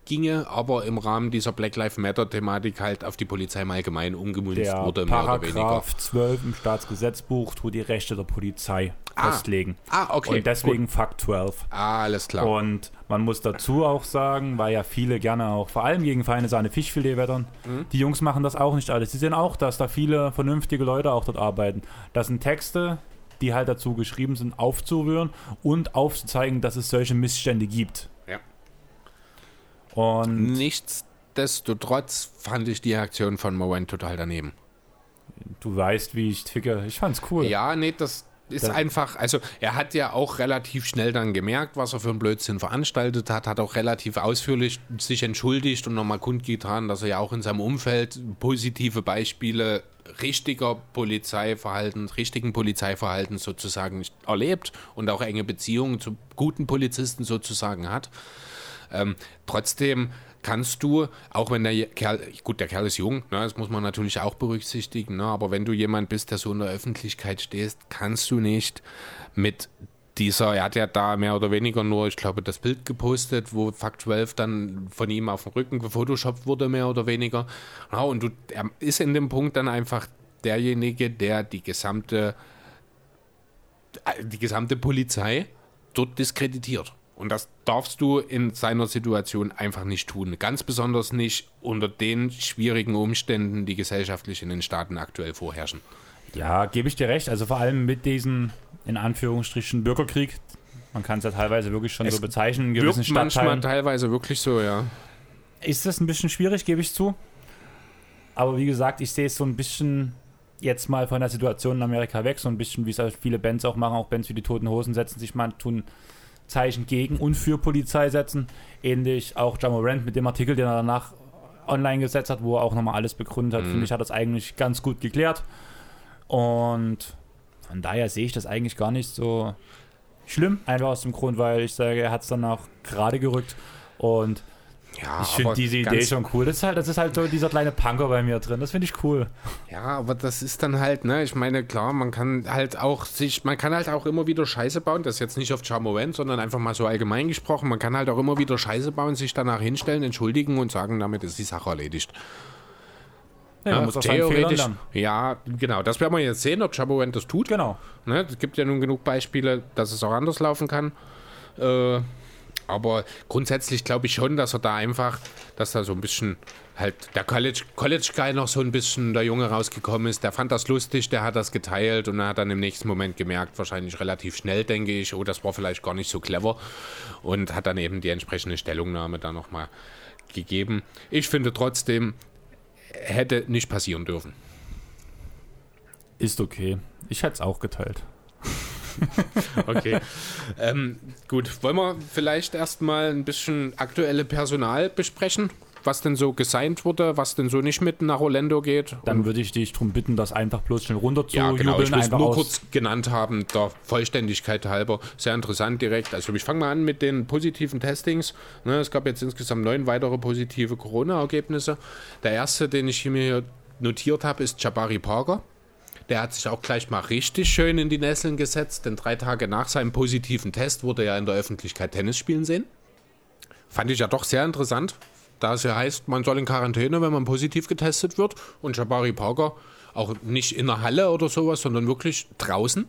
ginge, aber im Rahmen dieser Black Lives Matter-Thematik halt auf die Polizei im Allgemeinen umgemünzt Der wurde, mehr oder weniger. Paragraph 12 im Staatsgesetzbuch tut die Rechte der Polizei Ah. festlegen. Ah, okay. Und deswegen Fakt 12. Ah, alles klar. Und man muss dazu auch sagen, weil ja viele gerne auch, vor allem gegen feine Sahne Fischfilet wettern, Mhm. die Jungs machen das auch nicht alles. Sie sehen auch, dass da viele vernünftige Leute auch dort arbeiten. Das sind Texte, die halt dazu geschrieben sind, aufzurühren und aufzuzeigen, dass es solche Missstände gibt. Und Nichtsdestotrotz fand ich die Aktion von Moen total daneben. du weißt, wie ich ticke. Ich fand's cool. Ja, nee, das ist Das- einfach, also er hat ja auch relativ schnell dann gemerkt, was er für einen Blödsinn veranstaltet hat, hat auch relativ ausführlich sich entschuldigt und nochmal kundgetan, dass er ja auch in seinem Umfeld positive Beispiele richtiger Polizeiverhalten, richtigen Polizeiverhalten sozusagen erlebt und auch enge Beziehungen zu guten Polizisten sozusagen hat. Ähm, trotzdem kannst du, auch wenn der Kerl, gut, der Kerl ist jung, ne, das muss man natürlich auch berücksichtigen, ne, aber wenn du jemand bist, der so in der Öffentlichkeit stehst, kannst du nicht mit dieser, er hat ja da mehr oder weniger nur, ich glaube, das Bild gepostet, wo Fakt 12 dann von ihm auf dem Rücken gefotoshoppt wurde, mehr oder weniger. Ja, und du, er ist in dem Punkt dann einfach derjenige, der die gesamte, die gesamte Polizei dort diskreditiert. Und das darfst du in seiner Situation einfach nicht tun. Ganz besonders nicht unter den schwierigen Umständen, die gesellschaftlich in den Staaten aktuell vorherrschen. Ja, gebe ich dir recht. Also vor allem mit diesem, in Anführungsstrichen, Bürgerkrieg. Man kann es ja teilweise wirklich schon Es so bezeichnen, in gewissen Wirkt manchmal teilweise wirklich so, ja. ist das ein bisschen schwierig, gebe ich zu. Aber wie gesagt, ich sehe es so ein bisschen jetzt mal von der Situation in Amerika weg, so ein bisschen, wie es halt viele Bands auch machen, auch Bands wie die Toten Hosen setzen sich mal, tun Zeichen gegen und für Polizei setzen. Ähnlich auch Jamorant mit dem Artikel, den er danach online gesetzt hat, wo er auch nochmal alles begründet hat, Mhm. finde ich, hat das eigentlich ganz gut geklärt. Und von daher sehe ich das eigentlich gar nicht so schlimm, einfach aus dem Grund, weil ich sage, er hat es dann auch gerade gerückt und ja ich finde diese Idee schon cool. Das ist halt, das ist halt so dieser kleine Punker bei mir drin. Das finde ich cool. Ja, aber das ist dann halt, ne, ich meine, klar, man kann halt auch sich, man kann halt auch immer wieder Scheiße bauen, das ist jetzt nicht auf Charmovent, sondern einfach mal so allgemein gesprochen, man kann halt auch immer wieder Scheiße bauen, sich danach hinstellen, entschuldigen und sagen, damit ist die Sache erledigt. Ja, man muss aus seinen Fehlern theoretisch, ja, genau, das werden wir jetzt sehen, ob Charmovent das tut. Genau. Ne, es gibt ja nun genug Beispiele, dass es auch anders laufen kann. Äh, aber grundsätzlich glaube ich schon, dass er da einfach, dass da so ein bisschen halt der College, College Guy noch so ein bisschen der Junge rausgekommen ist. Der fand das lustig, der hat das geteilt und hat dann im nächsten Moment gemerkt, wahrscheinlich relativ schnell, denke ich, oh, das war vielleicht gar nicht so clever und hat dann eben die entsprechende Stellungnahme da nochmal gegeben. Ich finde trotzdem, hätte nicht passieren dürfen. Ist okay. Ich hätte es auch geteilt. okay. ähm, gut, wollen wir vielleicht erstmal ein bisschen aktuelle Personal besprechen? was denn so gesigned wurde, was denn so nicht mit nach Orlando geht. Dann würde ich dich darum bitten, das einfach bloß schnell runter zu Ja, genau. jubeln, Ich will es nur aus- kurz genannt haben, der Vollständigkeit halber. Sehr interessant direkt. Also ich fange mal an mit den positiven Testings. Ne, es gab jetzt insgesamt neun weitere positive Corona-Ergebnisse. Der erste, den ich hier mir notiert habe, ist Jabari Parker. Der hat sich auch gleich mal richtig schön in die Nesseln gesetzt, denn drei Tage nach seinem positiven Test wurde er in der Öffentlichkeit Tennis spielen sehen. Fand ich ja doch sehr interessant, da es ja heißt, man soll in Quarantäne, wenn man positiv getestet wird. Und Jabari Parker auch nicht in der Halle oder sowas, sondern wirklich draußen.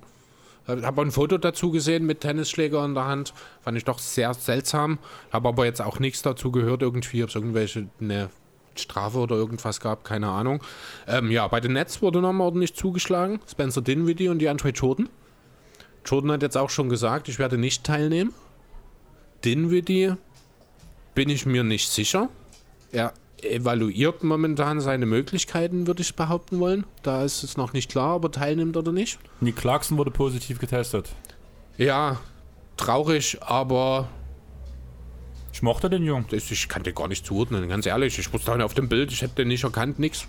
Habe ein Foto dazu gesehen mit Tennisschläger in der Hand. Fand ich doch sehr seltsam. Habe aber jetzt auch nichts dazu gehört, irgendwie, ob es irgendwelche eine Strafe oder irgendwas gab, keine Ahnung. Ähm, ja, bei den Nets wurde nochmal ordentlich zugeschlagen. Spencer Dinwiddie und die Andre Jordan. Jordan hat jetzt auch schon gesagt, ich werde nicht teilnehmen. Dinwiddie bin ich mir nicht sicher. Er evaluiert momentan seine Möglichkeiten, würde ich behaupten wollen. Da ist es noch nicht klar, ob er teilnimmt oder nicht. Nick Clarkson wurde positiv getestet. Ja, traurig, aber Ich mochte den Jungen. das, ich kann den gar nicht zuordnen, ganz ehrlich. Ich wusste auf dem Bild, ich hätte den nicht erkannt, nix.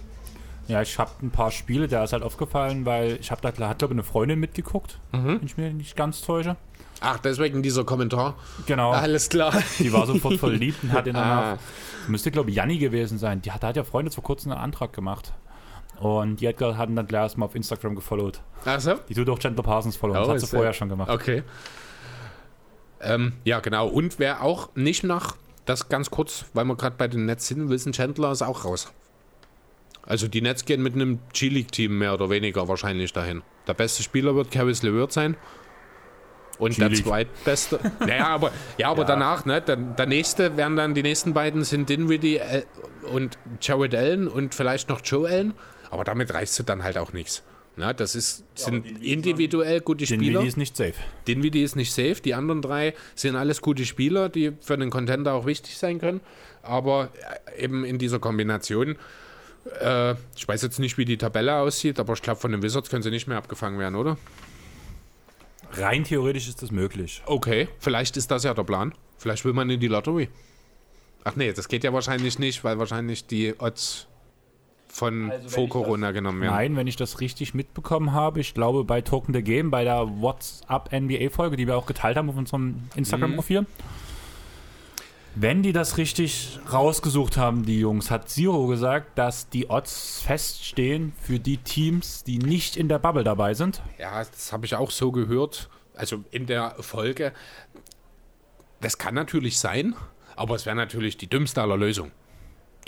Ja, ich habe ein paar Spiele, der ist halt aufgefallen, weil ich habe da, hat glaube ich eine Freundin mitgeguckt, Mhm. wenn ich mir nicht ganz täusche. Ach, deswegen dieser Kommentar. Genau. Alles klar. Die war sofort verliebt und hat ihn danach. Ah. Müsste, glaube ich, Janni gewesen sein. Die hat, hat ja Freunde vor kurzem einen Antrag gemacht. Und die hat, hat ihn dann gleich erstmal auf Instagram gefollowt. Also? Die tut auch Chandler Parsons followen. das Oh, hat sie ist vorher schon gemacht. Okay. Ähm, ja, genau. Und wer auch nicht nach, das ganz kurz, weil wir gerade bei den Nets sind, Wilson Chandler ist auch raus. Also die Nets gehen mit einem G-League-Team mehr oder weniger wahrscheinlich dahin. Der beste Spieler wird Caris LeVert sein. Und der zweitbeste. naja, aber, ja, aber Ja. danach, ne? Der, der nächste werden dann, die nächsten beiden sind Dinwiddie äh, und Jared Allen und vielleicht noch Joe Allen. Aber damit reichst du dann halt auch nichts. Na, das ist, sind individuell gute Den Spieler. Willi ist nicht safe. Dinwiddie ist nicht safe. Die anderen drei sind alles gute Spieler, die für den Contender auch wichtig sein können. Aber äh, eben in dieser Kombination, äh, ich weiß jetzt nicht, wie die Tabelle aussieht, aber ich glaube, von den Wizards können sie nicht mehr abgefangen werden, oder? Rein theoretisch ist das möglich. Okay, vielleicht ist das ja der Plan. Vielleicht will man in die Lottery. Ach nee, das geht ja wahrscheinlich nicht, weil wahrscheinlich die Odds von Also vor Corona genommen werden. Nein, wenn ich das richtig mitbekommen habe, ich glaube bei Token the Game, bei der WhatsApp NBA-Folge, die wir auch geteilt haben auf unserem Instagram-Profil. Wenn die das richtig rausgesucht haben, die Jungs, hat Zero gesagt, dass die Odds feststehen für die Teams, die nicht in der Bubble dabei sind. Ja, das habe ich auch so gehört. Also in der Folge. Das kann natürlich sein, aber es wäre natürlich die dümmste aller Lösungen.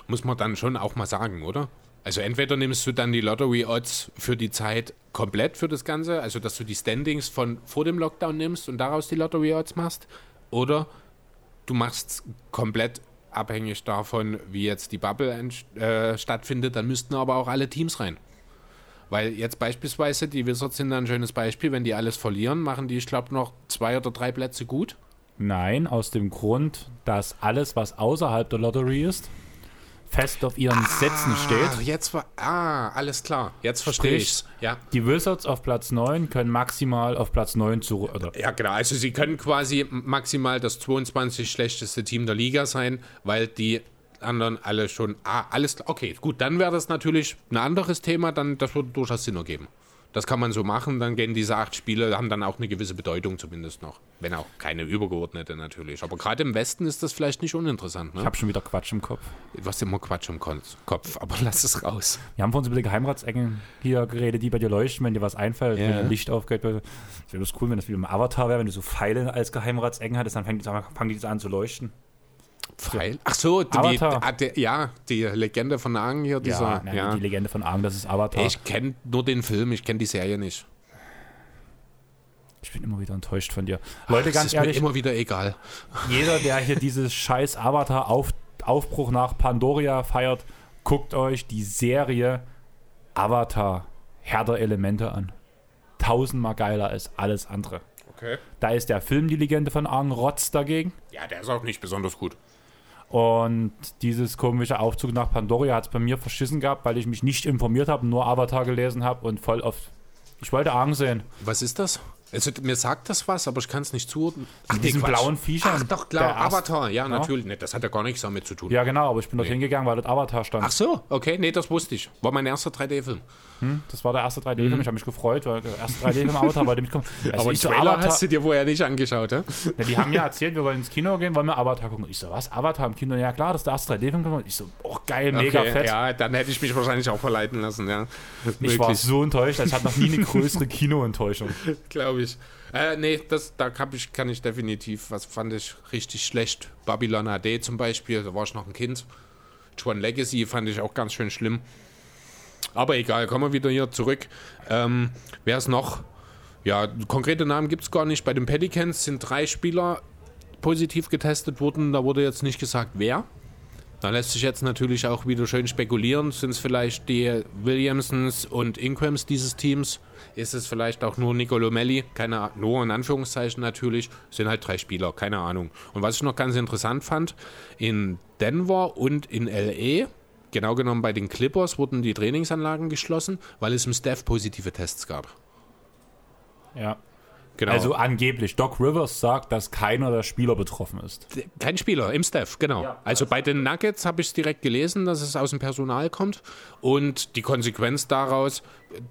Muss man dann schon auch mal sagen, oder? Also entweder nimmst du dann die Lottery-Odds für die Zeit komplett für das Ganze, also dass du die Standings von vor dem Lockdown nimmst und daraus die Lottery-Odds machst, oder du machst komplett abhängig davon, wie jetzt die Bubble äh, stattfindet, dann müssten aber auch alle Teams rein. Weil jetzt beispielsweise, die Wizards sind ein schönes Beispiel, wenn die alles verlieren, machen die, ich glaube, noch zwei oder drei Plätze gut. Nein, aus dem Grund, dass alles, was außerhalb der Lottery ist, fest auf ihren Sätzen Ach, steht. jetzt war. Ah, alles klar. Jetzt verstehe ich's. Ja. Die Wizards auf Platz 9 können maximal auf Platz 9 zurück. Oder Ja, genau. Also sie können quasi maximal das 22 schlechteste Team der Liga sein, weil die anderen alle schon. Ah, alles klar. Okay, gut, dann wäre das natürlich ein anderes Thema, dann das würde durchaus Sinn ergeben. Das kann man so machen, dann gehen diese acht Spiele, haben dann auch eine gewisse Bedeutung zumindest noch. Wenn auch keine übergeordnete natürlich. Aber gerade im Westen ist das vielleicht nicht uninteressant. Ne? ich habe schon wieder Quatsch im Kopf. Du hast immer Quatsch im Kopf, aber lass es raus. Wir haben vorhin über die Geheimratsecken hier geredet, die bei dir leuchten, wenn dir was einfällt, Ja. wenn dir Licht aufgeht. Es wäre das cool, wenn das wie im Avatar wäre, wenn du so Pfeile als Geheimratsecken hattest, dann fängt die, fangen die an zu leuchten. Pfeil? Ach so, die, Avatar. ah, der, ja, die Legende von Aang hier, dieser. nein, ja. die Legende von Arm, das ist Avatar. Ich kenne nur den Film, ich kenne die Serie nicht. Ich bin immer wieder enttäuscht von dir. Leute, Es ganz ist ehrlich, mir immer wieder egal. jeder, der hier dieses scheiß Avatar-Aufbruch nach Pandoria feiert, guckt euch die Serie Avatar Herr der Elemente an. Tausendmal geiler als alles andere. Okay. Da ist der Film Die Legende von Arn Rotz dagegen. Ja, der ist auch nicht besonders gut. Und dieses komische Aufzug nach Pandoria hat es bei mir verschissen gehabt, weil ich mich nicht informiert habe, nur Avatar gelesen habe und voll auf. Ich wollte Aang sehen. Was ist das? Also, mir sagt das was, aber ich kann es nicht zuordnen. Ach, diesen Quatsch. blauen Viecher. Ach doch, klar, Avatar. Ja, Ja. natürlich. Nee, das hat ja gar nichts damit zu tun. Ja, genau, aber ich bin dorthin gegangen, weil dort Avatar stand. Ach so, okay, nee, das wusste ich. War mein erster 3D-Film. Das war der erste 3D-Film. Ich habe mich gefreut, weil der erste 3D-Film Avatar wollte mitkommen. Also Mhm. Aber ich so, Trailer Avatar, hast du dir vorher nicht angeschaut, hä? ja, die haben ja erzählt, wir wollen ins Kino gehen, wollen wir Avatar gucken. Ich so, was? Avatar im Kino? Ja, klar, das ist der erste 3D-Film. geworden. Ich so, oh, geil, mega okay, fett. Ja, dann hätte ich mich wahrscheinlich auch verleiten lassen, ja. Ich war so enttäuscht. Ich hatte noch nie eine größere Kinoenttäuschung. glaube ich. Äh, nee, das, da hab ich, kann ich definitiv, was fand ich richtig schlecht. Babylon AD zum Beispiel, da war ich noch ein Kind. Tron Legacy fand ich auch ganz schön schlimm. Aber egal, kommen wir wieder hier zurück. Ähm, wer ist noch? Ja, konkrete Namen gibt es gar nicht. Bei den Pelicans sind drei Spieler positiv getestet worden. Da wurde jetzt nicht gesagt, wer. Da lässt sich jetzt natürlich auch wieder schön spekulieren. Sind es vielleicht die Williamsons und Ingrams dieses Teams? Ist es vielleicht auch nur Nicolo Melli? Keine Ahnung, nur in Anführungszeichen natürlich. Sind halt drei Spieler, keine Ahnung. Und was ich noch ganz interessant fand, in Denver und in LA, genau genommen bei den Clippers, wurden die Trainingsanlagen geschlossen, weil es im Staff positive Tests gab. Ja. Genau. Also angeblich. Doc Rivers sagt, dass keiner der Spieler betroffen ist. Kein Spieler im Staff, genau. Ja, also bei den Nuggets habe ich es direkt gelesen, dass es aus dem Personal kommt. Und die Konsequenz daraus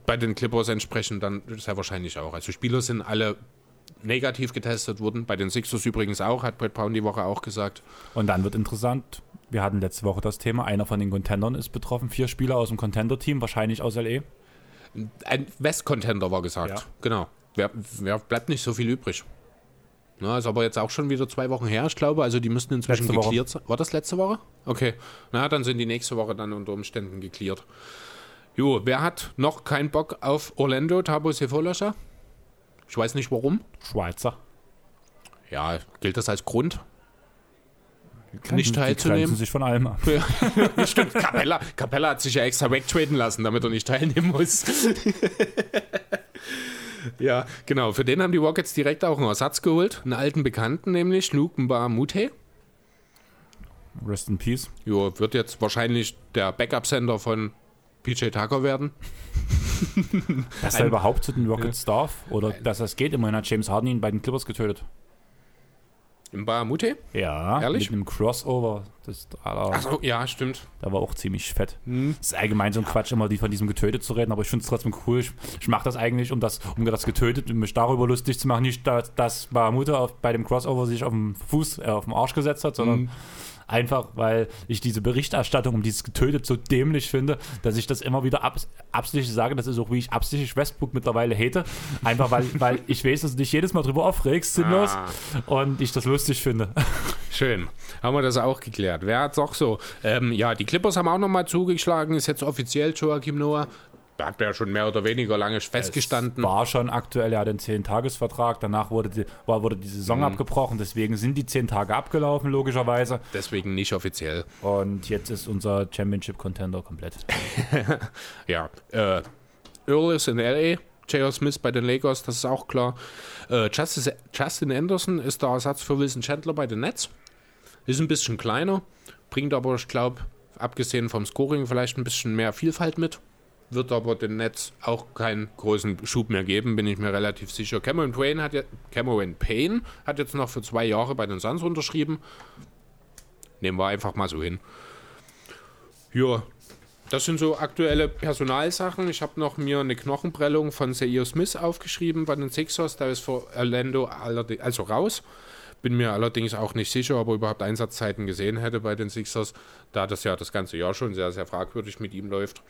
bei den Clippers entsprechend dann sehr wahrscheinlich auch. Also Spieler sind alle negativ getestet worden. Bei den Sixers übrigens auch, hat Brett Brown die Woche auch gesagt. Und dann wird interessant. Wir hatten letzte Woche das Thema, einer von den Contendern ist betroffen. Vier Spieler aus dem Contender-Team, wahrscheinlich aus LE. Ein West-Contender war gesagt. Ja. Genau. Wer, wer bleibt nicht so viel übrig. Na, ist aber jetzt auch schon wieder zwei Wochen her, ich glaube. Also die müssten inzwischen Letzte geklärt sein. War das letzte Woche? Okay. Na, dann sind die nächste Woche dann unter Umständen geklärt. Jo, wer hat noch keinen Bock auf Orlando, Tabo Sefolosha? Ich weiß nicht warum. Schweizer. Ja, gilt das als Grund? Grenzen- Nicht Die teilzunehmen? sich von allem ab. Stimmt, Capella, Capella hat sich ja extra wegtraden lassen, damit er nicht teilnehmen muss. ja, genau. Für den haben die Rockets direkt auch einen Ersatz geholt. Einen alten Bekannten, nämlich Luke Mute. Rest in Peace. Jo, wird jetzt wahrscheinlich der Backup-Sender von PJ Tucker werden. Dass er überhaupt zu den Rockets darf oder dass das geht. Immerhin hat James Harden ihn bei den Clippers getötet. Im Mute? Ja, Ehrlich? mit einem Crossover. Das, da, Achso, ja, stimmt. da war auch ziemlich fett. Das ist allgemein so ein Quatsch, immer die von diesem getötet zu reden, aber ich finde es trotzdem cool. Ich, ich mache das eigentlich, um das, um das getötet, um mich darüber lustig zu machen. Nicht, dass, dass Bahamute auf, bei dem Crossover sich auf den Fuß, äh, auf den Arsch gesetzt hat, sondern einfach, weil ich diese Berichterstattung um dieses getötet so dämlich finde, dass ich das immer wieder abs absichtlich sage. Das ist auch, wie ich absichtlich Westbrook mittlerweile hate. Einfach, weil, weil ich weiß, dass du dich jedes Mal drüber aufregst, sinnlos, Ah. und ich das lustig finde. Schön. Haben wir das auch geklärt. Wer hat's auch so? Ähm, ja, die Clippers haben auch nochmal zugeschlagen. Ist jetzt offiziell Joachim Noah. Da hat er ja schon mehr oder weniger lange festgestanden. War schon aktuell, er hat den 10-Tages-Vertrag, danach wurde die, war, wurde die Saison Mhm. abgebrochen, deswegen sind die 10 Tage abgelaufen, logischerweise. Deswegen nicht offiziell. Und jetzt ist unser Championship-Contender komplett. Ja, äh, Earl ist in L.A., J.R. Smith bei den Lakers, das ist auch klar. Äh, Justice, Justin Anderson ist der Ersatz für Wilson Chandler bei den Nets. Ist ein bisschen kleiner, bringt aber, ich glaube, abgesehen vom Scoring vielleicht ein bisschen mehr Vielfalt mit. Wird aber den Nets auch keinen großen Schub mehr geben, bin ich mir relativ sicher. Cameron Payne hat, ja, Cameron Payne hat jetzt noch für zwei Jahre bei den Suns unterschrieben. Nehmen wir einfach mal so hin. Ja, das sind so aktuelle Personalsachen. Ich habe noch mir eine Knochenprellung von Zaire Smith aufgeschrieben bei den Sixers. Da ist für Orlando also raus. Bin mir allerdings auch nicht sicher, ob er überhaupt Einsatzzeiten gesehen hätte bei den Sixers. Da das ja das ganze Jahr schon sehr, sehr fragwürdig mit ihm läuft,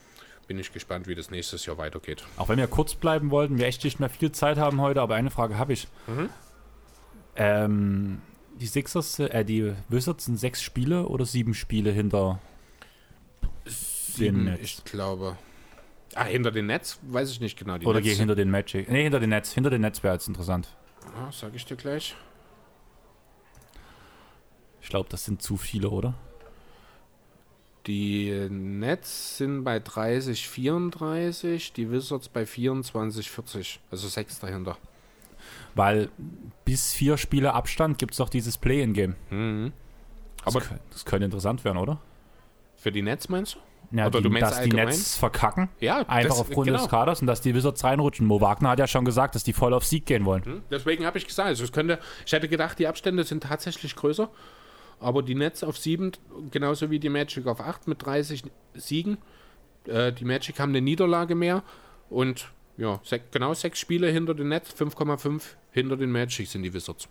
bin ich gespannt, wie das nächstes Jahr weitergeht. Auch wenn wir kurz bleiben wollten, wir echt nicht mehr viel Zeit haben heute, aber eine Frage habe ich. Mhm. Ähm, die Sixers, äh, die Wizards sind sechs Spiele oder sieben Spiele hinter den Nets? ich glaube. Ah, hinter den Netz? Weiß ich nicht genau. Die Oder Nets hinter den Magic. Nee, hinter den Nets. Hinter den Nets wäre jetzt interessant. Ah, sag ich dir gleich. Ich glaube, das sind zu viele, oder? Die Nets sind bei 30, 34, die Wizards bei 24, 40. Also sechs dahinter. Weil bis vier Spiele Abstand gibt es doch dieses Play-in-Game. Mhm. Das, Aber kö- das könnte interessant werden, oder? für die Nets meinst du? Ja, Oder die, du meinst dass die? Nets verkacken. Ja, Einfach das- aufgrund genau. des Kaders und dass die Wizards reinrutschen. Mo Wagner hat ja schon gesagt, dass die voll auf Sieg gehen wollen. Deswegen habe ich gesagt, also es könnte, ich hätte gedacht, die Abstände sind tatsächlich größer. Aber die Nets auf 7, genauso wie die Magic auf 8 mit 30 Siegen. Äh, die Magic haben eine Niederlage mehr. Und ja, sek genau sechs Spiele hinter den Nets, 5,5 hinter den Magic sind die Wizards.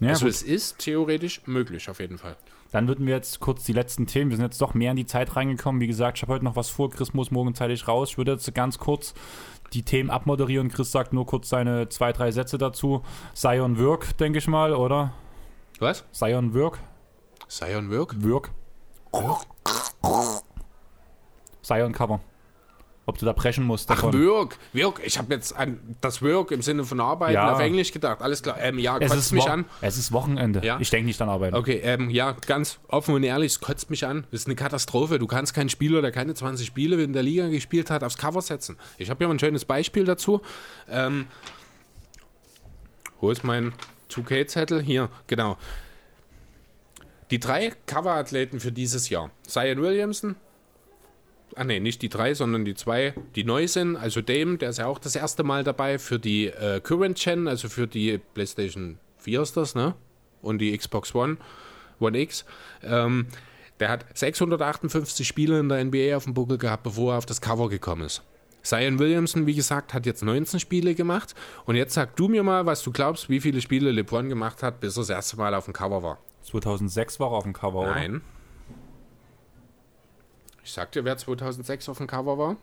Ja, also gut. es ist theoretisch möglich, auf jeden Fall. Dann würden wir jetzt kurz die letzten Themen. Wir sind jetzt doch mehr in die Zeit reingekommen. Wie gesagt, ich habe heute noch was vor. Chris muss morgen zeitig raus. Ich würde jetzt ganz kurz die Themen abmoderieren. Chris sagt nur kurz seine zwei, drei Sätze dazu. Sion Wirk, denke ich mal, oder? Was? Sion Wirk? Sion Wirk? Wirk? Sion Cover. Ob du da brechen musst Ach, davon. Wirk. Wirk. Ich habe jetzt an das Wirk im Sinne von Arbeiten Ja. auf Englisch gedacht. Alles klar. Ähm, ja, es, kotzt ist mich an. es ist Wochenende. Ja. Ich denke nicht an Arbeiten. Okay, ähm, ja, ganz offen und ehrlich, es kotzt mich an. Das ist eine Katastrophe. Du kannst keinen Spieler, der keine 20 Spiele in der Liga gespielt hat, aufs Cover setzen. Ich habe hier mal ein schönes Beispiel dazu. Ähm, wo ist mein 2K-Zettel? Hier, genau. Die drei Cover-Athleten für dieses Jahr. Zion Williamson. Ah ne, nicht die drei, sondern die zwei, die neu sind. Also Dame, der ist ja auch das erste Mal dabei für die äh, Current Gen, also für die PlayStation 4 ist das, ne? Und die Xbox One, One X. Ähm, der hat 658 Spiele in der NBA auf dem Buckel gehabt, bevor er auf das Cover gekommen ist. Zion Williamson, wie gesagt, hat jetzt 19 Spiele gemacht. Und jetzt sag du mir mal, was du glaubst, wie viele Spiele LeBron gemacht hat, bis er das erste Mal auf dem Cover war. 2006 war er auf dem Cover, oder? Nein. Ich sag dir, wer 2006 auf dem Cover war.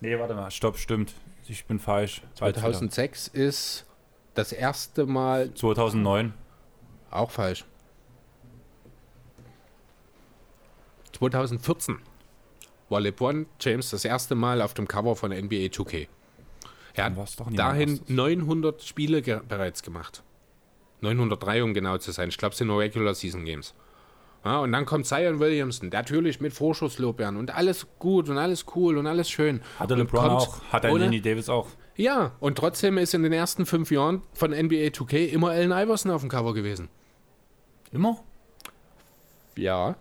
Nee, warte mal. Stopp, stimmt. Ich bin falsch. Falsch wieder. 2006 ist das erste Mal 2009. auch falsch. 2014 war LeBron James das erste Mal auf dem Cover von NBA 2K. Er hat dahin erstes. 900 Spiele ge bereits gemacht. 903, um genau zu sein. Ich glaube, es sind nur Regular Season Games. Ja, und dann kommt Zion Williamson, natürlich mit Vorschusslorbeeren und alles gut und alles cool und alles schön. Hatte und LeBron auch. Hat ohne- Anthony Davis auch. Ja, und trotzdem ist in den ersten fünf Jahren von NBA 2K immer Allen Iverson auf dem Cover gewesen. Immer? Ja.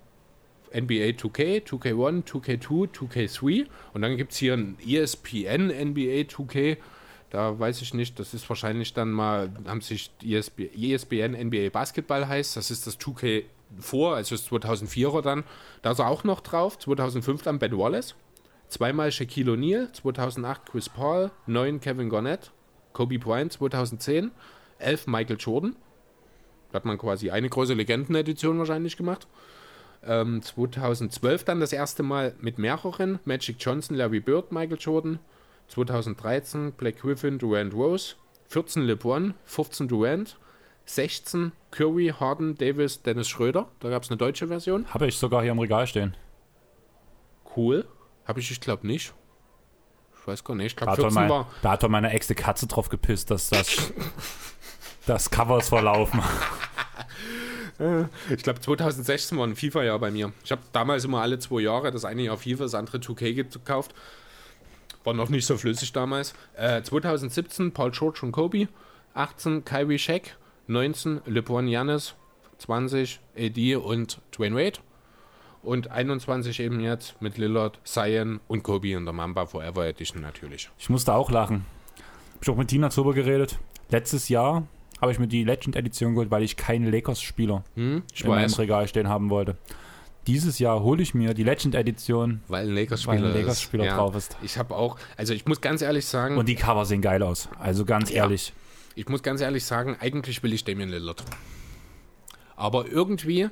NBA 2K, 2K1, 2K2, 2K3 und dann gibt es hier ein ESPN NBA 2K. Da weiß ich nicht, das ist wahrscheinlich dann mal, haben sich E ESP, ESPN NBA Basketball heißt, das ist das 2K vor, also das 2004er dann. Da ist er auch noch drauf, 2005 dann Ben Wallace, zweimal Shaquille O'Neal, 2008 Chris Paul, 9 Kevin Garnett, Kobe Bryant 2010, 11 Michael Jordan. Da hat man quasi eine große Legendenedition wahrscheinlich gemacht. Ähm, 2012 dann das erste Mal mit mehreren. Magic Johnson, Larry Bird, Michael Jordan. 2013 Black Griffin, Durant Rose. 14 LeBron, 15 Durant. 16 Curry, Harden, Davis, Dennis Schröder. Da gab es eine deutsche Version. Habe ich sogar hier im Regal stehen. Cool. Habe ich, ich glaube nicht. Ich weiß gar nicht. Ich Da glaube hat, doch 14 mein, war. da hat doch meine Ex Katze drauf gepisst, dass das, das Covers verlaufen. Ich glaube 2016 war ein FIFA-Jahr bei mir. Ich habe damals immer alle zwei Jahre das eine Jahr FIFA, das andere 2K gekauft. War noch nicht so flüssig damals. Äh, 2017 Paul George und Kobe. 18 Kyrie Shaq. 19 LeBron Giannis. 20 AD und Dwayne Wade. Und 21 eben jetzt mit Lillard, Zion und Kobe in der Mamba Forever Edition natürlich. Ich musste auch lachen. Hab ich auch mit Tina drüber geredet. Letztes Jahr habe ich mir die Legend-Edition geholt, weil ich keinen Lakers-Spieler Hm? Ich in meinem Regal stehen haben wollte. Dieses Jahr hole ich mir die Legend-Edition, weil ein weil Lakers-Spieler ein Lakers-Spieler ist. drauf ist. Ich habe auch, also ich muss ganz ehrlich sagen, Und die Cover sehen geil aus. Also ganz Ja. ehrlich. Ich muss ganz ehrlich sagen, eigentlich will ich Damian Lillard. Aber irgendwie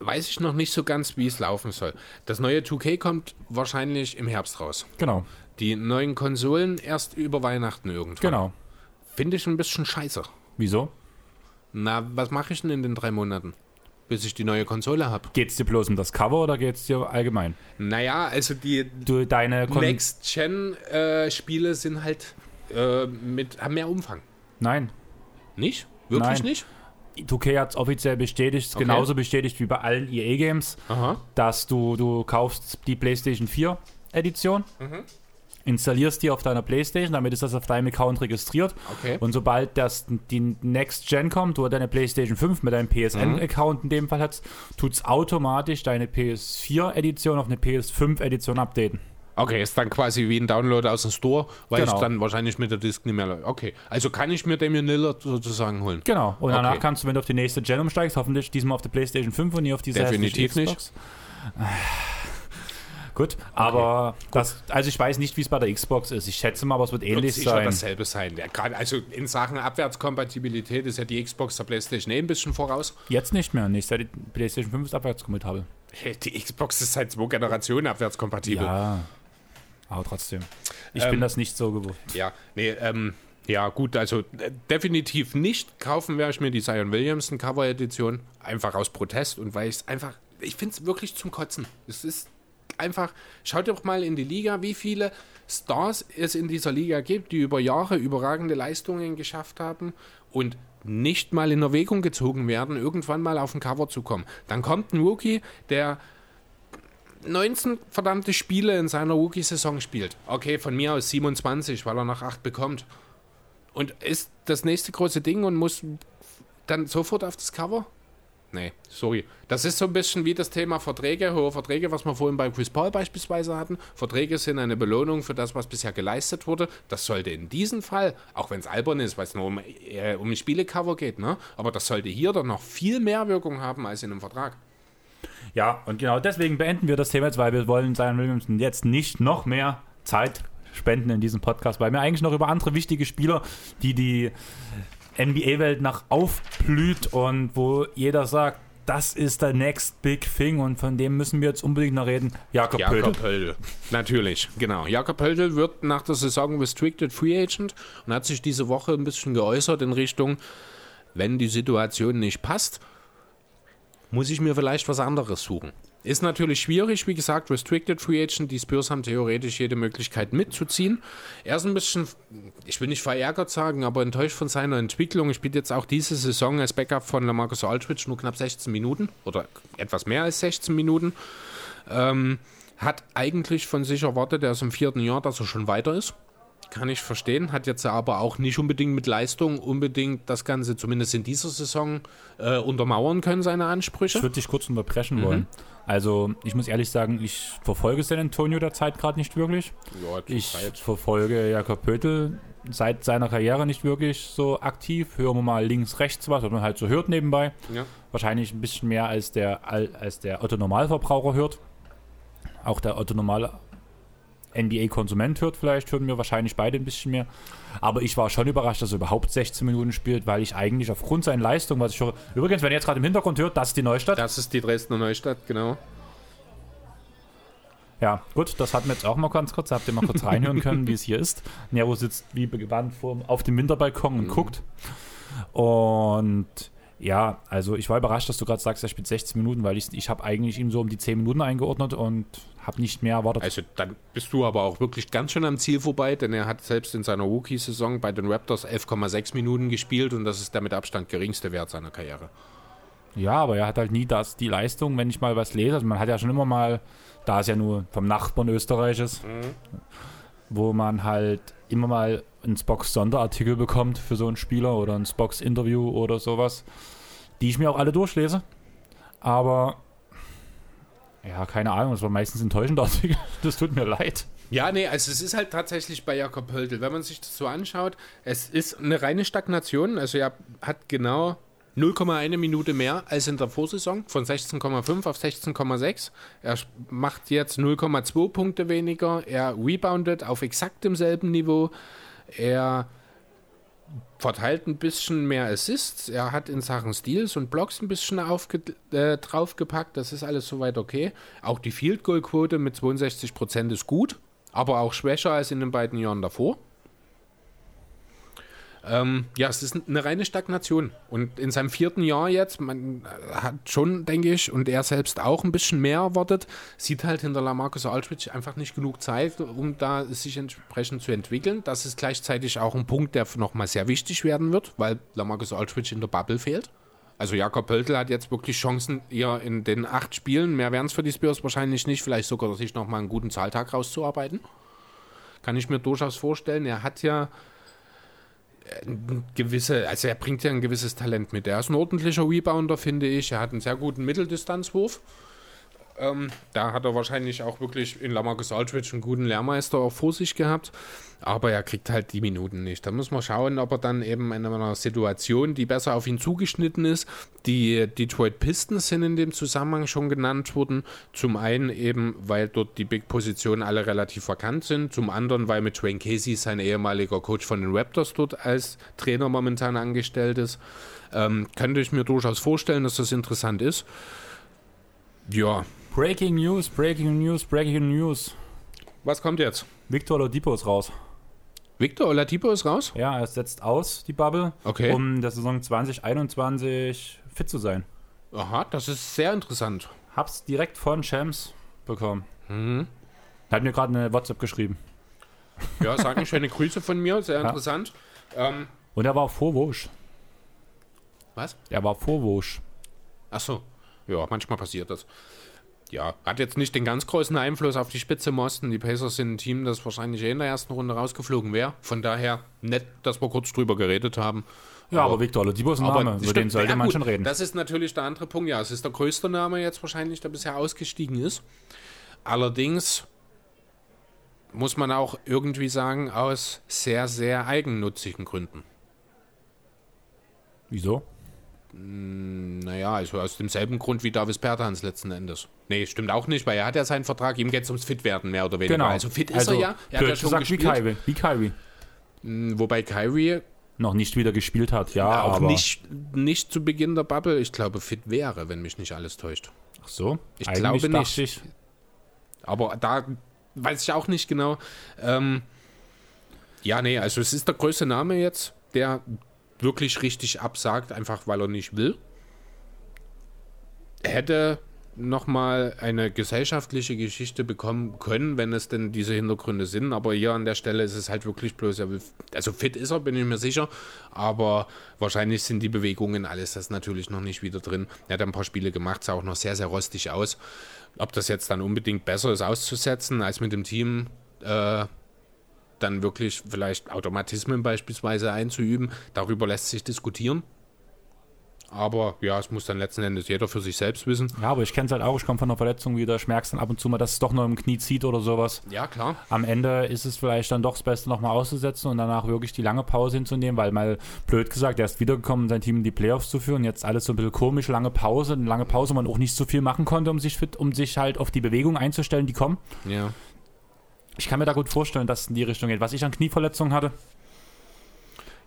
weiß ich noch nicht so ganz, wie es laufen soll. Das neue 2K kommt wahrscheinlich im Herbst raus. Genau, Die neuen Konsolen erst über Weihnachten irgendwann. genau. Finde ich ein bisschen scheiße. Wieso? Na, was mache ich denn in den drei Monaten, bis ich die neue Konsole habe? Geht es dir bloß um das Cover oder geht es dir allgemein? Naja, also die Du, deine Next-Gen-Spiele sind halt äh, mit, haben mehr Umfang. Nein. Nicht? Wirklich Nein. nicht? 2K hat es offiziell bestätigt, Okay. genauso bestätigt wie bei allen EA-Games, dass du, du kaufst die PlayStation 4 Edition. Mhm. Installierst die auf deiner Playstation, damit ist das auf deinem Account registriert. Okay. Und sobald das die Next Gen kommt, wo deine Playstation 5 mit deinem PSN-Account in dem Fall hast, tut es automatisch deine PS4-Edition auf eine PS5-Edition updaten. Okay, ist dann quasi wie ein Download aus dem Store, weil Genau. ich dann wahrscheinlich mit der Disk nicht mehr. Okay, also kann ich mir Damian Lillard sozusagen holen. Genau. Und danach Okay. kannst du, wenn du auf die nächste Gen umsteigst, hoffentlich diesmal auf die PlayStation 5 und nie auf diese Definitiv hässliche Gut, aber das, also ich weiß nicht, wie es bei der Xbox ist. Ich schätze mal, aber es wird Wird ähnlich sicher sein. dasselbe sein. Ja, gerade also in Sachen Abwärtskompatibilität ist ja die Xbox der PlayStation eh ein bisschen voraus. Jetzt nicht mehr, nicht seit die PlayStation 5 ist abwärtskompatibel. Die Xbox ist seit zwei Generationen abwärtskompatibel. Ja, aber trotzdem. Ich Ähm, bin das nicht so gewohnt. Ja, nee, ähm, ja gut, also äh, definitiv nicht kaufen werde ich mir die Zion Williamson Cover Edition, einfach aus Protest und weil ich es einfach, ich finde es wirklich zum Kotzen. Es ist einfach, schaut doch mal in die Liga, wie viele Stars es in dieser Liga gibt, die über Jahre überragende Leistungen geschafft haben und nicht mal in Erwägung gezogen werden, irgendwann mal auf ein Cover zu kommen. Dann kommt ein Rookie, der 19 verdammte Spiele in seiner Rookie-Saison spielt. Okay, von mir aus 27, weil er nach 8 bekommt. Und ist das nächste große Ding und muss dann sofort auf das Cover? Nee, sorry. Das ist so ein bisschen wie das Thema Verträge, hohe Verträge, was wir vorhin bei Chris Paul beispielsweise hatten. Verträge sind eine Belohnung für das, was bisher geleistet wurde. Das sollte in diesem Fall, auch wenn es albern ist, weil es nur um, äh, um ein Spielecover geht, ne? aber das sollte hier dann noch viel mehr Wirkung haben als in einem Vertrag. Ja, und genau deswegen beenden wir das Thema jetzt, weil wir wollen Zion Williamson jetzt nicht noch mehr Zeit spenden in diesem Podcast, weil wir eigentlich noch über andere wichtige Spieler, die die NBA-Welt nach aufblüht und wo jeder sagt, das ist der next big thing und von dem müssen wir jetzt unbedingt noch reden. Jakob. Jakob Pöldl. Natürlich, genau. Jakob Pöldl wird nach der Saison Restricted Free Agent und hat sich diese Woche ein bisschen geäußert in Richtung, wenn die Situation nicht passt, muss ich mir vielleicht was anderes suchen. Ist natürlich schwierig, wie gesagt, Restricted Free Agent, die Spurs haben theoretisch jede Möglichkeit mitzuziehen. Er ist ein bisschen, ich will nicht verärgert sagen, aber enttäuscht von seiner Entwicklung. Spielt jetzt auch diese Saison als Backup von Lamarcus Aldridge nur knapp 16 Minuten oder etwas mehr als 16 Minuten. Ähm, hat eigentlich von sich erwartet, er ist im vierten Jahr, dass er schon weiter ist. Kann ich verstehen, hat jetzt aber auch nicht unbedingt mit Leistung unbedingt das Ganze, zumindest in dieser Saison, äh, untermauern können, seine Ich Ansprüche. würde dich kurz unterbrechen Mhm. wollen. Also, ich muss ehrlich sagen, ich verfolge San Antonio derzeit gerade nicht wirklich. Ja, Ich Zeit. verfolge Jakob Pöttl seit seiner Karriere nicht wirklich so aktiv. Hören wir mal links, rechts was, was man halt so hört nebenbei. Ja. Wahrscheinlich ein bisschen mehr als der, als der Otto-Normalverbraucher hört. Auch der Otto-Normale NBA-Konsument hört vielleicht, hören wir wahrscheinlich beide ein bisschen mehr. Aber ich war schon überrascht, dass er überhaupt 16 Minuten spielt, weil ich eigentlich aufgrund seiner Leistung, was ich höre, übrigens, wenn ihr jetzt gerade im Hintergrund hört, das ist die Neustadt. Das ist die Dresdner Neustadt, genau. Ja, gut, das hatten wir jetzt auch mal ganz kurz. Da habt ihr mal kurz reinhören können, wie es hier ist. Nero sitzt wie gewandt vor, auf dem Winterbalkon und guckt. Und ja, also ich war überrascht, dass du gerade sagst, er spielt 16 Minuten, weil ich, ich habe eigentlich ihm so um die 10 Minuten eingeordnet und habe nicht mehr erwartet. Also dann bist du aber auch wirklich ganz schön am Ziel vorbei, denn er hat selbst in seiner Rookie-Saison bei den Raptors 11,6 Minuten gespielt und das ist der mit Abstand geringste Wert seiner Karriere. Ja, aber er hat halt nie das, die Leistung, wenn ich mal was lese. Also man hat ja schon immer mal, da es ja nur vom Nachbarn Österreich ist, wo man halt immer mal einen Spox-Sonderartikel bekommt für so einen Spieler oder ein Spox-Interview oder sowas, die ich mir auch alle durchlese. Aber ja, keine Ahnung, das war meistens enttäuschend. Das tut mir leid. Ja, nee, also es ist halt tatsächlich bei Jakob Pöltl, wenn man sich das so anschaut, es ist eine reine Stagnation, also er hat genau 0,1 Minute mehr als in der Vorsaison, von 16,5 auf 16,6. Er macht jetzt 0,2 Punkte weniger, er reboundet auf exakt demselben Niveau, er verteilt ein bisschen mehr Assists, er hat in Sachen Steals und Blocks ein bisschen aufge äh, draufgepackt, das ist alles soweit okay. Auch die Field Goal Quote mit 62% ist gut, aber auch schwächer als in den beiden Jahren davor. Ähm, ja, es ist eine reine Stagnation. Und in seinem vierten Jahr jetzt, man äh, hat schon, denke ich, und er selbst auch ein bisschen mehr erwartet, sieht halt hinter Lamarcus Aldridge einfach nicht genug Zeit, um da sich entsprechend zu entwickeln. Das ist gleichzeitig auch ein Punkt, der nochmal sehr wichtig werden wird, weil Lamarcus Aldridge in der Bubble fehlt. Also Jakob Pöltl hat jetzt wirklich Chancen, eher in den acht Spielen, mehr wären es für die Spurs wahrscheinlich nicht, vielleicht sogar sich nochmal einen guten Zahltag rauszuarbeiten. Kann ich mir durchaus vorstellen. Er hat ja gewisse, also er bringt ja ein gewisses Talent mit. Er ist ein ordentlicher Rebounder, finde ich. Er hat einen sehr guten Mitteldistanzwurf. Ähm, da hat er wahrscheinlich auch wirklich in Lamarcus Aldridge einen guten Lehrmeister auch vor sich gehabt. Aber er kriegt halt die Minuten nicht. Da muss man schauen, ob er dann eben in einer Situation, die besser auf ihn zugeschnitten ist. Die Detroit Pistons sind in dem Zusammenhang schon genannt worden. Zum einen eben, weil dort die Big-Positionen alle relativ vakant sind. Zum anderen, weil mit Dwayne Casey sein ehemaliger Coach von den Raptors dort als Trainer momentan angestellt ist. Ähm, könnte ich mir durchaus vorstellen, dass das interessant ist. Ja, Breaking News, Breaking News, Breaking News. Was kommt jetzt? Victor Oladipo ist raus. Victor Oladipo ist raus? Ja, er setzt aus, die Bubble, Okay. um der Saison 2021 fit zu sein. Aha, das ist sehr interessant. Hab's direkt von Shams bekommen. Mhm. Er hat mir gerade eine WhatsApp geschrieben. Ja, sagen schöne Grüße von mir, sehr Ja. interessant. Ähm, Und er war vor Wosch. was? Er war vor Wosch. Ach so. Ja, manchmal passiert das. Ja, hat jetzt nicht den ganz großen Einfluss auf die Spitze im Osten. Die Pacers sind ein Team, das wahrscheinlich eh in der ersten Runde rausgeflogen wäre. Von daher nett, dass wir kurz drüber geredet haben. Ja, aber, Victor Oladipo ist ein Aber Name, über stimmt, den sollte ja, man gut, schon reden. Das ist natürlich der andere Punkt. Ja, es ist der größte Name jetzt wahrscheinlich, der bisher ausgestiegen ist. Allerdings muss man auch irgendwie sagen, aus sehr, sehr eigennutzigen Gründen. Wieso? Naja, also aus demselben Grund wie Davis Bertans letzten Endes. Nee, stimmt auch nicht, weil er hat ja seinen Vertrag, ihm geht es ums Fitwerden mehr oder weniger. Genau. Also fit ist er ja. Er hat ja schon gesagt, wie. Kyrie. Wie Kyrie. Mm, Wobei Kyrie Noch nicht wieder gespielt hat, ja, auch nicht, nicht zu Beginn der Bubble, ich glaube, fit wäre, wenn mich nicht alles täuscht. Ach so? Ich Eigentlich glaube nicht. Ich, Aber da weiß ich auch nicht genau. Ähm, ja, nee, also es ist der größte Name jetzt, der wirklich richtig absagt, einfach weil er nicht will. Hätte nochmal eine gesellschaftliche Geschichte bekommen können, wenn es denn diese Hintergründe sind. Aber hier an der Stelle ist es halt wirklich bloß, also fit ist er, bin ich mir sicher. Aber wahrscheinlich sind die Bewegungen alles das natürlich noch nicht wieder drin. Er hat ein paar Spiele gemacht, sah auch noch sehr, sehr rostig aus. Ob das jetzt dann unbedingt besser ist auszusetzen, als mit dem Team äh, dann wirklich vielleicht Automatismen beispielsweise einzuüben, darüber lässt sich diskutieren. Aber ja, es muss dann letzten Endes jeder für sich selbst wissen. ja, aber ich kenne es halt auch. Ich komme von einer Verletzung wieder. Ich merke dann ab und zu mal, dass es doch noch im Knie zieht oder sowas. Ja, klar. Am Ende ist es vielleicht dann doch das Beste, nochmal auszusetzen und danach wirklich die lange Pause hinzunehmen, weil mal blöd gesagt, er ist wiedergekommen, sein Team in die Playoffs zu führen. Jetzt alles so ein bisschen komisch, lange Pause, eine lange Pause, wo man auch nicht so viel machen konnte, um sich fit, um sich halt auf die Bewegung einzustellen, die kommen. Ja. Ich kann mir da gut vorstellen, dass es in die Richtung geht. Was ich an Knieverletzungen hatte,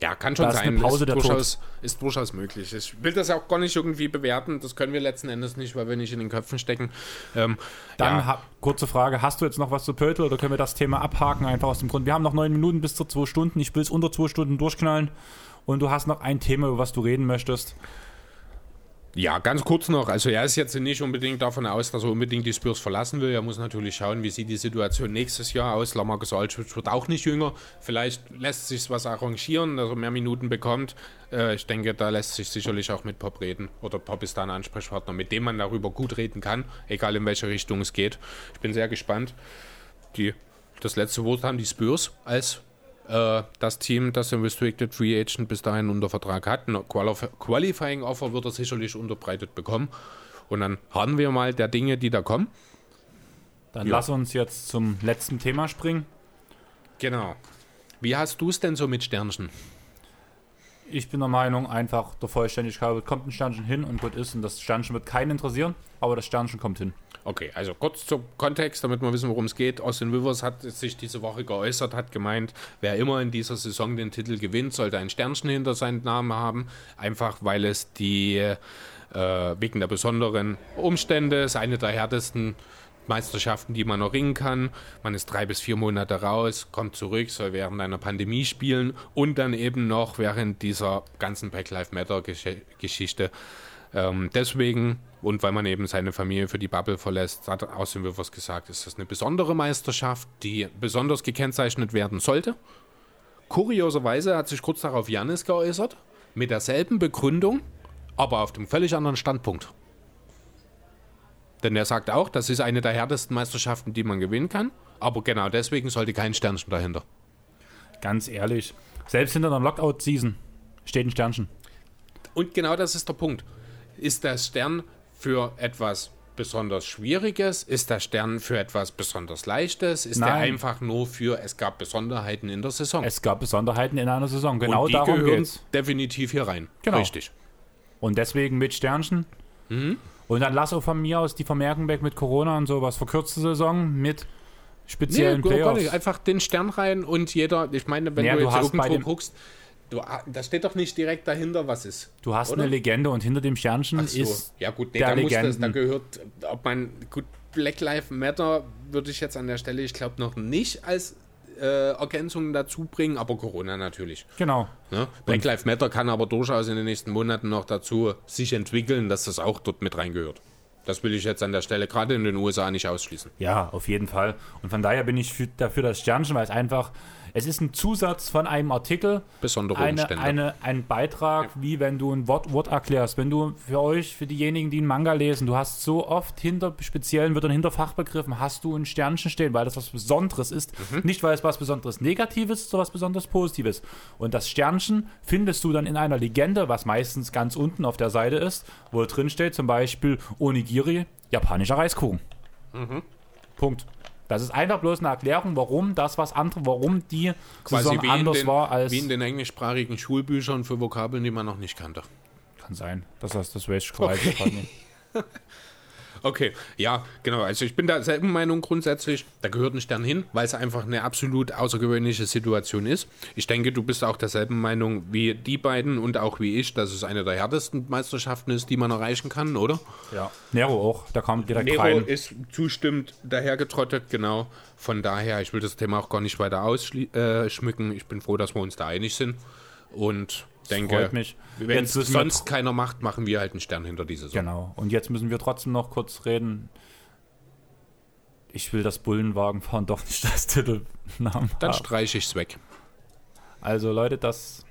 Ja, kann schon ist sein. eine Pause ist, der durchaus, ist durchaus möglich. Ich will das auch gar nicht irgendwie bewerten. Das können wir letzten Endes nicht, weil wir nicht in den Köpfen stecken. Ähm, Dann ja, kurze Frage, hast du jetzt noch was zu Pöltl oder können wir das Thema abhaken? Einfach aus dem Grund, wir haben noch neun Minuten bis zu zwei Stunden. Ich will es unter zwei Stunden durchknallen. Und du hast noch ein Thema, über was du reden möchtest. Ja, ganz kurz noch. Also er ist jetzt nicht unbedingt davon aus, dass er unbedingt die Spurs verlassen will. Er muss natürlich schauen, wie sieht die Situation nächstes Jahr aus. Lamarcus Aldridge wird auch nicht jünger. Vielleicht lässt sich was arrangieren, dass er mehr Minuten bekommt. Äh, ich denke, da lässt sich sicherlich auch mit Pop reden. Oder Pop ist da ein Ansprechpartner, mit dem man darüber gut reden kann, egal in welche Richtung es geht. Ich bin sehr gespannt. Die, das letzte Wort haben die Spurs als äh, das Team, das den Restricted Free Agent bis dahin unter Vertrag hat. Ein Qualif Qualifying Offer wird er sicherlich unterbreitet bekommen. Und dann harren wir mal der Dinge, die da kommen. Dann Ja. lass uns jetzt zum letzten Thema springen. Genau. Wie hast du es denn so mit Sternchen? Ich bin der Meinung, einfach der Vollständigkeit kommt ein Sternchen hin und gut ist. Und das Sternchen wird keinen interessieren, aber das Sternchen kommt hin. Okay, also kurz zum Kontext, damit wir wissen, worum es geht. Austin Rivers hat sich diese Woche geäußert, hat gemeint, wer immer in dieser Saison den Titel gewinnt, sollte ein Sternchen hinter seinem Namen haben. Einfach weil es die, äh, wegen der besonderen Umstände, ist eine der härtesten Meisterschaften, die man noch ringen kann. Man ist drei bis vier Monate raus, kommt zurück, soll während einer Pandemie spielen und dann eben noch während dieser ganzen Black Lives Matter Gesch- Geschichte. Ähm, deswegen und weil man eben seine Familie für die Bubble verlässt, hat Austin Rivers gesagt, ist das eine besondere Meisterschaft, die besonders gekennzeichnet werden sollte. Kurioserweise hat sich kurz darauf Janis geäußert, mit derselben Begründung, aber auf dem völlig anderen Standpunkt. Denn er sagt auch, das ist eine der härtesten Meisterschaften, die man gewinnen kann. Aber genau deswegen sollte kein Sternchen dahinter. Ganz ehrlich, selbst hinter einer Lockout-Season steht ein Sternchen. Und genau das ist der Punkt. Ist der Stern für etwas besonders Schwieriges? Ist der Stern für etwas besonders Leichtes? Ist der Nein. einfach nur für, es gab Besonderheiten in der Saison? Es gab Besonderheiten in einer Saison. Genau Und die darum gehören geht's. definitiv hier rein. Genau. Richtig. Und deswegen mit Sternchen. Mhm. Und dann lass auch von mir aus die Vermerken weg mit Corona und sowas. Verkürzte Saison mit Nee, speziellen gar Playoffs. nicht. einfach den Stern rein und jeder, ich meine, wenn Ja, du du jetzt hast bei irgendwo guckst, du, da steht doch nicht direkt dahinter, was ist. Du hast Oder? eine Legende und hinter dem Sternchen so. ist ja gut, nee, der da, muss das, Legenden. da gehört, ob man, gut, Black Lives Matter würde ich jetzt an der Stelle, ich glaube, noch nicht als äh, Ergänzung dazu bringen, aber Corona natürlich. genau. Ne? Black Lives Matter kann aber durchaus in den nächsten Monaten noch dazu sich entwickeln, dass das auch dort mit reingehört. Das will ich jetzt an der Stelle gerade in den USA nicht ausschließen. Ja, auf jeden Fall. Und von daher bin ich für, dafür das Sternchen, weil es einfach, es ist ein Zusatz von einem Artikel, Besondere eine, Umstände. eine, ein Beitrag, wie wenn du ein Wort, Wort erklärst. Wenn du für euch, für diejenigen, die einen Manga lesen, du hast so oft hinter speziellen Wörtern, hinter Fachbegriffen, hast du ein Sternchen stehen, weil das was Besonderes ist. Mhm. Nicht, weil es was Besonderes Negatives ist, sondern was Besonderes Positives. Und das Sternchen findest du dann in einer Legende, was meistens ganz unten auf der Seite ist, wo drin steht, zum Beispiel Onigiri, japanischer Reiskuchen. Mhm. Punkt. Das ist einfach bloß eine Erklärung, warum das was anderes, warum die Quasi Saison anders den, war als. wie in den englischsprachigen Schulbüchern für Vokabeln, die man noch nicht kannte. Kann sein. Das, das, das weiß ich gerade nicht. Okay, ja, genau. Also ich bin da selben Meinung grundsätzlich. Da gehört ein Stern hin, weil es einfach eine absolut außergewöhnliche Situation ist. Ich denke, du bist auch derselben Meinung wie die beiden und auch wie ich, dass es eine der härtesten Meisterschaften ist, die man erreichen kann, oder? Ja. Nero auch, da kam direkt Nero rein. ist zustimmt dahergetrottet, genau. Von daher, ich will das Thema auch gar nicht weiter ausschmücken. Ich bin froh, dass wir uns da einig sind. Und denke, freut mich. wenn es sonst keiner macht, machen wir halt einen Stern hinter diese Saison. Genau. Und jetzt müssen wir trotzdem noch kurz reden. Ich will das Bullenwagenfahren doch nicht als Titelnamen Dann streiche ich es weg. Also Leute, das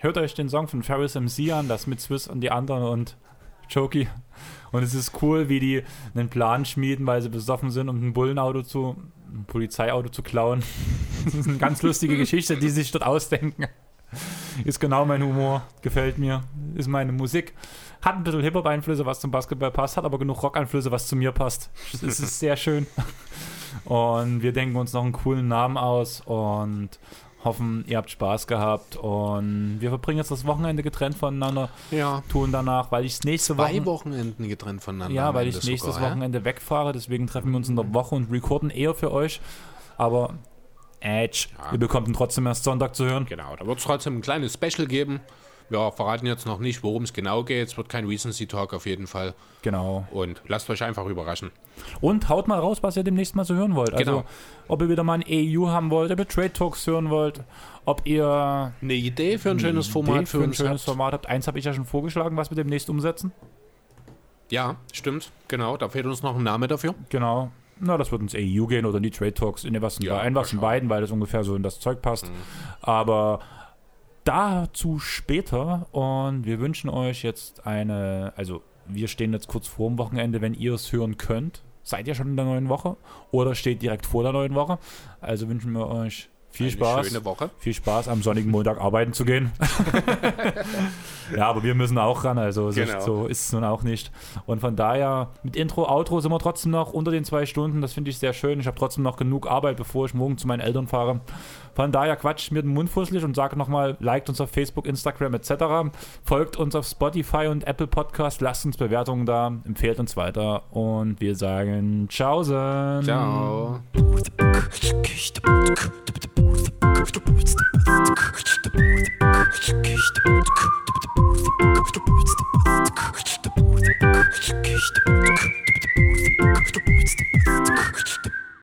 hört euch den Song von Ferris MC an, das mit Swiss und die anderen und Choki. Und es ist cool, wie die einen Plan schmieden, weil sie besoffen sind, um ein Bullenauto zu, ein Polizeiauto zu klauen. Das ist eine ganz lustige Geschichte, die sie sich dort ausdenken. Ist genau mein Humor, gefällt mir, ist meine Musik. Hat ein bisschen Hip-Hop-Einflüsse, was zum Basketball passt, hat aber genug Rock-Einflüsse, was zu mir passt. Es ist sehr schön. Und wir denken uns noch einen coolen Namen aus und hoffen, ihr habt Spaß gehabt. Und wir verbringen jetzt das Wochenende getrennt voneinander, Ja. tun danach, weil ich nächste Zwei Woche. Wochenenden getrennt voneinander. Ja, weil ich nächstes sogar, ja? Wochenende wegfahre, deswegen treffen wir uns in der Woche und recorden eher für euch. Aber Edge, Ja. ihr bekommt ihn trotzdem erst Sonntag zu hören. Genau, da wird es trotzdem ein kleines Special geben. Wir verraten jetzt noch nicht, worum es genau geht. Es wird kein Recency Talk auf jeden Fall. Genau. Und lasst euch einfach überraschen. Und haut mal raus, was ihr demnächst mal so hören wollt. Also, Genau. ob ihr wieder mal ein EU haben wollt, ob ihr Trade Talks hören wollt, ob ihr Eine Idee für ein schönes Format Idee für, ein uns schönes habt? Format habt. Eins habe ich ja schon vorgeschlagen, was wir demnächst umsetzen. Ja, stimmt. Genau, da fehlt uns noch ein Name dafür. Genau. Na, das wird ins AEU gehen oder in die Trade Talks, in was in, Ja, ein was beiden, weil das ungefähr so in das Zeug passt. Aber dazu später und wir wünschen euch jetzt eine, also wir stehen jetzt kurz vor dem Wochenende, wenn ihr es hören könnt. Seid ihr schon in der neuen Woche oder steht direkt vor der neuen Woche? Also wünschen wir euch viel Eine Spaß. schöne Woche. Viel Spaß, am sonnigen Montag arbeiten zu gehen. ja, aber wir müssen auch ran, also so, Genau. so ist es nun auch nicht. Und von daher, mit Intro, Outro sind wir trotzdem noch unter den zwei Stunden. Das finde ich sehr schön. Ich habe trotzdem noch genug Arbeit, bevor ich morgen zu meinen Eltern fahre. Von daher quatscht mir den Mund fusselig und sagt nochmal, liked uns auf Facebook, Instagram etc. Folgt uns auf Spotify und Apple Podcast, lasst uns Bewertungen da, empfehlt uns weiter und wir sagen Tschaußen. Ciao. Ciao.